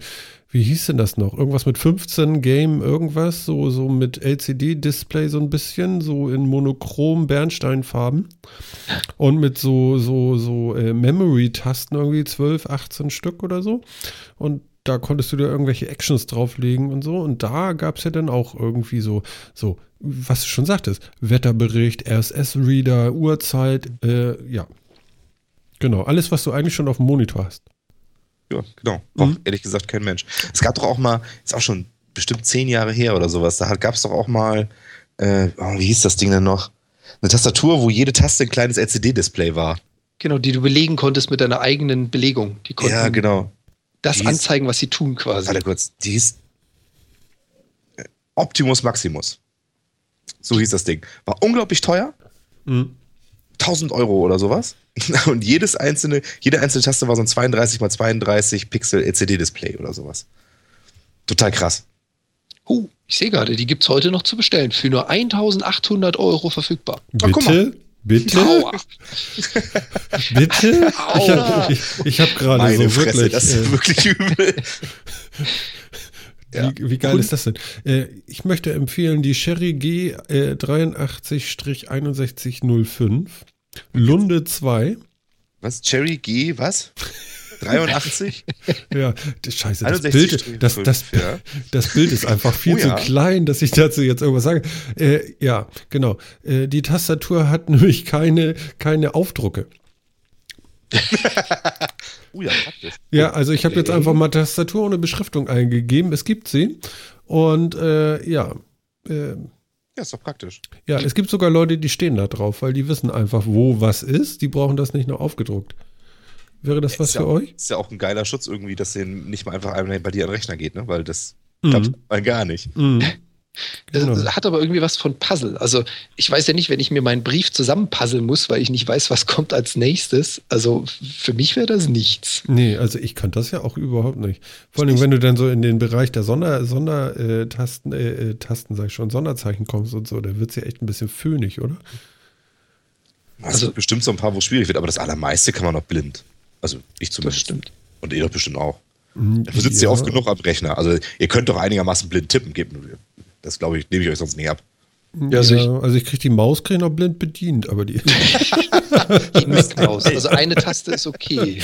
wie hieß denn das noch? Irgendwas mit 15 Game, irgendwas, so, so mit LCD-Display so ein bisschen, so in monochrom Bernsteinfarben und mit so, so, so äh, Memory-Tasten irgendwie 12, 18 Stück oder so. Und da konntest du dir irgendwelche Actions drauflegen und so. Und da gab es ja dann auch irgendwie so, so, was du schon sagtest, Wetterbericht, RSS-Reader, Uhrzeit, äh, ja. Genau, alles, was du eigentlich schon auf dem Monitor hast. Ja, genau. Braucht mhm. ehrlich gesagt kein Mensch. Es gab doch auch mal, ist auch schon bestimmt zehn Jahre her oder sowas, da gab es doch auch mal, äh, oh, wie hieß das Ding denn noch? Eine Tastatur, wo jede Taste ein kleines LCD-Display war. Genau, die du belegen konntest mit deiner eigenen Belegung. Die konnten ja, genau. Das die anzeigen, was sie tun quasi. Warte kurz, die hieß äh, Optimus Maximus. So hieß das Ding. War unglaublich teuer. Mhm. 1000 Euro oder sowas. Und jedes einzelne, jede einzelne Taste war so ein 32 x 32 Pixel LCD-Display oder sowas. Total krass. Oh, ich sehe gerade, die gibt es heute noch zu bestellen. Für nur 1800 Euro verfügbar. Bitte? Bitte? Aua. Bitte? Aua. Ich habe hab gerade so Fresse, wirklich. Das ist äh, wirklich übel. Ja. Wie, wie, geil Und? ist das denn? Äh, ich möchte empfehlen die Sherry G äh, 83-6105 Lunde 2. Was? Cherry G, was? 83? ja, scheiße, das Bild, das, das, ja. das Bild ist einfach viel oh, zu ja. klein, dass ich dazu jetzt irgendwas sage. Äh, ja, genau. Äh, die Tastatur hat nämlich keine, keine Aufdrucke. oh ja, praktisch. Ja, also ich habe jetzt einfach mal Tastatur ohne Beschriftung eingegeben. Es gibt sie. Und äh, ja, äh, Ja, ist doch praktisch. Ja, es gibt sogar Leute, die stehen da drauf, weil die wissen einfach, wo was ist. Die brauchen das nicht noch aufgedruckt. Wäre das was ist ja, für euch? Ist ja auch ein geiler Schutz irgendwie, dass den nicht mal einfach einmal bei dir an den Rechner geht, ne? Weil das Mhm. klappt mal gar nicht. Mhm. Das Genau. hat aber irgendwie was von Puzzle. Also ich weiß ja nicht, wenn ich mir meinen Brief zusammenpuzzeln muss, weil ich nicht weiß, was kommt als nächstes. Also für mich wäre das nichts. Nee, also ich kann das ja auch überhaupt nicht. Vor allem, wenn du dann so in den Bereich der Sonder, Sondertasten, äh, Tasten, äh, äh, Tasten, sag ich schon, Sonderzeichen kommst und so, da wird es ja echt ein bisschen föhnig, oder? Also, Also- bestimmt so ein paar, wo es schwierig wird, aber das allermeiste kann man noch blind. Also ich Das zumindest. stimmt. Und ihr doch bestimmt auch. Mhm, Dafür sitzt ihr oft genug am Rechner. Also ihr könnt doch einigermaßen blind tippen. Gebt- Das glaube ich, nehme ich euch sonst nicht ab. Ja, also ich- also ich kriege die Maus krieg noch blind bedient, aber die. Die Mac-Maus. Also eine Taste ist okay.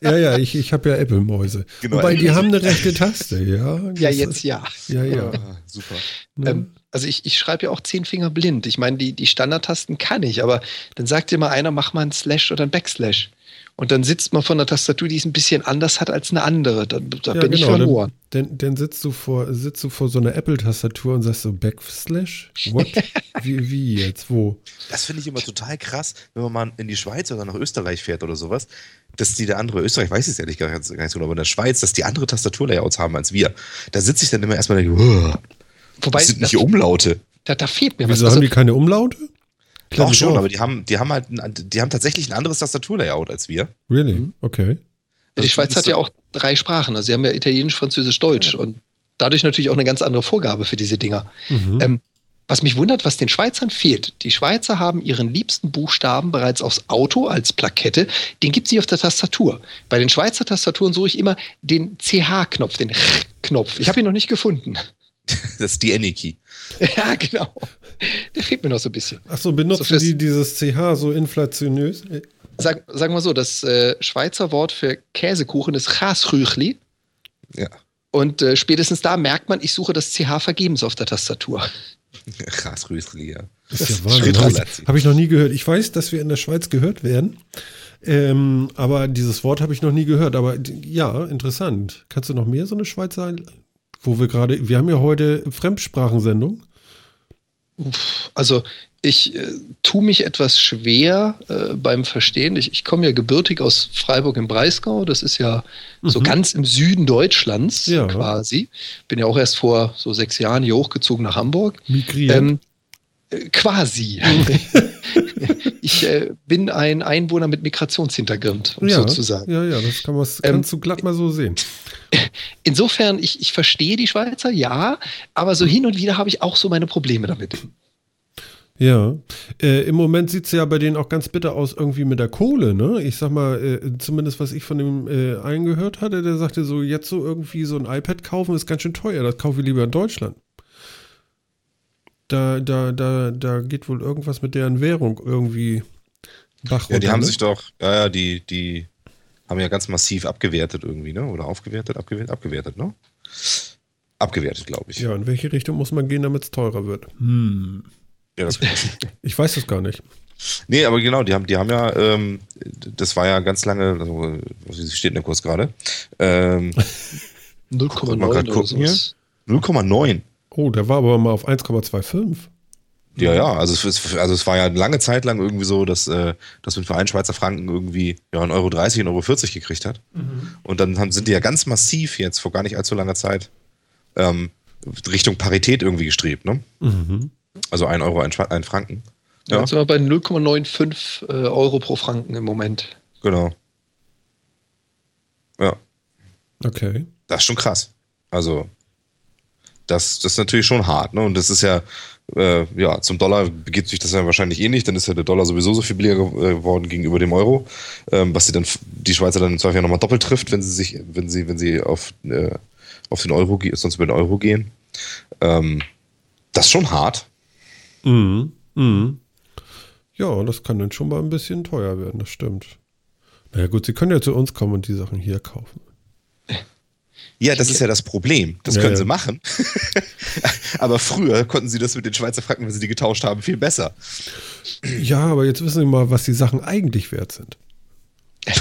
ja, ja, ich, ich habe ja Apple-Mäuse. Genau, Wobei die haben eine rechte Taste, ja. Ja, Das jetzt ist- ja. Ja, ja. Ah, super. Ne? Ähm, also ich, ich schreibe ja auch zehn Finger blind. Ich meine, die, die Standardtasten kann ich, aber dann sagt dir mal einer, mach mal einen Slash oder einen Backslash. Und dann sitzt man vor einer Tastatur, die es ein bisschen anders hat als eine andere. Da, da ja, bin ich genau, verloren. Dann, dann, dann sitzt, du vor, sitzt du vor so einer Apple-Tastatur und sagst so Backslash? What? wie, wie jetzt? Wo? Das finde ich immer total krass, wenn man mal in die Schweiz oder nach Österreich fährt oder sowas, dass die der andere, Österreich weiß ich es ehrlich gar nicht, gar nicht so genau, aber in der Schweiz, dass die andere Tastaturlayouts haben als wir. Da sitze ich dann immer erstmal und denke, "Uah, Wobei, das sind nicht da, die Umlaute. da, da fehlt mir was. Wieso Also, haben die keine Umlaute? Klar, Auch die schon, aber die haben, die haben halt, die haben tatsächlich ein anderes Tastaturlayout als wir. Really? Mhm. Okay. die Schweiz hat ja auch drei Sprachen. Also sie haben ja Italienisch, Französisch, Deutsch. Und dadurch natürlich auch eine ganz andere Vorgabe für diese Dinger. Mhm. Ähm, was mich wundert, was den Schweizern fehlt. Die Schweizer haben ihren liebsten Buchstaben bereits aufs Auto als Plakette. Den gibt es nicht auf der Tastatur. Bei den Schweizer Tastaturen suche ich immer den CH-Knopf, den Knopf. Ich habe ihn noch nicht gefunden. Das ist die Any-Key. ja, genau. Der fehlt mir noch so ein bisschen. Achso, benutzen So die dieses CH so inflationös? Sag, sagen wir so, das äh, Schweizer Wort für Käsekuchen ist Chasrüchli. Ja. Und äh, spätestens da merkt man, ich suche das CH vergebens auf der Tastatur. Krass, Rüsli, ja. Das ist ja Das Wahnsinn. Habe ich, noch nie gehört. Ich weiß, dass wir in der Schweiz gehört werden. Ähm, aber dieses Wort habe ich noch nie gehört. Aber ja, interessant. Kannst du noch mehr so eine Schweizer, wo wir gerade, wir haben ja heute Fremdsprachensendung. Also ich äh, tue mich etwas schwer äh, beim Verstehen. Ich, ich komme ja gebürtig aus Freiburg im Breisgau. Das ist ja so Mhm. ganz im Süden Deutschlands Ja. quasi. Bin ja auch erst vor so sechs Jahren hier hochgezogen nach Hamburg. Migriert. Ähm, äh, quasi. ich äh, bin ein Einwohner mit Migrationshintergrund, um ja, so zu sagen. ja, ja, das kann man, Ähm, du glatt mal so sehen. Insofern, ich, ich verstehe die Schweizer, ja, aber so hin und wieder habe ich auch so meine Probleme damit. Ja, äh, im Moment sieht es ja bei denen auch ganz bitter aus, irgendwie mit der Kohle, ne? Ich sag mal, äh, zumindest was ich von dem äh, einen gehört hatte, der sagte so, jetzt so irgendwie so ein iPad kaufen ist ganz schön teuer, das kaufe ich lieber in Deutschland. Da, da, da, da geht wohl irgendwas mit deren Währung irgendwie Bach Ja, die haben ne? sich doch, ja, ja, die, die haben ja ganz massiv abgewertet irgendwie, ne? Oder aufgewertet, abgewertet, abgewertet, ne? Abgewertet, glaube ich. Ja, in welche Richtung muss man gehen, damit es teurer wird? Hm. Ja, das Ich weiß es gar nicht. Nee, aber genau, die haben, die haben ja, ähm, das war ja ganz lange, also, wie steht denn der Kurs gerade? Ähm, 0,9 mal grad oder gucken hier. sowas. 0,9. Oh, der war aber mal auf 1,25. Ja, ja, also es, also es war ja lange Zeit lang irgendwie so, dass, äh, dass ein Verein Schweizer Franken irgendwie ja, 1,30 Euro, 1,40 Euro gekriegt hat. Und dann haben, sind die ja ganz massiv jetzt vor gar nicht allzu langer Zeit ähm, Richtung Parität irgendwie gestrebt, ne? Mhm. Also 1 Euro, ein, Schwa- ein Franken. Ja, Jetzt sind wir bei 0,95 äh, Euro pro Franken im Moment. genau. Ja, Okay. das ist schon krass. Also, das, das ist natürlich schon hart, ne? Und das ist ja, äh, ja, zum Dollar begibt sich das ja wahrscheinlich eh nicht, dann ist ja der Dollar sowieso so viel billiger ge- äh, geworden gegenüber dem Euro, ähm, was sie dann, die Schweizer dann im Zweifel ja nochmal doppelt trifft, wenn sie sich, wenn sie, wenn sie auf, äh, auf den Euro gehen, sonst über den Euro gehen. Ähm, das ist schon hart. Mhm. Mhm. Ja, das kann dann schon mal ein bisschen teuer werden, das stimmt. Naja gut, sie können ja zu uns kommen und die Sachen hier kaufen. Ja, das ist ja das Problem. Das Ja, können ja. sie machen. Aber früher konnten sie das mit den Schweizer Franken, wenn sie die getauscht haben, viel besser. Ja, aber jetzt wissen wir mal, was die Sachen eigentlich wert sind.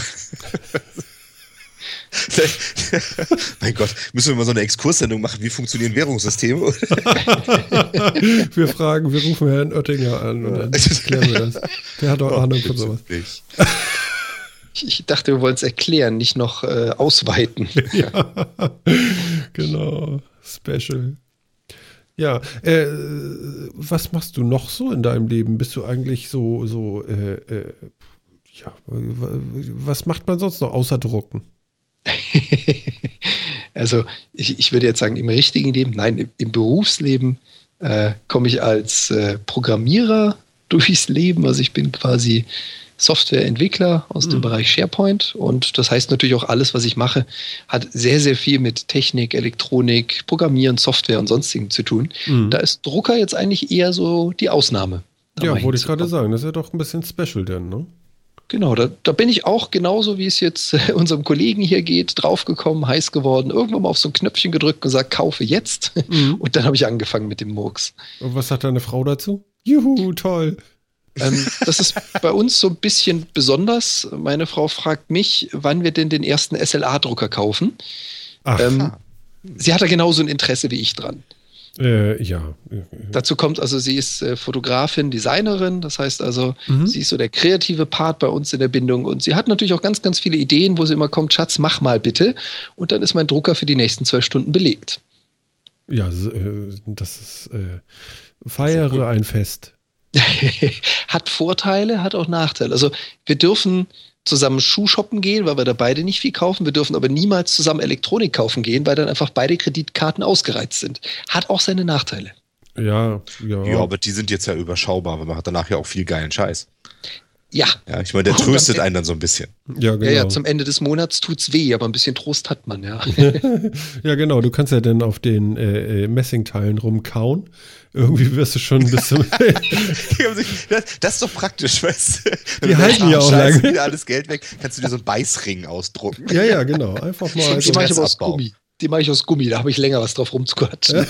mein Gott, müssen wir mal so eine Exkurssendung machen, wie funktionieren Währungssysteme? wir fragen, wir rufen Herrn Oettinger an und dann klären wir das. Der hat auch Ahnung von sowas. Ich dachte, wir wollen es erklären, nicht noch äh, ausweiten. ja, genau. Special. Ja, äh, was machst du noch so in deinem Leben? Bist du eigentlich so, so, äh, äh, ja, was macht man sonst noch außer drucken? also, ich, ich würde jetzt sagen, im richtigen Leben, nein, im, im Berufsleben äh, komme ich als äh, Programmierer durchs Leben. Also, ich bin quasi Softwareentwickler aus mhm. dem Bereich SharePoint und das heißt natürlich auch alles, was ich mache, hat sehr, sehr viel mit Technik, Elektronik, Programmieren, Software und sonstigen zu tun. Mhm. Da ist Drucker jetzt eigentlich eher so die Ausnahme. Ja, wollte ich gerade sagen, das ist ja doch ein bisschen special denn, ne? Genau, da, da, bin ich auch genauso, wie es jetzt unserem Kollegen hier geht, draufgekommen, heiß geworden, irgendwann mal auf so ein Knöpfchen gedrückt und gesagt, kaufe jetzt. Mhm. Und dann habe ich angefangen mit dem Murks. Und was sagt deine Frau dazu? Juhu, toll. Ähm, das ist bei uns so ein bisschen besonders. Meine Frau fragt mich, wann wir denn den ersten SLA-Drucker kaufen. Ach. Ähm, sie hat da genauso ein Interesse wie ich dran. Äh, ja. Dazu kommt also, sie ist äh, Fotografin, Designerin, das heißt also, mhm. sie ist so der kreative Part bei uns in der Bindung und sie hat natürlich auch ganz, ganz viele Ideen, wo sie immer kommt, Schatz, mach mal bitte. Und dann ist mein Drucker für die nächsten zwölf Stunden belegt. Ja, äh, das ist, äh, feiere ein Fest. hat Vorteile, hat auch Nachteile. Also wir dürfen zusammen Schuh shoppen gehen, weil wir da beide nicht viel kaufen. Wir dürfen aber niemals zusammen Elektronik kaufen gehen, weil dann einfach beide Kreditkarten ausgereizt sind. Hat auch seine Nachteile. Ja, ja. Ja, aber die sind jetzt ja überschaubar, weil man hat danach ja auch viel geilen Scheiß. Ja. Ja, ich meine, der tröstet einen dann so ein bisschen. Ja, genau. Ja, ja, zum Ende des Monats tut's weh, aber ein bisschen Trost hat man, ja. ja, genau. Du kannst ja dann auf den äh, äh Messingteilen rumkauen irgendwie wirst du schon bis zum. das, das, ist doch praktisch, weißt du? Die halten ja auch lange. wieder alles Geld weg, kannst du dir so einen Beißring ausdrucken. Ja, ja, genau. Einfach mal. Die mache ich aus Gummi. Die mache ich aus Gummi, da habe ich länger was drauf rumzuquatschen.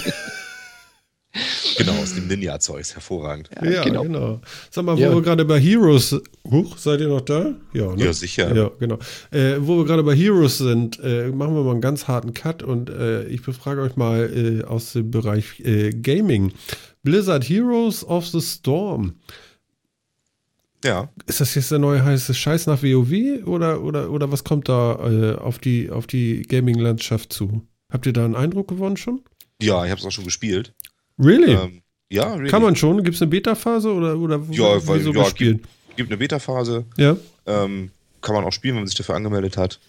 Genau, aus dem Ninja-Zeugs, hervorragend. Ja, ja genau. genau. Sag mal, wo ja. wir gerade bei Heroes, huch, seid ihr noch da? Ja, ne? ja sicher. Ja, genau. Äh, wo wir gerade bei Heroes sind, äh, machen wir mal einen ganz harten Cut und äh, ich befrage euch mal äh, aus dem Bereich äh, Gaming. Blizzard Heroes of the Storm. Ja. Ist das jetzt der neue heiße Scheiß nach WoW oder, oder, oder was kommt da äh, auf die, auf die Gaming-Landschaft zu? Habt ihr da einen Eindruck gewonnen schon? Ja, ich habe es auch schon gespielt. Really? Ähm, ja, really. Kann man schon? Gibt es eine Beta-Phase oder, oder ja, weil, ja, gibt, gibt eine Beta-Phase. Ja. Ähm, kann man auch spielen, wenn man sich dafür angemeldet hat.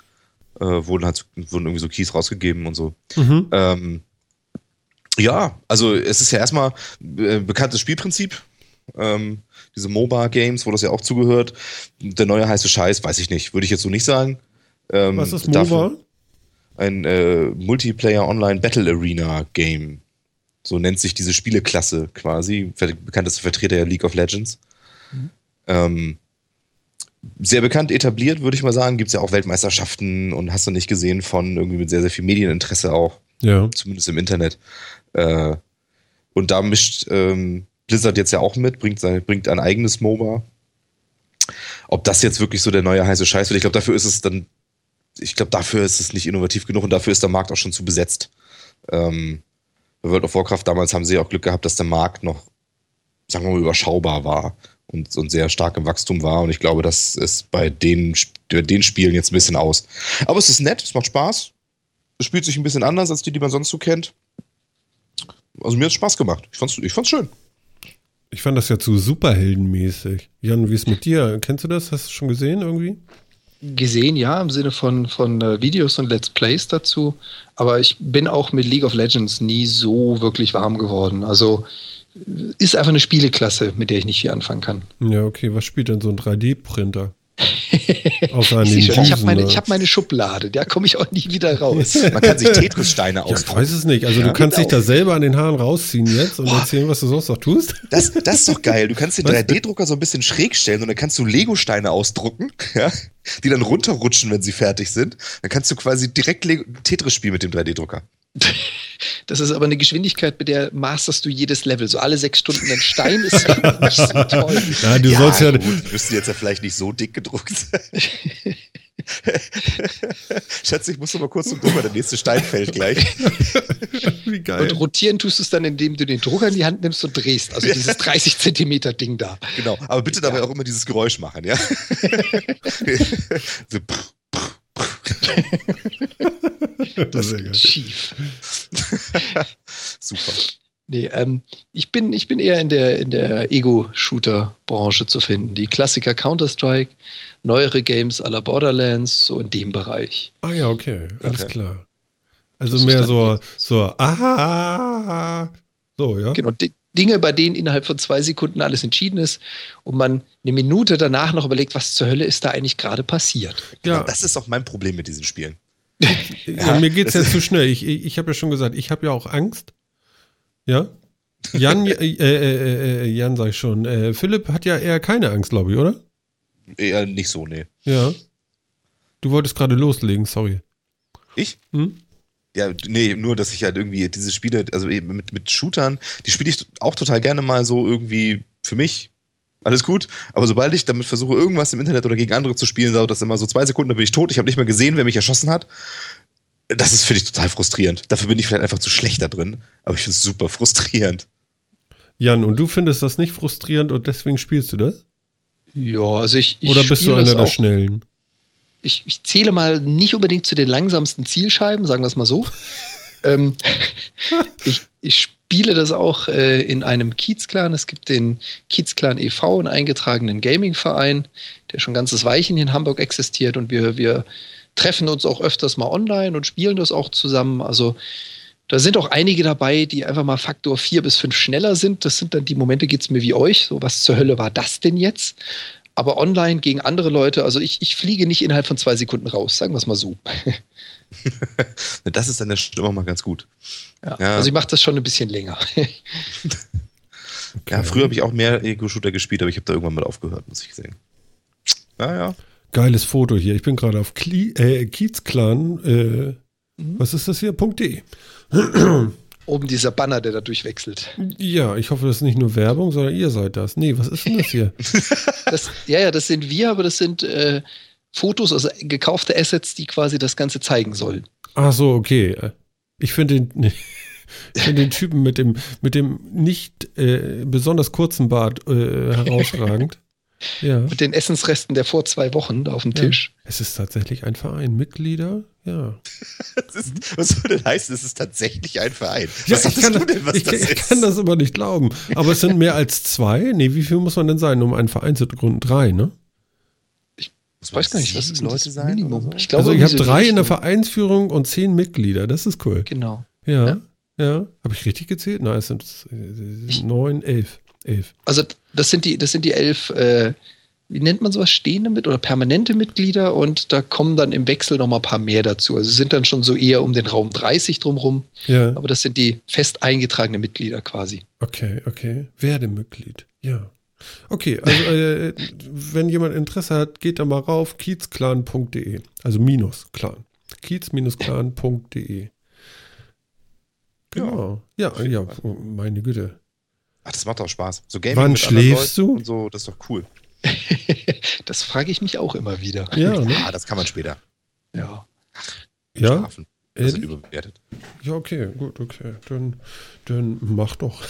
Äh, wurden, halt, wurden irgendwie so Keys rausgegeben und so. Mhm. Ähm, ja, also es ist ja erstmal äh, bekanntes Spielprinzip. Ähm, diese MOBA-Games, wo das ja auch zugehört. Der neue heiße Scheiß, weiß ich nicht, würde ich jetzt so nicht sagen. Ähm, Was ist MOBA? Ein äh, Multiplayer Online Battle Arena Game. So nennt sich diese Spieleklasse quasi. Bekannteste Vertreter ja League of Legends. Mhm. Ähm, sehr bekannt etabliert, würde ich mal sagen. Gibt es ja auch Weltmeisterschaften und hast du nicht gesehen von irgendwie mit sehr, sehr viel Medieninteresse auch. Ja. Zumindest im Internet. Äh, und da mischt ähm, Blizzard jetzt ja auch mit, bringt, sein, bringt ein eigenes MOBA. Ob das jetzt wirklich so der neue heiße Scheiß wird, ich glaube, dafür ist es dann, ich glaube, dafür ist es nicht innovativ genug und dafür ist der Markt auch schon zu besetzt. Ähm, bei World of Warcraft damals haben sie auch Glück gehabt, dass der Markt noch, sagen wir mal, überschaubar war und, und sehr stark im Wachstum war. Und ich glaube, das ist bei den, den Spielen jetzt ein bisschen aus. Aber es ist nett, es macht Spaß. Es spielt sich ein bisschen anders als die, die man sonst so kennt. Also mir hat es Spaß gemacht. Ich fand's, ich fand's schön. Ich fand das ja zu superheldenmäßig. Jan, wie ist mit dir? Kennst du das? Hast du schon gesehen irgendwie? Gesehen, ja, im Sinne von, von äh, Videos und Let's Plays dazu. Aber ich bin auch mit League of Legends nie so wirklich warm geworden. Also ist einfach eine Spieleklasse, mit der ich nicht viel anfangen kann. Ja, okay. Was spielt denn so ein 3D-Printer? Außer an ich habe meine, hab meine Schublade, da komme ich auch nie wieder raus. Man kann sich Tetris-Steine ausdrucken. Ja, ich weiß es nicht. Also ja, du kannst genau. dich da selber an den Haaren rausziehen jetzt und Boah. erzählen, was du sonst noch tust. Das, das ist doch geil. Du kannst den 3D-Drucker so ein bisschen schräg stellen und dann kannst du Lego-Steine ausdrucken, ja, die dann runterrutschen, wenn sie fertig sind. Dann kannst du quasi direkt Tetris spielen mit dem 3D-Drucker. Das ist aber eine Geschwindigkeit, mit der masterst du jedes Level. So alle sechs Stunden ein Stein ist ja nicht so toll. Ja, du ja, sollst ja. Gut, müsste jetzt ja vielleicht nicht so dick gedruckt sein. Schatz, ich muss noch mal kurz zum Drucker, der nächste Stein fällt gleich. Wie geil. Und rotieren tust du es dann, indem du den Drucker in die Hand nimmst und drehst. Also dieses 30 Zentimeter Ding da. Genau, aber bitte dabei auch immer dieses Geräusch machen, ja? so, pff, Das ist. Schief. super. Nee, ähm, ich, bin, ich bin eher in der, in der Ego-Shooter-Branche zu finden. Die Klassiker Counter-Strike, neuere Games à la Borderlands, so in dem Bereich. Ah ja, okay, alles Okay. klar. Also Das mehr so, so, aha, so, ja. Genau, di- Dinge, bei denen innerhalb von zwei Sekunden alles entschieden ist und man eine Minute danach noch überlegt, was zur Hölle ist da eigentlich gerade passiert. Ja, Das ist auch mein Problem mit diesen Spielen. ja mir geht's ja zu schnell. Ich, ich, ich habe ja schon gesagt, ich habe ja auch Angst. Ja? Jan, äh, äh, äh, äh, Jan sag ich schon. Äh, Philipp hat ja eher keine Angst, glaube ich, oder? Eher nicht so, nee. Ja. Du wolltest gerade loslegen, sorry. Ich? Hm? Ja, nee, nur, dass ich halt irgendwie diese Spiele, also eben mit, mit Shootern, die spiele ich auch total gerne mal so irgendwie für mich. Alles gut. Aber sobald ich damit versuche, irgendwas im Internet oder gegen andere zu spielen, dauert das immer so zwei Sekunden, dann bin ich tot. Ich habe nicht mehr gesehen, wer mich erschossen hat. Das ist, finde ich, total frustrierend. Dafür bin ich vielleicht einfach zu schlecht da drin. Aber ich finde es super frustrierend. Jan, und du findest das nicht frustrierend und deswegen spielst du das? Ja, also ich. ich Oder bist du einer der auch- Schnellen? Ich, ich zähle mal nicht unbedingt zu den langsamsten Zielscheiben, sagen wir es mal so. ähm, ich, ich spiele das auch äh, in einem Kiez-Clan. Es gibt den Kiez-Clan e.V., einen eingetragenen Gaming-Verein, der schon ganzes Weilchen hier in Hamburg existiert und wir, wir treffen uns auch öfters mal online und spielen das auch zusammen. Also da sind auch einige dabei, die einfach mal Faktor 4 bis 5 schneller sind. Das sind dann die Momente, geht es mir wie euch. So, was zur Hölle war das denn jetzt? Aber online gegen andere Leute, also ich, ich fliege nicht innerhalb von zwei Sekunden raus, sagen wir es mal so. Das ist dann der Stimme mal ganz gut. Ja, Ja. Also ich mache das schon ein bisschen länger. Ja, früher habe ich auch mehr Ego-Shooter gespielt, aber ich habe da irgendwann mal aufgehört, muss ich sagen. Naja. Geiles Foto hier. Ich bin gerade auf Kli äh, Kiezclan. Äh, Mhm. Was ist das hier? Punkt .de. Oben dieser Banner, der da durchwechselt. Ja, ich hoffe, das ist nicht nur Werbung, sondern ihr seid das. Nee, was ist denn das hier? Das, ja, ja, das sind wir, aber das sind äh, Fotos, also gekaufte Assets, die quasi das Ganze zeigen sollen. Ach so, okay. Ich finde den, ich finde den Typen mit dem, mit dem nicht äh, besonders kurzen Bart äh, herausragend. Ja. Mit den Essensresten der vor zwei Wochen da auf dem Tisch. Es ist tatsächlich ein Verein. Mitglieder? Ja. Ist, was soll denn heißen? Es ist tatsächlich ein Verein. Ja, Was ich, sagtest kann, du denn, was ich, das ich ist? kann das aber nicht glauben. Aber es sind mehr als zwei. Nee, wie viel muss man denn sein, um einen Verein zu gründen? Drei, ne? Ich weiß gar nicht, was ist Leute das sein Minimum? so? Ich glaube, also ich habe drei in der. Vereinsführung und zehn Mitglieder. Das ist cool. Genau. Ja. Ja. Ja. Habe ich richtig gezählt? Nein, es sind neun, elf. Elf. Also das sind die, das sind die elf, äh, wie nennt man sowas, stehende mit oder permanente Mitglieder und da kommen dann im Wechsel noch mal ein paar mehr dazu. Also sind dann schon so eher um den Raum 30 drumrum, Ja. aber das sind die fest eingetragenen Mitglieder quasi. Okay, okay. Werde Mitglied. Ja. Okay, also äh, wenn jemand Interesse hat, geht da mal rauf, kiezclan.de. Also minus clan. kiez-clan.de. Genau. Ja, ja, meine Güte. Ach, das macht doch Spaß. So Gaming Wann schläfst du? Und so, das ist doch cool. Das frage ich mich auch immer wieder. Ja, ne? Ah, das kann man später. Ja. Ja, Schlafen. Das ist ehrlich? überbewertet. ja, okay, gut, okay. Dann, dann mach doch.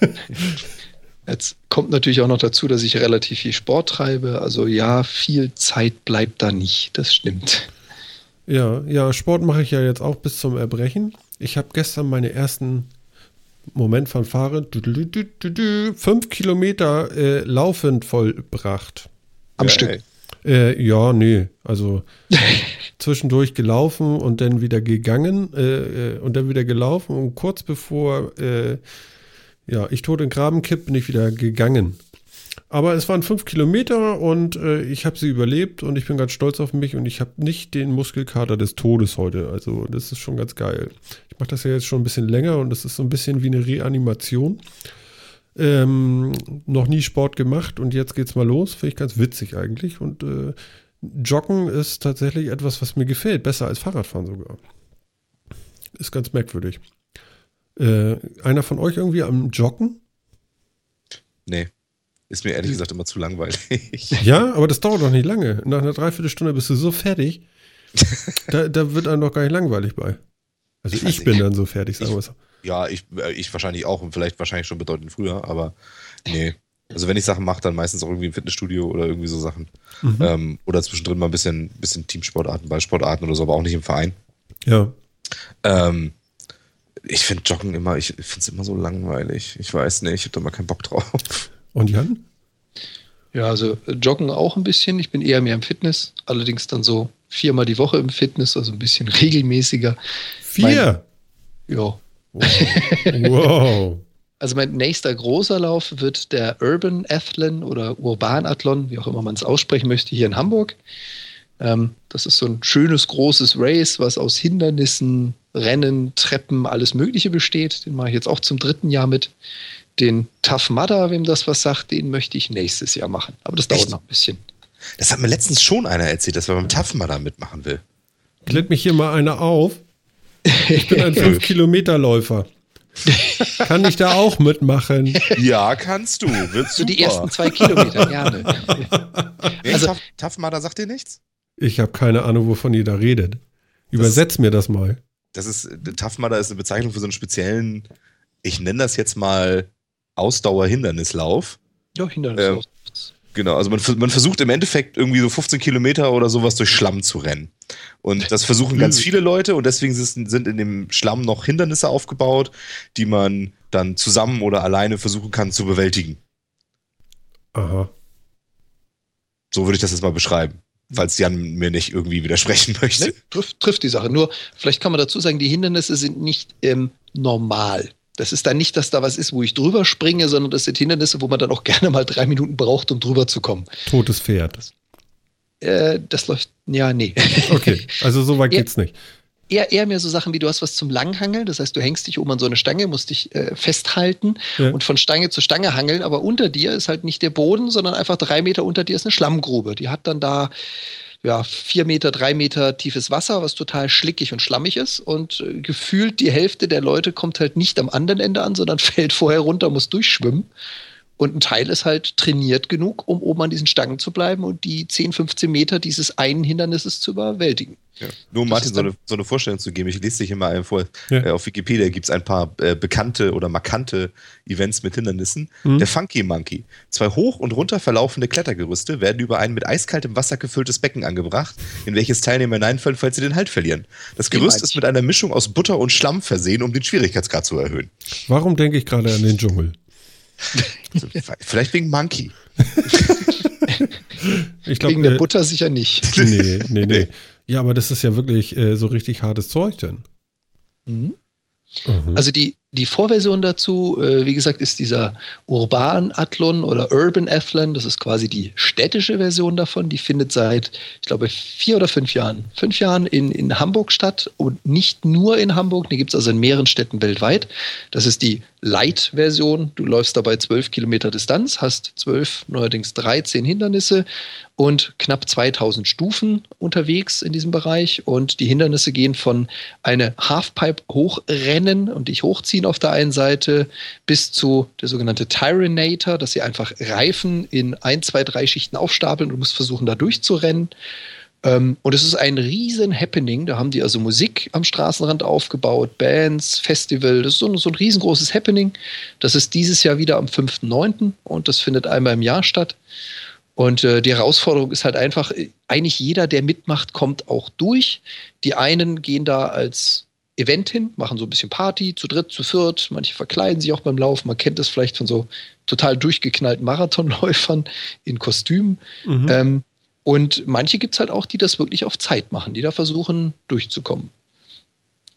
Jetzt kommt natürlich auch noch dazu, dass ich relativ viel Sport treibe. Also ja, viel Zeit bleibt da nicht. Das stimmt. Ja, ja, Sport mache ich ja jetzt auch bis zum Erbrechen. Ich habe gestern meine ersten Moment du, du, du, du, fünf Kilometer äh, laufend vollbracht. Am Geil. Stück. Äh, ja, nee, also zwischendurch gelaufen und dann wieder gegangen äh, äh, und dann wieder gelaufen und kurz bevor äh, ja, ich tot in Graben kipp, bin ich wieder gegangen. Aber es waren fünf Kilometer und äh, ich habe sie überlebt und ich bin ganz stolz auf mich und ich habe nicht den Muskelkater des Todes heute. Also das ist schon ganz geil. Ich mache das ja jetzt schon ein bisschen länger und das ist so ein bisschen wie eine Reanimation. Ähm, noch nie Sport gemacht und jetzt geht's mal los. Finde ich ganz witzig eigentlich. Und äh, Joggen ist tatsächlich etwas, was mir gefällt. Besser als Fahrradfahren sogar. Ist ganz merkwürdig. Äh, einer von euch irgendwie am Joggen? Nee. Ist mir ehrlich gesagt immer zu langweilig. Ja, aber das dauert doch nicht lange. Nach einer Dreiviertelstunde bist du so fertig. da, da wird einem doch gar nicht langweilig bei. Also Ich ich, bin nicht. dann so fertig, sagen wir so. Ja, ich, äh, ich wahrscheinlich auch und vielleicht wahrscheinlich schon bedeutend früher, aber nee. Also wenn ich Sachen mache, dann meistens auch irgendwie im Fitnessstudio oder irgendwie so Sachen. Mhm. Ähm, oder zwischendrin mal ein bisschen, bisschen Teamsportarten, Ballsportarten oder so, aber auch nicht im Verein. Ja. Ähm, ich finde Joggen immer, ich finde es immer so langweilig. Ich weiß nicht, ich habe da mal keinen Bock drauf. Und Jan? Ja, also äh, joggen auch ein bisschen. Ich bin eher mehr im Fitness, allerdings dann so viermal die Woche im Fitness, also ein bisschen regelmäßiger. Vier. Ja. Wow. Also mein nächster großer Lauf wird der Urban Athlon oder Urbanathlon, wie auch immer man es aussprechen möchte, hier in Hamburg. Ähm, das ist so ein schönes, großes Race, was aus Hindernissen, Rennen, Treppen, alles Mögliche besteht. Den mache ich jetzt auch zum dritten Jahr mit. Den Tough Mudder, wem das was sagt, den möchte ich nächstes Jahr machen. Aber das dauert Echt? noch ein bisschen. Das hat mir letztens schon einer erzählt, dass er beim Taffen da mitmachen will. Klärt mich hier mal einer auf. Ich bin ein 5-Kilometer-Läufer. Kann ich da auch mitmachen? Ja, kannst du. Wird So die ersten zwei Kilometer, gerne. Nee, also- Tough, Tough Mudder sagt dir nichts? Ich habe keine Ahnung, wovon ihr da redet. Übersetz mir das mal. Das ist, Tough Mudder ist eine Bezeichnung für so einen speziellen, ich nenne das jetzt mal Ausdauer-Hindernislauf. Ja, Hindernis. Ähm, Genau, also man, man versucht im Endeffekt irgendwie so 15 Kilometer oder sowas durch Schlamm zu rennen. Und das versuchen ganz viele Leute und deswegen sind, sind in dem Schlamm noch Hindernisse aufgebaut, die man dann zusammen oder alleine versuchen kann zu bewältigen. Aha. So würde ich das jetzt mal beschreiben, falls Jan mir nicht irgendwie widersprechen möchte. Ne, trifft, trifft die Sache. Nur, vielleicht kann man dazu sagen, die Hindernisse sind nicht ähm, normal. Das ist dann nicht, dass da was ist, wo ich drüber springe, sondern das sind Hindernisse, wo man dann auch gerne mal drei Minuten braucht, um drüber zu kommen. Totes Pferd. Äh, das läuft, ja, nee. Okay, also so weit Ja. geht's nicht. Eher, eher mehr so Sachen wie du hast was zum Langhangeln. Das heißt, du hängst dich oben an so eine Stange, musst dich äh, festhalten Ja. und von Stange zu Stange hangeln. Aber unter dir ist halt nicht der Boden, sondern einfach drei Meter unter dir ist eine Schlammgrube. Die hat dann da ja, vier Meter, drei Meter tiefes Wasser, was total schlickig und schlammig ist. Und äh, gefühlt die Hälfte der Leute kommt halt nicht am anderen Ende an, sondern fällt vorher runter, muss durchschwimmen. Und ein Teil ist halt trainiert genug, um oben an diesen Stangen zu bleiben und die 10, 15 Meter dieses einen Hindernisses zu überwältigen. Ja. Nur um Martin so eine, so eine Vorstellung zu geben, ich lese dich immer vor. Ja. Äh, auf Wikipedia gibt es ein paar äh, bekannte oder markante Events mit Hindernissen. Mhm. Der Funky Monkey. Zwei hoch und runter verlaufende Klettergerüste werden über ein mit eiskaltem Wasser gefülltes Becken angebracht, in welches Teilnehmer hineinfallen, falls sie den Halt verlieren. Das Gerüst ist mit einer Mischung aus Butter und Schlamm versehen, um den Schwierigkeitsgrad zu erhöhen. Warum denke ich gerade an den Dschungel? Vielleicht wegen Monkey. Ich glaube, Wegen der äh, Butter sicher nicht. nee, nee, nee. Ja, aber das ist ja wirklich äh, so richtig hartes Zeug dann. Mhm. Mhm. Also die, die Vorversion dazu, äh, wie gesagt, ist dieser Urban Athlon oder Urban Athlon. Das ist quasi die städtische Version davon. Die findet seit, ich glaube, vier oder fünf Jahren, fünf Jahren in, in Hamburg statt und nicht nur in Hamburg. Die gibt es also in mehreren Städten weltweit. Das ist die Light-Version. Du läufst dabei zwölf Kilometer Distanz, hast zwölf, neuerdings 13 Hindernisse und knapp 2000 Stufen unterwegs in diesem Bereich. Und die Hindernisse gehen von eine Halfpipe hochrennen und dich hochziehen auf der einen Seite bis zu der sogenannte Tyranator, dass sie einfach Reifen in ein, zwei, drei Schichten aufstapeln und du musst versuchen, da durchzurennen. Ähm, und es ist ein riesen Happening. Da haben die also Musik am Straßenrand aufgebaut, Bands, Festival. Das ist so, ein- so ein riesengroßes Happening. Das ist dieses Jahr wieder am 5.9. und das findet einmal im Jahr statt. Und äh, die Herausforderung ist halt einfach, äh, eigentlich jeder, der mitmacht, kommt auch durch. Die einen gehen da als Event hin, machen so ein bisschen Party, zu dritt, zu viert. Manche verkleiden sich auch beim Laufen. Man kennt das vielleicht von so total durchgeknallten Marathonläufern in Kostümen. Mhm. Ähm, und manche gibt es halt auch, die das wirklich auf Zeit machen, die da versuchen durchzukommen.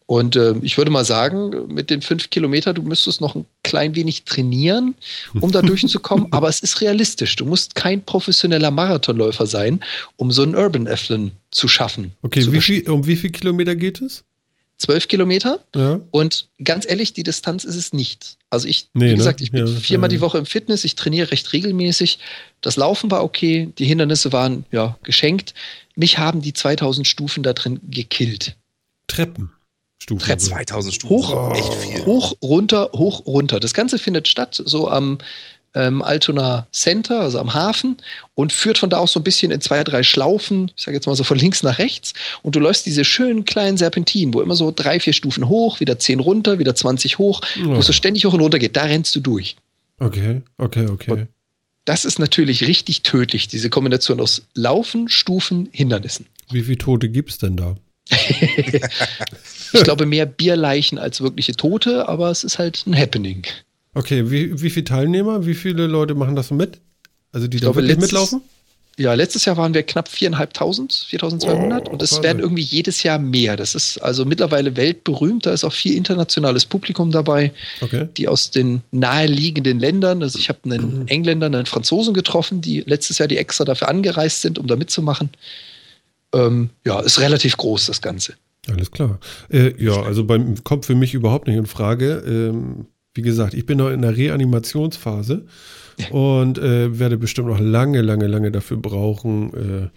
Und äh, ich würde mal sagen, mit den fünf Kilometern, du müsstest noch ein klein wenig trainieren, um da durchzukommen, aber es ist realistisch. Du musst kein professioneller Marathonläufer sein, um so einen Urban Athlon zu schaffen. okay, zu wie viel, um wie viel Kilometer geht es? Zwölf Kilometer Ja. und ganz ehrlich, die Distanz ist es nicht. Also ich, Nee, wie ne? gesagt, ich bin Ja, viermal ja. die Woche im Fitness, ich trainiere recht regelmäßig. Das Laufen war okay, die Hindernisse waren ja geschenkt. Mich haben die 2000 Stufen da drin gekillt. Treppen. Stufen. Treppen. 2000 Stufen. Hoch, echt viel. hoch, runter, hoch, runter. Das Ganze findet statt so am ähm, Altona Center, also am Hafen, und führt von da aus so ein bisschen in zwei, drei Schlaufen, ich sage jetzt mal so von links nach rechts. Und du läufst diese schönen kleinen Serpentinen, wo immer so drei, vier Stufen hoch, wieder zehn runter, wieder 20 hoch, Ja. wo es so ständig hoch und runter geht. Da rennst du durch. Okay, okay, okay. Und- Das ist natürlich richtig tödlich, diese Kombination aus Laufen, Stufen, Hindernissen. Wie viele Tote gibt's denn da? Ich glaube, mehr Bierleichen als wirkliche Tote, aber es ist halt ein Happening. Okay, wie, wie viele Teilnehmer? Wie viele Leute machen das mit? Also die Ich da glaube, wirklich letztes- mitlaufen? Ja, letztes Jahr waren wir knapp 4.500, 4.200 Oh, und es werden irgendwie jedes Jahr mehr. Das ist also mittlerweile weltberühmt. Da ist auch viel internationales Publikum dabei, Okay. die aus den naheliegenden Ländern. Also ich habe Mhm. einen Engländer, einen Franzosen getroffen, die letztes Jahr die extra dafür angereist sind, um da mitzumachen. Ähm, ja, ist relativ groß das Ganze. Alles klar. Äh, ja, also beim, kommt für mich überhaupt nicht in Frage. Ähm, wie gesagt, ich bin noch in der Reanimationsphase und äh, werde bestimmt noch lange, lange, lange dafür brauchen, äh,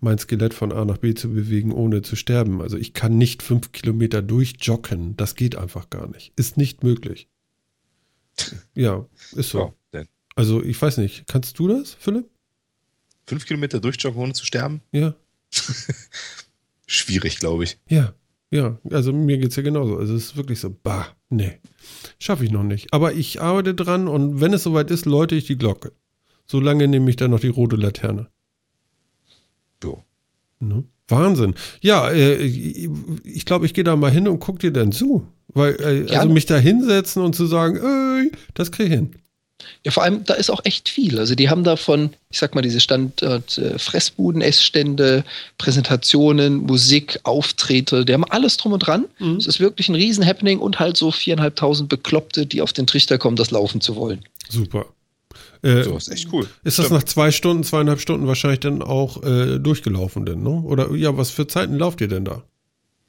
mein Skelett von A nach B zu bewegen, ohne zu sterben. Also ich kann nicht fünf Kilometer durchjoggen. Das geht einfach gar nicht. Ist nicht möglich. Ja, ist so. Ja, Also ich weiß nicht. Kannst du das, Philipp? fünf Kilometer durchjoggen, ohne zu sterben? Ja. Schwierig, glaube ich. Ja, ja, also mir geht's ja genauso. Also es ist wirklich so, bah, nee, schaffe ich noch nicht. Aber ich arbeite dran und wenn es soweit ist, läute ich die Glocke. Solange nehme ich dann noch die rote Laterne. So. Ne? Wahnsinn. Ja, äh, ich glaube, ich gehe da mal hin und guck dir dann zu. Weil, äh, also mich da hinsetzen und zu sagen, das krieg ich hin. Ja, vor allem, da ist auch echt viel. Also die haben davon, ich sag mal, diese Standort äh, Fressbuden, Essstände, Präsentationen, Musik, Auftritte, die haben alles drum und dran. Mhm. Es ist wirklich ein Riesen-Happening und halt so viereinhalbtausend Bekloppte, die auf den Trichter kommen, das laufen zu wollen. Super. Äh, So, ist echt cool. Ist das Stimmt. nach zwei Stunden, zweieinhalb Stunden wahrscheinlich dann auch äh, durchgelaufen denn, ne? Oder ja, was für Zeiten lauft ihr denn da?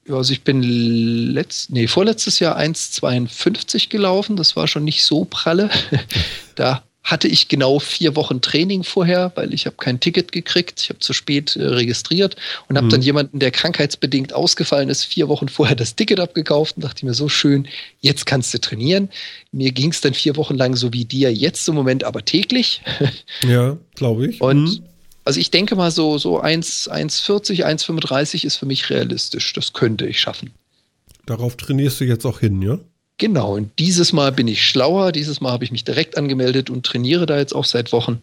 Ja, also ich bin letzt, nee, vorletztes Jahr 1,52 gelaufen. Das war schon nicht so pralle. da hatte ich genau vier Wochen Training vorher, weil ich habe kein Ticket gekriegt. Ich habe zu spät äh, registriert und habe Mhm. dann jemanden, der krankheitsbedingt ausgefallen ist, vier Wochen vorher das Ticket abgekauft und dachte mir so schön, jetzt kannst du trainieren. Mir ging es dann vier Wochen lang so wie dir jetzt im Moment, aber täglich. Ja, glaube ich. Und Mhm. Also ich denke mal so, so 1, 1,40, 1,35 ist für mich realistisch. Das könnte ich schaffen. Darauf trainierst du jetzt auch hin, ja? Genau, und dieses Mal bin ich schlauer. Dieses Mal habe ich mich direkt angemeldet und trainiere da jetzt auch seit Wochen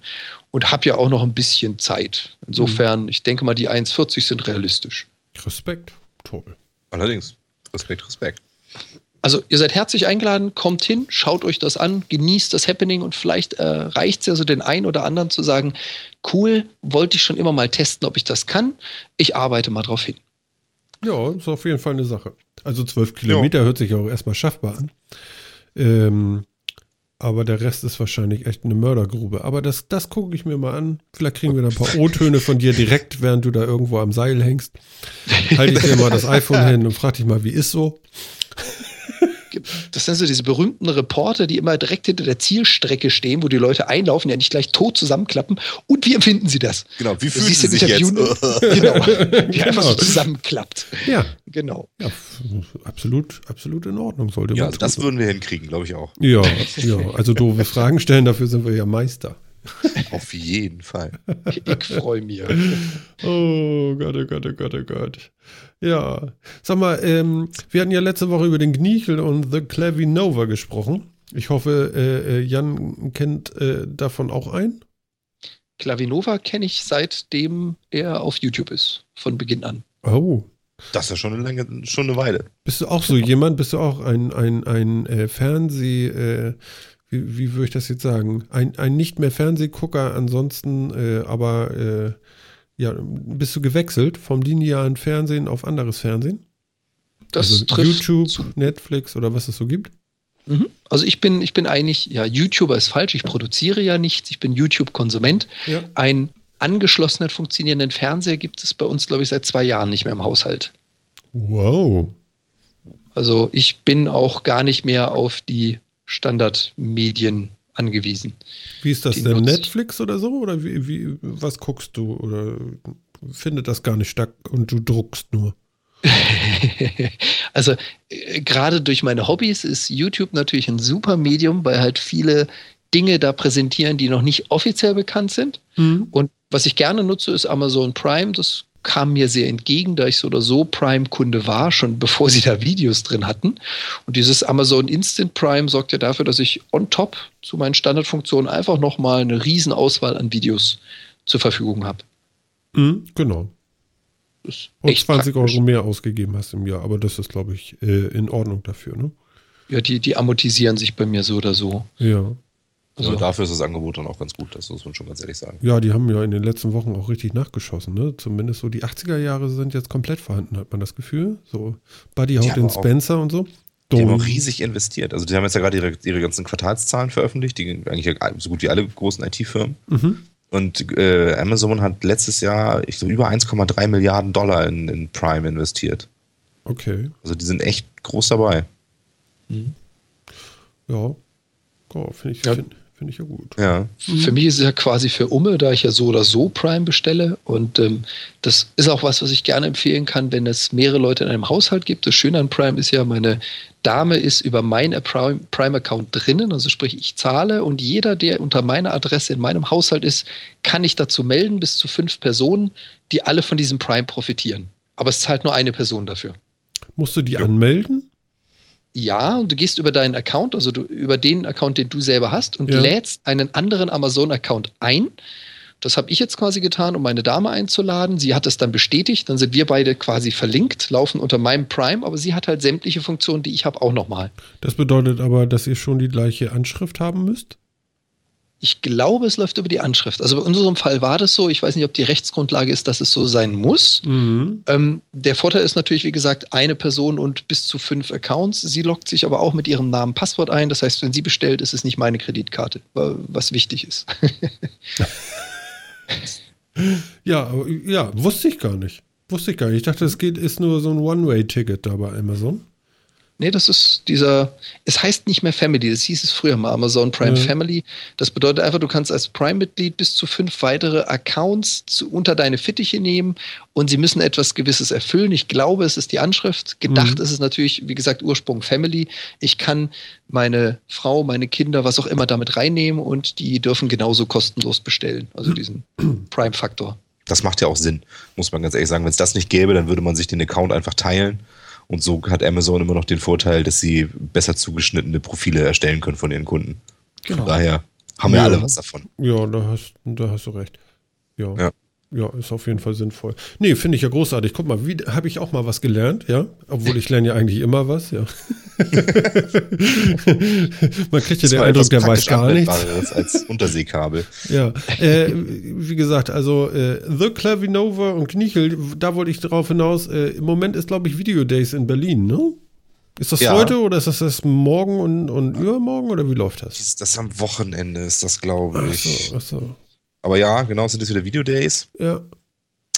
und habe ja auch noch ein bisschen Zeit. Insofern, ich denke mal, die 1,40 sind realistisch. Respekt. Toll. Allerdings. Respekt, Respekt. Also ihr seid herzlich eingeladen, kommt hin, schaut euch das an, genießt das Happening und vielleicht äh, reicht es ja so den einen oder anderen zu sagen, cool, wollte ich schon immer mal testen, ob ich das kann. Ich arbeite mal drauf hin. Ja, ist auf jeden Fall eine Sache. Also zwölf Kilometer hört sich auch erstmal schaffbar an. Ähm, aber der Rest ist wahrscheinlich echt eine Mördergrube. Aber das, das gucke ich mir mal an. Vielleicht kriegen wir da ein paar O-Töne von dir direkt, während du da irgendwo am Seil hängst. Halte ich dir mal das iPhone hin und frag dich mal, wie ist so? Das sind so diese berühmten Reporter, die immer direkt hinter der Zielstrecke stehen, wo die Leute einlaufen, ja nicht gleich tot zusammenklappen. Und wie empfinden sie das? Genau, wie fühlen sie sich Interview jetzt? genau, wie einfach so Genau. zusammenklappt. Ja, Genau. ja absolut, absolut in Ordnung sollte ja, man also das würden wir hinkriegen, glaube ich auch. Ja, ja, also doofe Fragen stellen, dafür sind wir ja Meister. Auf jeden Fall. Ich freue mich. Oh Gott, oh Gott, oh Gott, oh Gott. Ja, sag mal, ähm, wir hatten ja letzte Woche über den Gnichel und The Clavinova gesprochen. Ich hoffe, äh, äh, Jan kennt äh, davon auch ein. Klavinova kenne ich seitdem er auf YouTube ist, von Beginn an. Oh, Das ist ja schon eine, lange, schon eine Weile. bist du auch so jemand? Bist du auch ein, ein, ein äh, Fernseh, äh, wie, wie würde ich das jetzt sagen? Ein, ein nicht mehr Fernsehgucker, ansonsten, äh, aber äh, ja, bist du gewechselt vom linearen Fernsehen auf anderes Fernsehen? Das also trifft YouTube, zu. Netflix oder was es so gibt? Mhm. Also ich bin, ich bin eigentlich, ja, YouTuber ist falsch, ich produziere ja nichts, ich bin YouTube-Konsument. Ja. Einen angeschlossenen, funktionierenden Fernseher gibt es bei uns, glaube ich, seit zwei Jahren nicht mehr im Haushalt. Wow. Also ich bin auch gar nicht mehr auf die Standardmedien angewiesen. Wie ist das denn? Netflix oder so? Oder wie, wie, was guckst du? Oder findet das gar nicht statt und du druckst nur? also äh, gerade durch meine Hobbys ist YouTube natürlich ein super Medium, weil halt viele Dinge da präsentieren, die noch nicht offiziell bekannt sind. Mhm. Und was ich gerne nutze, ist Amazon Prime. Das kam mir sehr entgegen, da ich so oder so Prime-Kunde war, schon bevor sie da Videos drin hatten. Und dieses Amazon Instant Prime sorgt ja dafür, dass ich on top zu meinen Standardfunktionen einfach nochmal eine riesen Auswahl an Videos zur Verfügung habe. Mhm, genau. Und echt 20 praktisch. Euro mehr ausgegeben hast im Jahr, aber das ist, glaube ich, äh, in Ordnung dafür, ne? Ja, die, die amortisieren sich bei mir so oder so. Ja. Also, ja, dafür ist das Angebot dann auch ganz gut, das muss man schon ganz ehrlich sagen. Ja, die haben ja in den letzten Wochen auch richtig nachgeschossen, ne? Zumindest so die 80er Jahre sind jetzt komplett vorhanden, hat man das Gefühl. So Buddy haut den auch- Spencer und so. Die haben auch riesig investiert. Also die haben jetzt ja gerade ihre, ihre ganzen Quartalszahlen veröffentlicht, die eigentlich so gut wie alle großen IT-Firmen. Mhm. Und äh, Amazon hat letztes Jahr, ich glaube, über 1,3 Milliarden Dollar in, in Prime investiert. Okay. Also die sind echt groß dabei. Ja. Oh, finde ich, Ja. find, find ich ja gut. Ja. Für mich ist es ja quasi für Umme, da ich ja so oder so Prime bestelle. Und ähm, das ist auch was, was ich gerne empfehlen kann, wenn es mehrere Leute in einem Haushalt gibt. Das Schöne an Prime ist ja, meine Dame ist über mein Prime- Prime-Account drinnen. Also sprich, ich zahle und jeder, der unter meiner Adresse in meinem Haushalt ist, kann ich dazu melden, bis zu fünf Personen, die alle von diesem Prime profitieren. Aber es zahlt nur eine Person dafür. Musst du die anmelden? Ja, und du gehst über deinen Account, also du, über den Account, den du selber hast, und Ja. lädst einen anderen Amazon-Account ein. Das habe ich jetzt quasi getan, um meine Dame einzuladen. Sie hat es dann bestätigt. Dann sind wir beide quasi verlinkt, laufen unter meinem Prime, aber sie hat halt sämtliche Funktionen, die ich habe, auch nochmal. Das bedeutet aber, dass ihr schon die gleiche Anschrift haben müsst? Ich glaube, es läuft über die Anschrift. Also bei unserem Fall war das so. Ich weiß nicht, ob die Rechtsgrundlage ist, dass es so sein muss. Mhm. Ähm, der Vorteil ist natürlich, wie gesagt, eine Person und bis zu fünf Accounts. Sie loggt sich aber auch mit ihrem Namen Passwort ein. Das heißt, wenn sie bestellt, ist es nicht meine Kreditkarte, wa- was wichtig ist. Ja, ja, wusste ich gar nicht. Wusste ich gar nicht. Ich dachte, es geht, ist nur so ein One-Way-Ticket da bei Amazon. Nee, das ist dieser, es heißt nicht mehr Family, das hieß es früher mal, Amazon Prime Ja. Family. Das bedeutet einfach, du kannst als Prime-Mitglied bis zu fünf weitere Accounts zu, unter deine Fittiche nehmen und sie müssen etwas Gewisses erfüllen. Ich glaube, es ist die Anschrift. Gedacht Mhm. ist es natürlich, wie gesagt, Ursprung Family. Ich kann meine Frau, meine Kinder, was auch immer damit reinnehmen und die dürfen genauso kostenlos bestellen. Also diesen Prime-Faktor. Das macht ja auch Sinn, muss man ganz ehrlich sagen. Wenn es das nicht gäbe, dann würde man sich den Account einfach teilen. Und so hat Amazon immer noch den Vorteil, dass sie besser zugeschnittene Profile erstellen können von ihren Kunden. Genau. Von daher haben wir Ja. alle was davon. Ja, da hast, da hast du recht. Ja. Ja. Ja, ist auf jeden Fall sinnvoll. Nee, finde ich ja großartig. Guck mal, habe ich auch mal was gelernt, ja? Obwohl ich lerne ja eigentlich immer was, ja. Man kriegt ja den Eindruck, der weiß gar nichts. Als Unterseekabel. Ja, äh, wie gesagt, also äh, The Clavinova und Knichel, da wollte ich drauf hinaus. Äh, Im Moment ist, glaube ich, Video Days in Berlin, ne? Ist das Ja. heute oder ist das erst morgen und, und übermorgen oder wie läuft das? Das, das am Wochenende ist das, glaube Ach ich. so, ach so. Aber ja, genau, sind jetzt wieder Videodays. Ja.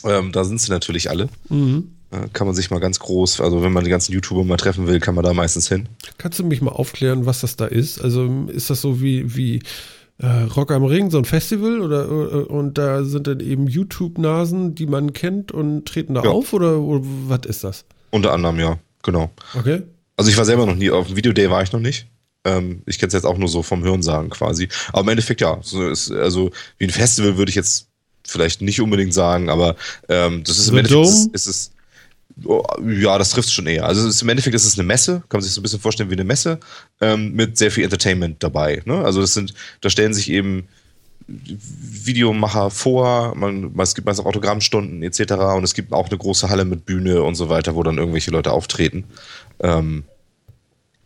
Ähm, da sind sie natürlich alle. Mhm. Äh, kann man sich mal ganz groß, also wenn man die ganzen YouTuber mal treffen will, kann man da meistens hin. Kannst du mich mal aufklären, was das da ist? Also ist das so wie, wie äh, Rock am Ring, so ein Festival? Oder, äh, und da sind dann eben YouTube-Nasen, die man kennt und treten da Ja. auf? Oder, oder was ist das? Unter anderem, ja, genau. Okay. Also ich war selber noch nie, auf dem Videoday war ich noch nicht. Ähm, ich kenne es jetzt auch nur so vom Hörensagen quasi. Aber im Endeffekt ja, so ist, also wie ein Festival würde ich jetzt vielleicht nicht unbedingt sagen, aber ähm, das ist im Endeffekt ist, ist es oh, ja, das trifft schon eher. Also ist, im Endeffekt ist es eine Messe, kann man sich so ein bisschen vorstellen wie eine Messe ähm, mit sehr viel Entertainment dabei. Ne? Also das sind, da stellen sich eben Videomacher vor, man, es gibt meist auch Autogrammstunden etc. Und es gibt auch eine große Halle mit Bühne und so weiter, wo dann irgendwelche Leute auftreten. Ähm,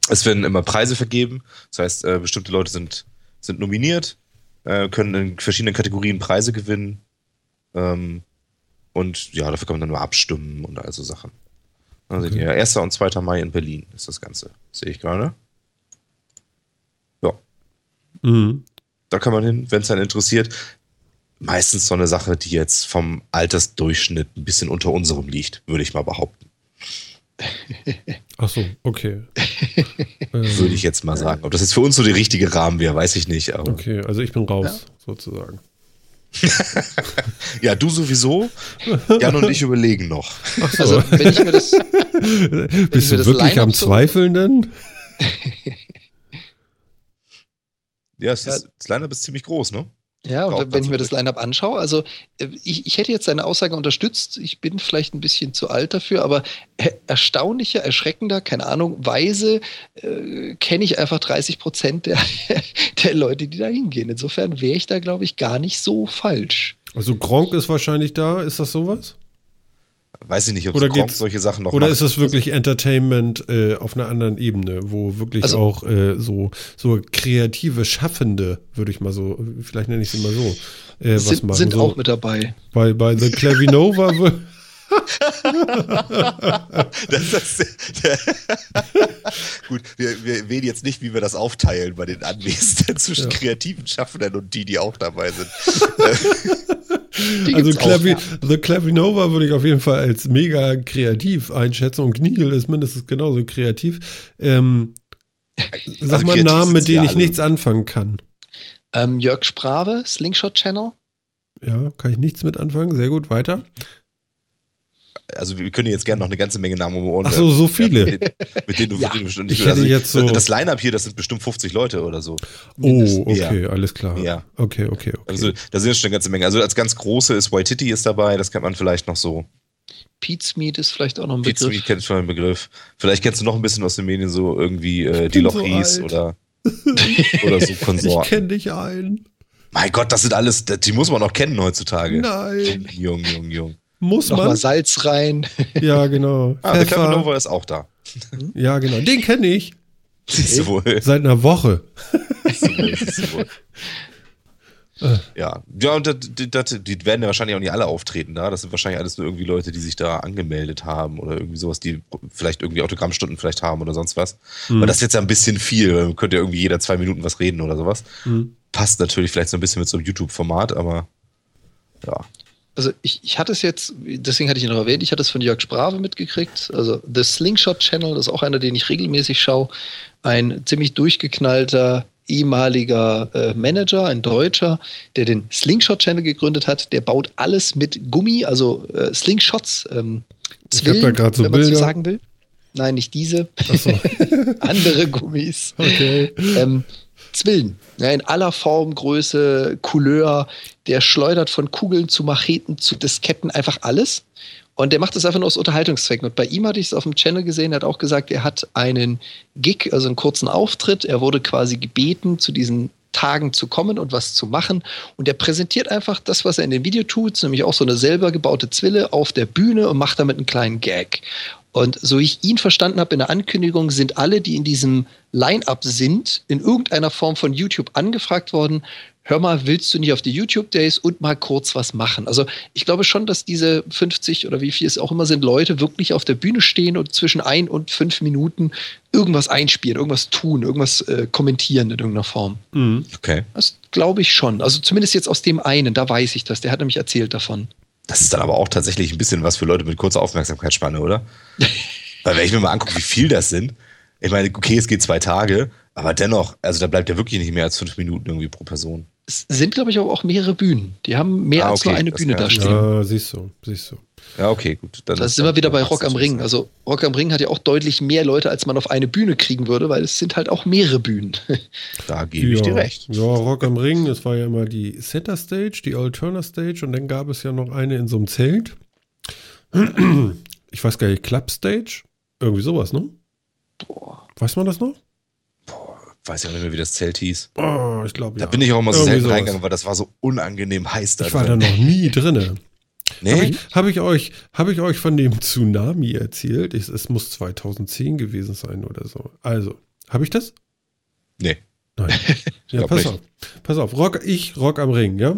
es werden immer Preise vergeben, das heißt, äh, bestimmte Leute sind, sind nominiert, äh, können in verschiedenen Kategorien Preise gewinnen. Ähm, und ja, dafür kann man dann nur abstimmen und all so Sachen. Also Okay. ja, 1. und 2. Mai in Berlin ist das Ganze. Sehe ich gerade. Ja, Mhm. da kann man hin, wenn es einen interessiert. Meistens so eine Sache, die jetzt vom Altersdurchschnitt ein bisschen unter unserem liegt, würde ich mal behaupten. Ach so, okay. Würde ich jetzt mal sagen. Ob das jetzt für uns so der richtige Rahmen wäre, weiß ich nicht. Aber Okay, also ich bin raus, sozusagen. ja, du sowieso. Jan und ich überlegen noch. Ach so. Also, wenn ich mir das, Bist mir du das wirklich am so- Zweifeln denn? Ja, es Ja. ist, das Line-Up ist ziemlich groß, ne? Ja, und wenn ich mir das Line-Up anschaue, also äh, ich, ich hätte jetzt seine Aussage unterstützt, ich bin vielleicht ein bisschen zu alt dafür, aber äh, erstaunlicher, erschreckender, keine Ahnung, weise äh, kenne ich einfach 30 Prozent der, der Leute, die da hingehen. Insofern wäre ich da, glaube ich, gar nicht so falsch. Also Gronk ist wahrscheinlich da, ist das sowas? Weiß ich nicht, ob Oder Gronk geht's- solche Sachen noch Oder macht. ist das wirklich Entertainment äh, auf einer anderen Ebene, wo wirklich Also- auch äh, so, so kreative Schaffende, würde ich mal so, vielleicht nenne ich sie mal so, äh, was sind machen. sind so, auch mit dabei. bei, bei The Clavinova Das ist, der, gut, wir, wir wählen jetzt nicht, wie wir das aufteilen bei den Anwesenden zwischen Ja. kreativen Schaffenden und die, die auch dabei sind. Die Also Clavi ja. The Clavinova würde ich auf jeden Fall als mega kreativ einschätzen und Kniegel ist mindestens genauso kreativ. Ähm, sag Also mal kreativ Namen, mit denen ich alle. nichts anfangen kann. Ähm, Jörg Sprave, Slingshot Channel. Ja, kann ich nichts mit anfangen. Sehr gut, weiter. Also wir können jetzt gerne noch eine ganze Menge Namen um Ohren Ach so, so viele. Mit denen, mit denen du Ja. mit denen du bestimmt Ich nicht also, jetzt so- Das Line-Up hier, das sind bestimmt 50 Leute oder so. Oh, Mindestens. okay, alles klar. Ja. Okay, okay, okay. Also da sind schon eine ganze Menge. Also als ganz große ist Waititi ist dabei, das kennt man vielleicht noch so. Pete's Meat ist vielleicht auch noch ein Pizza Begriff. Meat kennst du schon den Begriff. Vielleicht kennst du noch ein bisschen aus den Medien so irgendwie äh, die bin so oder, oder so ich Konsorten. kenne dich ein. Mein Gott, das sind alles, die muss man noch kennen heutzutage. Nein. Jung, jung, jung. Muss Nochmal man? Salz rein. Ja, genau. Ah, der Pfeffer. Clavinova ist auch da. Ja, genau. Den kenne ich. Siehst du wohl. Seit einer Woche. Siehst du wohl. Ja, ja und das, das, die werden ja wahrscheinlich auch nicht alle auftreten da. Das sind wahrscheinlich alles nur irgendwie Leute, die sich da angemeldet haben oder irgendwie sowas, die vielleicht irgendwie Autogrammstunden vielleicht haben oder sonst was. Weil das ist jetzt ja ein bisschen viel. Man könnte ja irgendwie jeder zwei Minuten was reden oder sowas. Hm. Passt natürlich vielleicht so ein bisschen mit so einem YouTube-Format, aber ja. Also ich, ich hatte es jetzt, deswegen hatte ich ihn noch erwähnt, ich hatte es von Jörg Sprave mitgekriegt. Also The Slingshot Channel, das ist auch einer, den ich regelmäßig schaue. Ein ziemlich durchgeknallter ehemaliger äh, Manager, ein Deutscher, der den Slingshot Channel gegründet hat. Der baut alles mit Gummi, also äh, Slingshots, ähm, Ich hab da Zwillen, so wenn man so Bilder. sagen will. Nein, nicht diese. So. Andere Gummis. Okay. Ähm, Zwillen. Ja, in aller Form, Größe, Couleur. Der schleudert von Kugeln zu Macheten zu Disketten einfach alles. Und der macht das einfach nur aus Unterhaltungszwecken. Und bei ihm hatte ich es auf dem Channel gesehen, er hat auch gesagt, er hat einen Gig, also einen kurzen Auftritt. Er wurde quasi gebeten, zu diesen Tagen zu kommen und was zu machen. Und er präsentiert einfach das, was er in dem Video tut, nämlich auch so eine selber gebaute Zwille auf der Bühne und macht damit einen kleinen Gag. Und so ich ihn verstanden habe in der Ankündigung, sind alle, die in diesem Line-up sind, in irgendeiner Form von YouTube angefragt worden. Hör mal, willst du nicht auf die YouTube Days und mal kurz was machen? Also ich glaube schon, dass diese 50 oder wie viel es auch immer sind, Leute wirklich auf der Bühne stehen und zwischen ein und fünf Minuten irgendwas einspielen, irgendwas tun, irgendwas äh, kommentieren in irgendeiner Form. Mhm. Okay. Das glaube ich schon. Also zumindest jetzt aus dem einen, da weiß ich das. Der hat nämlich erzählt davon. Das ist dann aber auch tatsächlich ein bisschen was für Leute mit kurzer Aufmerksamkeitsspanne, oder? Weil wenn ich mir mal angucke, wie viel das sind, ich meine, okay, es geht zwei Tage, aber dennoch, also da bleibt ja wirklich nicht mehr als fünf Minuten irgendwie pro Person. Es sind, glaube ich, aber auch mehrere Bühnen. Die haben mehr Ah, als nur okay, eine das Bühne da stehen. Ja, siehst du, siehst du. Ja, okay, gut. Dann Das ist sind wir wieder bei Rock am Ring. so. Also Rock am Ring hat ja auch deutlich mehr Leute, als man auf eine Bühne kriegen würde, weil es sind halt auch mehrere Bühnen. Da gebe ich ja. dir recht. Ja, Rock am Ring, das war ja immer die Center Stage, die Alterna Stage und dann gab es ja noch eine in so einem Zelt. Ich weiß gar nicht, Club Stage? Irgendwie sowas, ne? Boah. Weiß man das noch? Weiß ja nicht mehr, wie das Zelt hieß. Oh, ich glaube Da ja. bin ich auch immer so selten sowas. reingegangen, weil das war so unangenehm heiß da. Ich war da drin. noch nie drinne. Nee? Habe ich, hab ich, euch, hab ich euch von dem Tsunami erzählt? Ich, es muss 2010 gewesen sein oder so. Also, habe ich das? Nee. Nein. Ja, pass nicht. auf. Pass auf. Rock, ich, Rock am Ring, ja?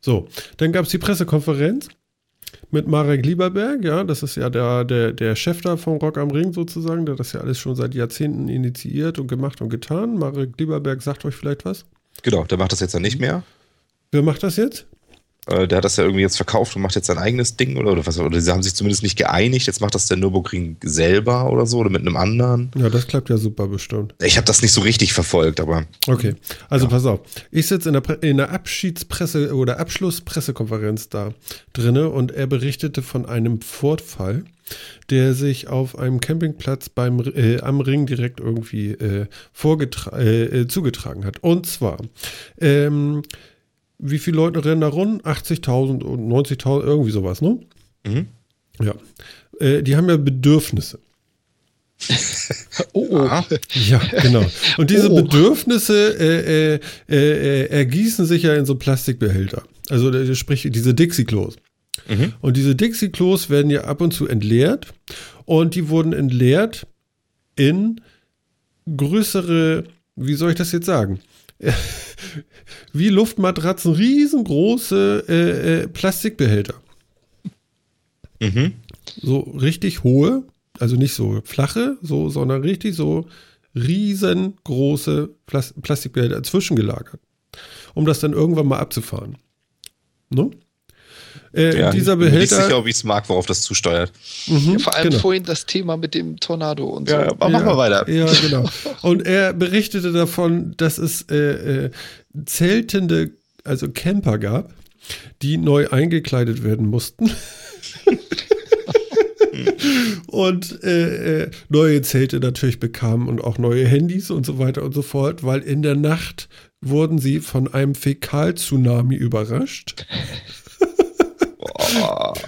So, dann gab es die Pressekonferenz mit Marek Lieberberg, ja, das ist ja der, der, der Chef da von Rock am Ring sozusagen, der das ja alles schon seit Jahrzehnten initiiert und gemacht und getan. Marek Lieberberg sagt euch vielleicht was. Genau, der macht das jetzt ja nicht mehr. Wer macht das jetzt? Äh, der hat das ja irgendwie jetzt verkauft und macht jetzt sein eigenes Ding oder, oder was. Oder sie haben sich zumindest nicht geeinigt. Jetzt macht das der Nürburgring selber oder so oder mit einem anderen. Ja, das klappt ja super bestimmt. Ich habe das nicht so richtig verfolgt, aber. Okay, also ja. pass auf. Ich sitze in der, in der Abschiedspresse oder Abschlusspressekonferenz da drinne und er berichtete von einem Fortfall, der sich auf einem Campingplatz beim, äh, am Ring direkt irgendwie äh, äh, äh, zugetragen hat. Und zwar, ähm, wie viele Leute rennen da rund? 80.000 und 90.000, irgendwie sowas, ne? Mhm. Ja. Äh, die haben ja Bedürfnisse. oh, oh. Ja, genau. Und diese oh. Bedürfnisse äh, äh, äh, ergießen sich ja in so Plastikbehälter. Also sprich diese Dixie-Klos. Mhm. Und diese Dixie-Klos werden ja ab und zu entleert. Und die wurden entleert in größere, wie soll ich das jetzt sagen? wie Luftmatratzen, riesengroße äh, äh, Plastikbehälter. Mhm. So richtig hohe, also nicht so flache, so, sondern richtig so riesengroße Plas Plastikbehälter zwischengelagert, um das dann irgendwann mal abzufahren. Ne? Äh, ja, dieser Behälter. Ich bin nicht sicher, ob ich es mag, worauf das zusteuert. Mhm, ja, vor allem genau. vorhin das Thema mit dem Tornado und so. Ja, aber machen wir weiter. Ja, genau. Und er berichtete davon, dass es äh, äh, zeltende, also Camper gab, die neu eingekleidet werden mussten. und äh, äh, neue Zelte natürlich bekamen und auch neue Handys und so weiter und so fort, weil in der Nacht wurden sie von einem Fäkal-Tsunami überrascht.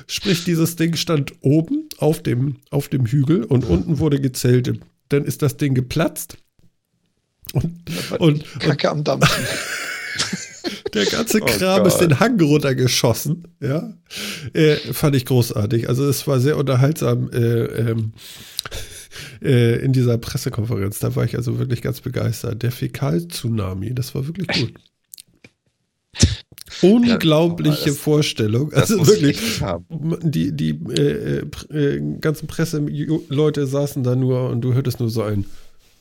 Sprich, dieses Ding stand oben auf dem, auf dem Hügel und unten wurde gezeltet. Dann ist das Ding geplatzt. Und, und, Kacke am Dampfen. Der ganze oh Kram oh ist den Hang runtergeschossen. Ja, äh, fand ich großartig. Also es war sehr unterhaltsam äh, ähm, äh, in dieser Pressekonferenz. Da war ich also wirklich ganz begeistert. Der Fäkal-Tsunami, das war wirklich gut. Unglaubliche ja, das, Vorstellung. Also wirklich, die, die äh, äh, ganzen Presseleute saßen da nur und du hörtest nur so ein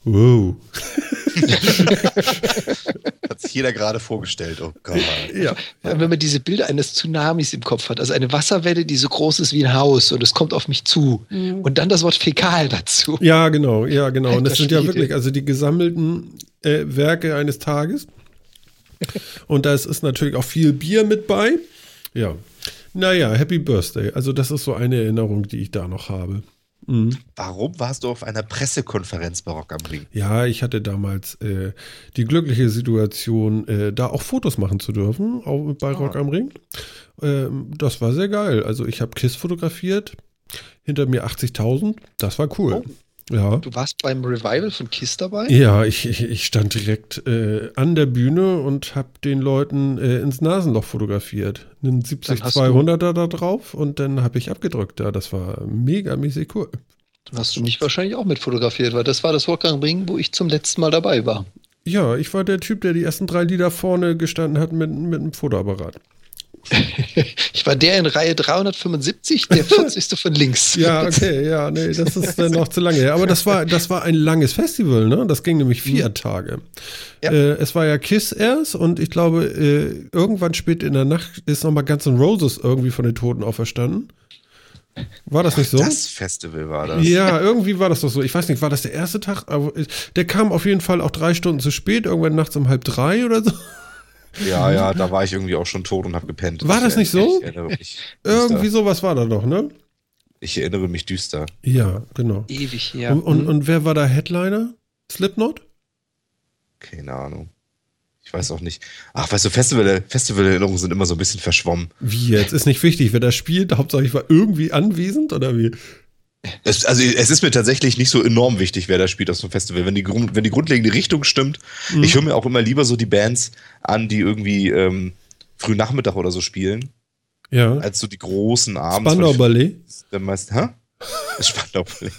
Wow. hat sich jeder gerade vorgestellt. Oh Gott. Ja. Wenn man diese Bilder eines Tsunamis im Kopf hat, also eine Wasserwelle, die so groß ist wie ein Haus und es kommt auf mich zu. Mhm. Und dann das Wort Fäkal dazu. Ja, genau, ja, genau. Und das sind ja wirklich, also die gesammelten äh, Werke eines Tages. Und da ist natürlich auch viel Bier mit bei. Ja. Naja, Happy Birthday. Also, das ist so eine Erinnerung, die ich da noch habe. Mhm. Warum warst du auf einer Pressekonferenz bei Rock am Ring? Ja, ich hatte damals äh, die glückliche Situation, äh, da auch Fotos machen zu dürfen auch bei Rock ah. am Ring. Ähm, das war sehr geil. Also ich habe KISS fotografiert, hinter mir 80.000. Das war cool. Oh. Ja. Du warst beim Revival von Kiss dabei? Ja, ich, ich, ich stand direkt äh, an der Bühne und habe den Leuten äh, ins Nasenloch fotografiert. Einen 70-200er da drauf und dann habe ich abgedrückt. Ja, das war mega mäßig cool. Dann hast du mich wahrscheinlich auch mit fotografiert, weil das war das Rock Ring, wo ich zum letzten Mal dabei war. Ja, ich war der Typ, der die ersten drei Lieder vorne gestanden hat mit, mit einem Fotoapparat. ich war der in Reihe 375, der 40. von links. Ja, okay, ja, nee, das ist dann noch zu lange her. Aber das war, das war ein langes Festival, ne? Das ging nämlich vier mhm. Tage. Ja. Äh, es war ja Kiss erst und ich glaube, äh, irgendwann spät in der Nacht ist nochmal Guns N' Roses irgendwie von den Toten auferstanden. War das nicht so? Das Festival war das. Ja, irgendwie war das doch so. Ich weiß nicht, war das der erste Tag? Aber der kam auf jeden Fall auch drei Stunden zu spät, irgendwann nachts um halb drei oder so. Ja, ja, da war ich irgendwie auch schon tot und habe gepennt. War das nicht so? irgendwie sowas war da doch, ne? Ich erinnere mich düster. Ja, genau. Ewig her. Und, und, und wer war da Headliner? Slipknot? Keine Ahnung. Ich weiß auch nicht. Ach, weißt du, Festival, Festivalerinnerungen sind immer so ein bisschen verschwommen. Wie jetzt? Ist nicht wichtig, wer da spielt. Hauptsache ich war irgendwie anwesend oder wie? Es, also es ist mir tatsächlich nicht so enorm wichtig, wer da spielt auf so einem Festival. Wenn die, wenn die grundlegende Richtung stimmt, mhm. ich höre mir auch immer lieber so die Bands an, die irgendwie ähm, früh Nachmittag oder so spielen. Ja. Als so die großen Abends. Spandau Ballet? Der meist, hä? Spandau Ballet.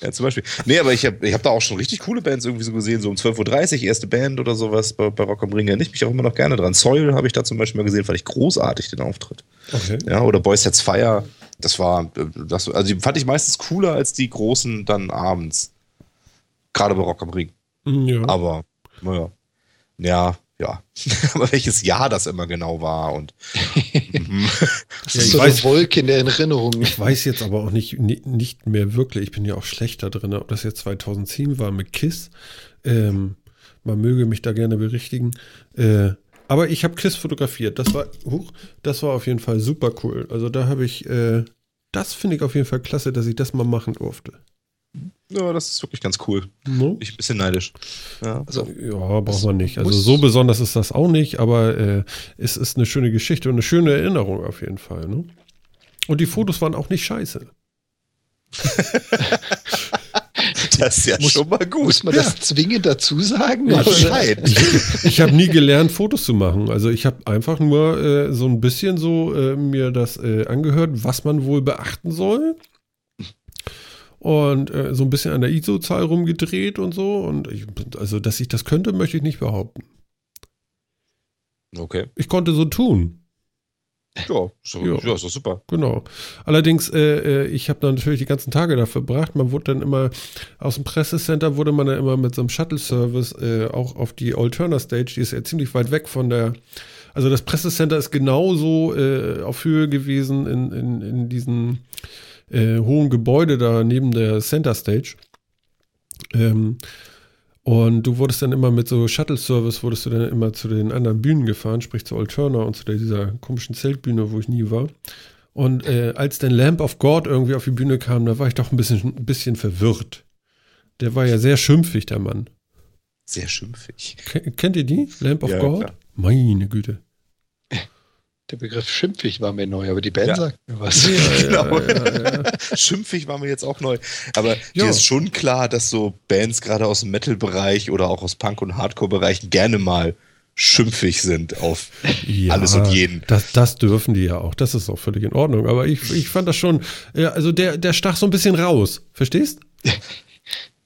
ja, zum Beispiel. Nee, aber ich habe ich hab da auch schon richtig coole Bands irgendwie so gesehen, so um 12.30 Uhr, erste Band oder sowas bei, bei Rock am Ring. Erinnere ich mich auch immer noch gerne dran. Soil habe ich da zum Beispiel mal gesehen, fand ich großartig, den Auftritt. Okay. Ja, oder Boys Sets Fire das war, das, also die fand ich meistens cooler als die großen dann abends. Gerade bei Rock am Ring. Mhm, ja. Aber, naja. Ja, ja, aber welches Jahr das immer genau war und mhm. Das Ja, ist ich so weiß- eine Wolke in der Erinnerung. Ich weiß jetzt aber auch nicht, ni- nicht mehr wirklich, ich bin ja auch schlechter drin, ob das jetzt 2010 war mit KISS. Ähm, man möge mich da gerne berichtigen. Äh, aber ich habe KISS fotografiert. Das war, huch, das war auf jeden Fall super cool. Also da habe ich, äh, das finde ich auf jeden Fall klasse, dass ich das mal machen durfte. ja, das ist wirklich ganz cool. No? Ich bin ein bisschen neidisch. Ja. Also, Ja, braucht man nicht. Also so besonders ist das auch nicht, aber äh, es ist eine schöne Geschichte und eine schöne Erinnerung auf jeden Fall. Ne? Und die Fotos waren auch nicht scheiße. Das ist ja Muss- schon mal gut. muss man das zwingend dazu sagen? Anscheinend. Ich habe nie gelernt, Fotos zu machen. Also ich habe einfach nur äh, so ein bisschen so äh, mir das äh, angehört, was man wohl beachten soll. Und äh, so ein bisschen an der ISO-Zahl rumgedreht und so. Und ich, also, dass ich das könnte, möchte ich nicht behaupten. Okay. Ich konnte so tun. Ja, so, Ja. ja. ist doch super. Genau. Allerdings, äh, äh, ich habe dann natürlich die ganzen Tage da verbracht. Man wurde dann immer aus dem Pressecenter wurde man dann immer mit so einem Shuttle-Service äh, auch auf die Alterna Stage, die ist ja ziemlich weit weg von der. Also das Pressecenter ist genauso äh, auf Höhe gewesen in, in, in diesem äh, hohen Gebäude da neben der Center Stage. Ähm, und du wurdest dann immer mit so Shuttle-Service, wurdest du dann immer zu den anderen Bühnen gefahren, sprich zu Alterna und zu dieser komischen Zeltbühne, wo ich nie war. Und äh, als dann Lamp of God irgendwie auf die Bühne kam, da war ich doch ein bisschen, ein bisschen verwirrt. Der war ja sehr schimpfig, der Mann. Sehr schimpfig. Ke- Kennt ihr die? Lamp of Ja, God? klar. Meine Güte. Der Begriff schimpfig war mir neu, aber die Band Ja. sagt mir was. Genau. ja, ja. Schimpfig war mir jetzt auch neu. Aber Ja. dir ist schon klar, dass so Bands gerade aus dem Metal-Bereich oder auch aus Punk- und Hardcore-Bereichen gerne mal schimpfig sind auf Ja, alles und jeden. Das, das dürfen die ja auch. Das ist auch völlig in Ordnung. Aber ich, ich fand das schon, ja, also der, der stach so ein bisschen raus. Verstehst?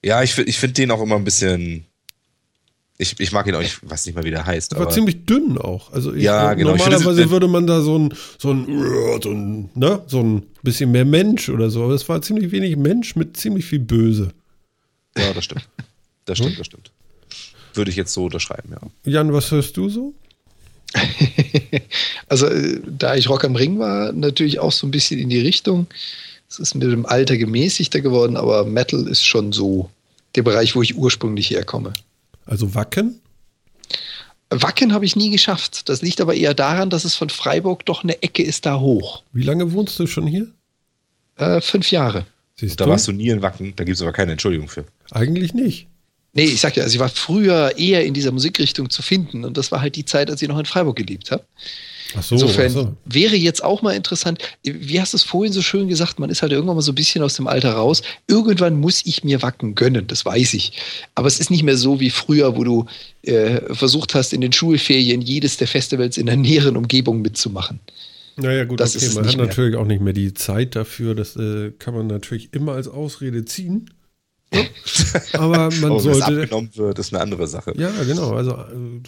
Ja, ich, ich finde den auch immer ein bisschen. Ich, ich mag ihn auch, ich weiß nicht mal, wie der heißt. Der war aber ziemlich dünn auch. Also ich, Ja, genau. Ich finde, normalerweise das- würde man da so ein, so ein, so ein, ne, so ein bisschen mehr Mensch oder so. Aber es war ziemlich wenig Mensch mit ziemlich viel Böse. ja, das stimmt. Das stimmt, das stimmt. Würde ich jetzt so unterschreiben, ja. Jan, was hörst du so? Also, äh, da ich Rock am Ring war, natürlich auch so ein bisschen in die Richtung. Es ist mit dem Alter gemäßigter geworden, aber Metal ist schon so der Bereich, wo ich ursprünglich herkomme. Also Wacken? Wacken habe ich nie geschafft. Das liegt aber eher daran, dass es von Freiburg doch eine Ecke ist da hoch. Wie lange wohnst du schon hier? Äh, fünf Jahre. Siehst Da warst du nie in Wacken, da gibt es aber keine Entschuldigung für. Eigentlich nicht. Nee, ich sag ja, also ich war früher eher in dieser Musikrichtung zu finden und das war halt die Zeit, als ich noch in Freiburg gelebt habe. Ach so, Insofern so. wäre jetzt auch mal interessant, wie hast du es vorhin so schön gesagt, man ist halt irgendwann mal so ein bisschen aus dem Alter raus. Irgendwann muss ich mir Wacken gönnen, das weiß ich. Aber es ist nicht mehr so wie früher, wo du äh, versucht hast, in den Schulferien jedes der Festivals in der näheren Umgebung mitzumachen. Naja, gut, Das okay. Man hat mehr. natürlich auch nicht mehr die Zeit dafür. Das äh, kann man natürlich immer als Ausrede ziehen. Aber man es sollte. abgenommen wird, ist eine andere Sache. Ja, genau. Also äh,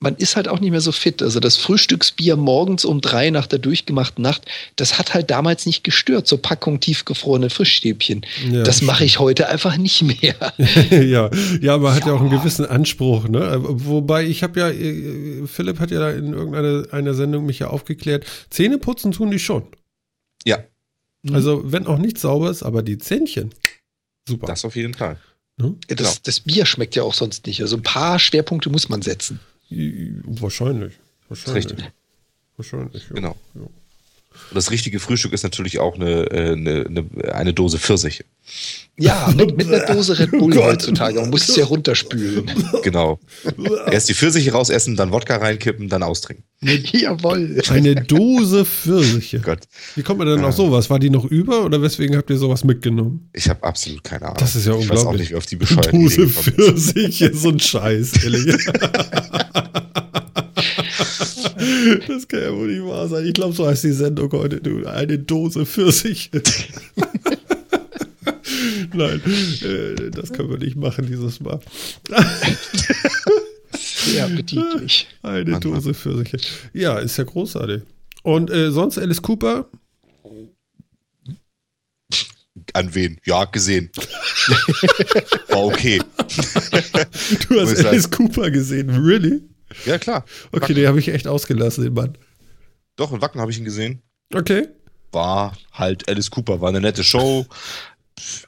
Man ist halt auch nicht mehr so fit. Also das Frühstücksbier morgens um drei nach der durchgemachten Nacht, das hat halt damals nicht gestört. So Packung tiefgefrorene Frischstäbchen. Ja, das mache ich heute einfach nicht mehr. ja, ja, aber hat ja auch einen gewissen Anspruch, ne? Wobei ich habe ja, äh, Philipp hat ja da in irgendeiner einer Sendung mich ja aufgeklärt, Zähne putzen tun die schon. Ja, Also wenn auch nicht sauber ist, aber die Zähnchen, super. das auf jeden Fall. ne? Das, Genau. das Bier schmeckt ja auch sonst nicht. Also ein paar Schwerpunkte muss man setzen. Wahrscheinlich. Wahrscheinlich. Richtig. Wahrscheinlich. Ja. Genau. Ja. Und das richtige Frühstück ist natürlich auch eine, äh, eine, eine, eine Dose Pfirsiche. Ja, mit, mit einer Dose Red Bull Oh heutzutage. Man muss es ja runterspülen. Genau. Erst die Pfirsiche rausessen, dann Wodka reinkippen, dann austrinken. Jawohl. Eine Dose Pfirsiche. Gott, Wie kommt man denn auf sowas? War die noch über oder weswegen habt ihr sowas mitgenommen? ich habe absolut keine Ahnung. Das ist ja Ich weiß auch unglaublich. nicht, wie auf die bescheuerten Dose. Pfirsiche, so ein Scheiß, ehrlich. Das kann ja wohl nicht wahr sein. Ich glaube, so heißt die Sendung heute. Du, eine Dose Pfirsiche. Nein, äh, das können wir nicht machen dieses Mal. Sehr appetitlich. Eine Dose Pfirsiche. Ja, ist ja großartig. Und äh, sonst Alice Cooper? An wen? Ja, gesehen. War okay. Du hast Alice Cooper gesehen, really? Ja, klar. Okay, den habe ich echt ausgelassen, den Mann. Doch, in Wacken habe ich ihn gesehen. Okay. War halt Alice Cooper, war eine nette Show.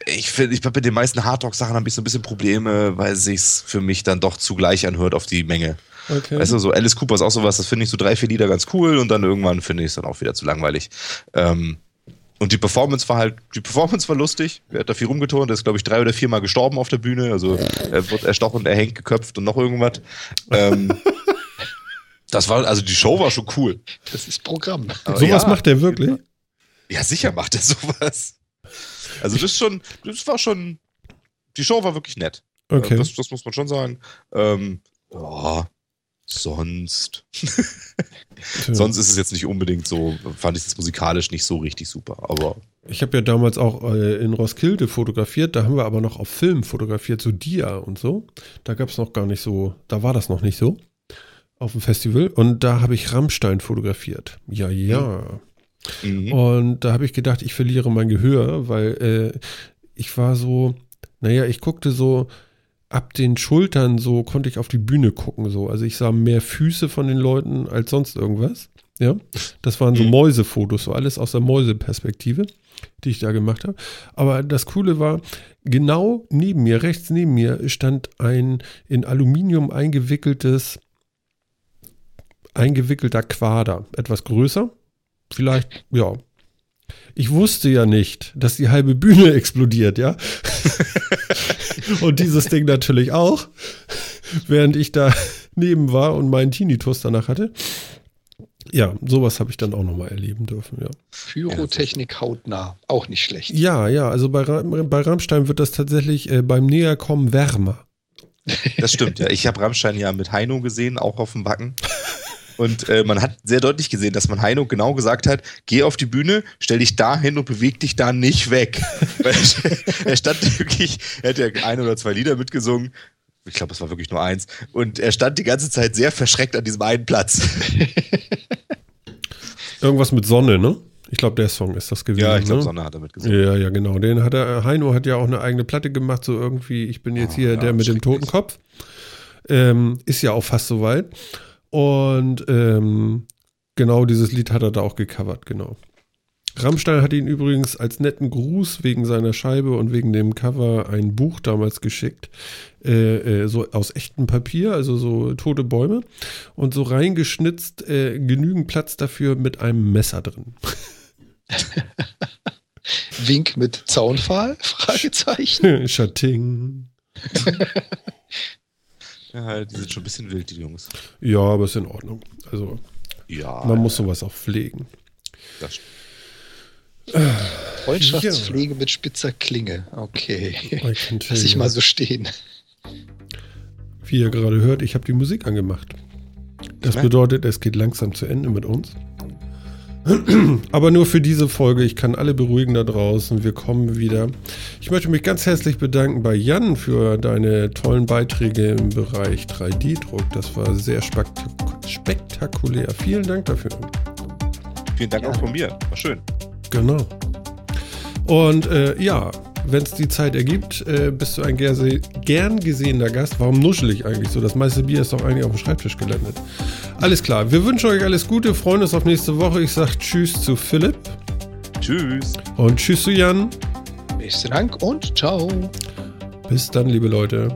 Ich finde, ich bei den meisten Hardrock-Sachen habe ich so ein bisschen Probleme, weil es sich für mich dann doch zugleich anhört auf die Menge. Okay. Weißt du, so Alice Cooper ist auch sowas, das finde ich so drei, vier Lieder ganz cool und dann irgendwann finde ich es dann auch wieder zu langweilig. Ähm, und die Performance war halt, die Performance war lustig. Er hat da viel rumgeturnt, er ist, glaube ich, drei oder viermal gestorben auf der Bühne. Also er wird erstochen, erhängt, geköpft und noch irgendwas. Ähm, das war, also die Show war schon cool. Das ist Programm. Aber Sowas ja, macht er wirklich? Ja, sicher macht er sowas. Also das ist schon, das war schon, die Show war wirklich nett. Okay. Das, das muss man schon sagen. Ähm, ja, sonst. Sonst ist es jetzt nicht unbedingt so, fand ich es musikalisch nicht so richtig super. Aber Ich habe ja damals auch äh, in Roskilde fotografiert, da haben wir aber noch auf Film fotografiert, so Dia und so. Da gab es noch gar nicht so, da war das noch nicht so auf dem Festival. Und da habe ich Rammstein fotografiert. Ja, ja. mhm. Und da habe ich gedacht, ich verliere mein Gehör, weil äh, ich war so, naja, ich guckte so ab den Schultern, so konnte ich auf die Bühne gucken. So. Also ich sah mehr Füße von den Leuten als sonst irgendwas. Ja, das waren so Mhm. Mäusefotos, so alles aus der Mäuseperspektive, die ich da gemacht habe. Aber das Coole war, genau neben mir, rechts neben mir, stand ein in Aluminium eingewickeltes, eingewickelter Quader, etwas größer, vielleicht, ja. Ich wusste ja nicht, dass die halbe Bühne explodiert, ja. und dieses Ding natürlich auch, während ich da neben war und meinen Tinnitus danach hatte. Ja, sowas habe ich dann auch nochmal erleben dürfen, ja. Pyrotechnik hautnah. Auch nicht schlecht. Ja, ja, also bei, bei Rammstein wird das tatsächlich äh, beim Näherkommen wärmer. das stimmt, ja. Ich habe Rammstein ja mit Heino gesehen, auch auf dem Wacken. Und äh, man hat sehr deutlich gesehen, dass man Heino genau gesagt hat, geh auf die Bühne, stell dich da hin und beweg dich da nicht weg. Er stand wirklich, er hat ja ein oder zwei Lieder mitgesungen. Ich glaube, es war wirklich nur eins. Und er stand die ganze Zeit sehr verschreckt an diesem einen Platz. Irgendwas mit Sonne, ne? Ich glaube, der Song ist das gewesen. Ja, ich glaube, ne? Sonne hat er mitgesungen. Ja, ja, genau. Den hat er, Heino hat ja auch eine eigene Platte gemacht, so irgendwie, ich bin jetzt Ah, hier ja, der mit dem schrecklich. toten Kopf. Ähm, ist ja auch fast soweit. Und ähm, genau dieses Lied hat er da auch gecovert, genau. Rammstein hat ihn übrigens als netten Gruß wegen seiner Scheibe und wegen dem Cover ein Buch damals geschickt, äh, äh, so aus echtem Papier, also so tote Bäume und so reingeschnitzt, äh, genügend Platz dafür mit einem Messer drin. Wink mit Zaunpfahl? Fragezeichen. Schatting. Ja, die sind schon ein bisschen wild, die Jungs. Ja, aber ist in Ordnung. Also Ja. man muss sowas auch pflegen. Das stimmt. Freundschaftspflege mit spitzer Klinge. Okay. Lass ich mal so stehen. Wie ihr gerade hört, ich habe die Musik angemacht. Das Ja. bedeutet, es geht langsam zu Ende mit uns. Aber nur für diese Folge. Ich kann alle beruhigen da draußen. Wir kommen wieder. Ich möchte mich ganz herzlich bedanken bei Jan für deine tollen Beiträge im Bereich 3D-Druck. Das war sehr spektak spektakulär. Vielen Dank dafür. Vielen Dank auch von mir. War schön. Genau. Und äh, ja, wenn es die Zeit ergibt, äh, bist du ein gern gesehener Gast. Warum nuschel ich eigentlich so? Das meiste Bier ist doch eigentlich auf dem Schreibtisch gelandet. Alles klar. Wir wünschen euch alles Gute, freuen uns auf nächste Woche. Ich sage Tschüss zu Philipp Tschüss. und Tschüss zu Jan. Besten Dank und ciao. Bis dann, liebe Leute.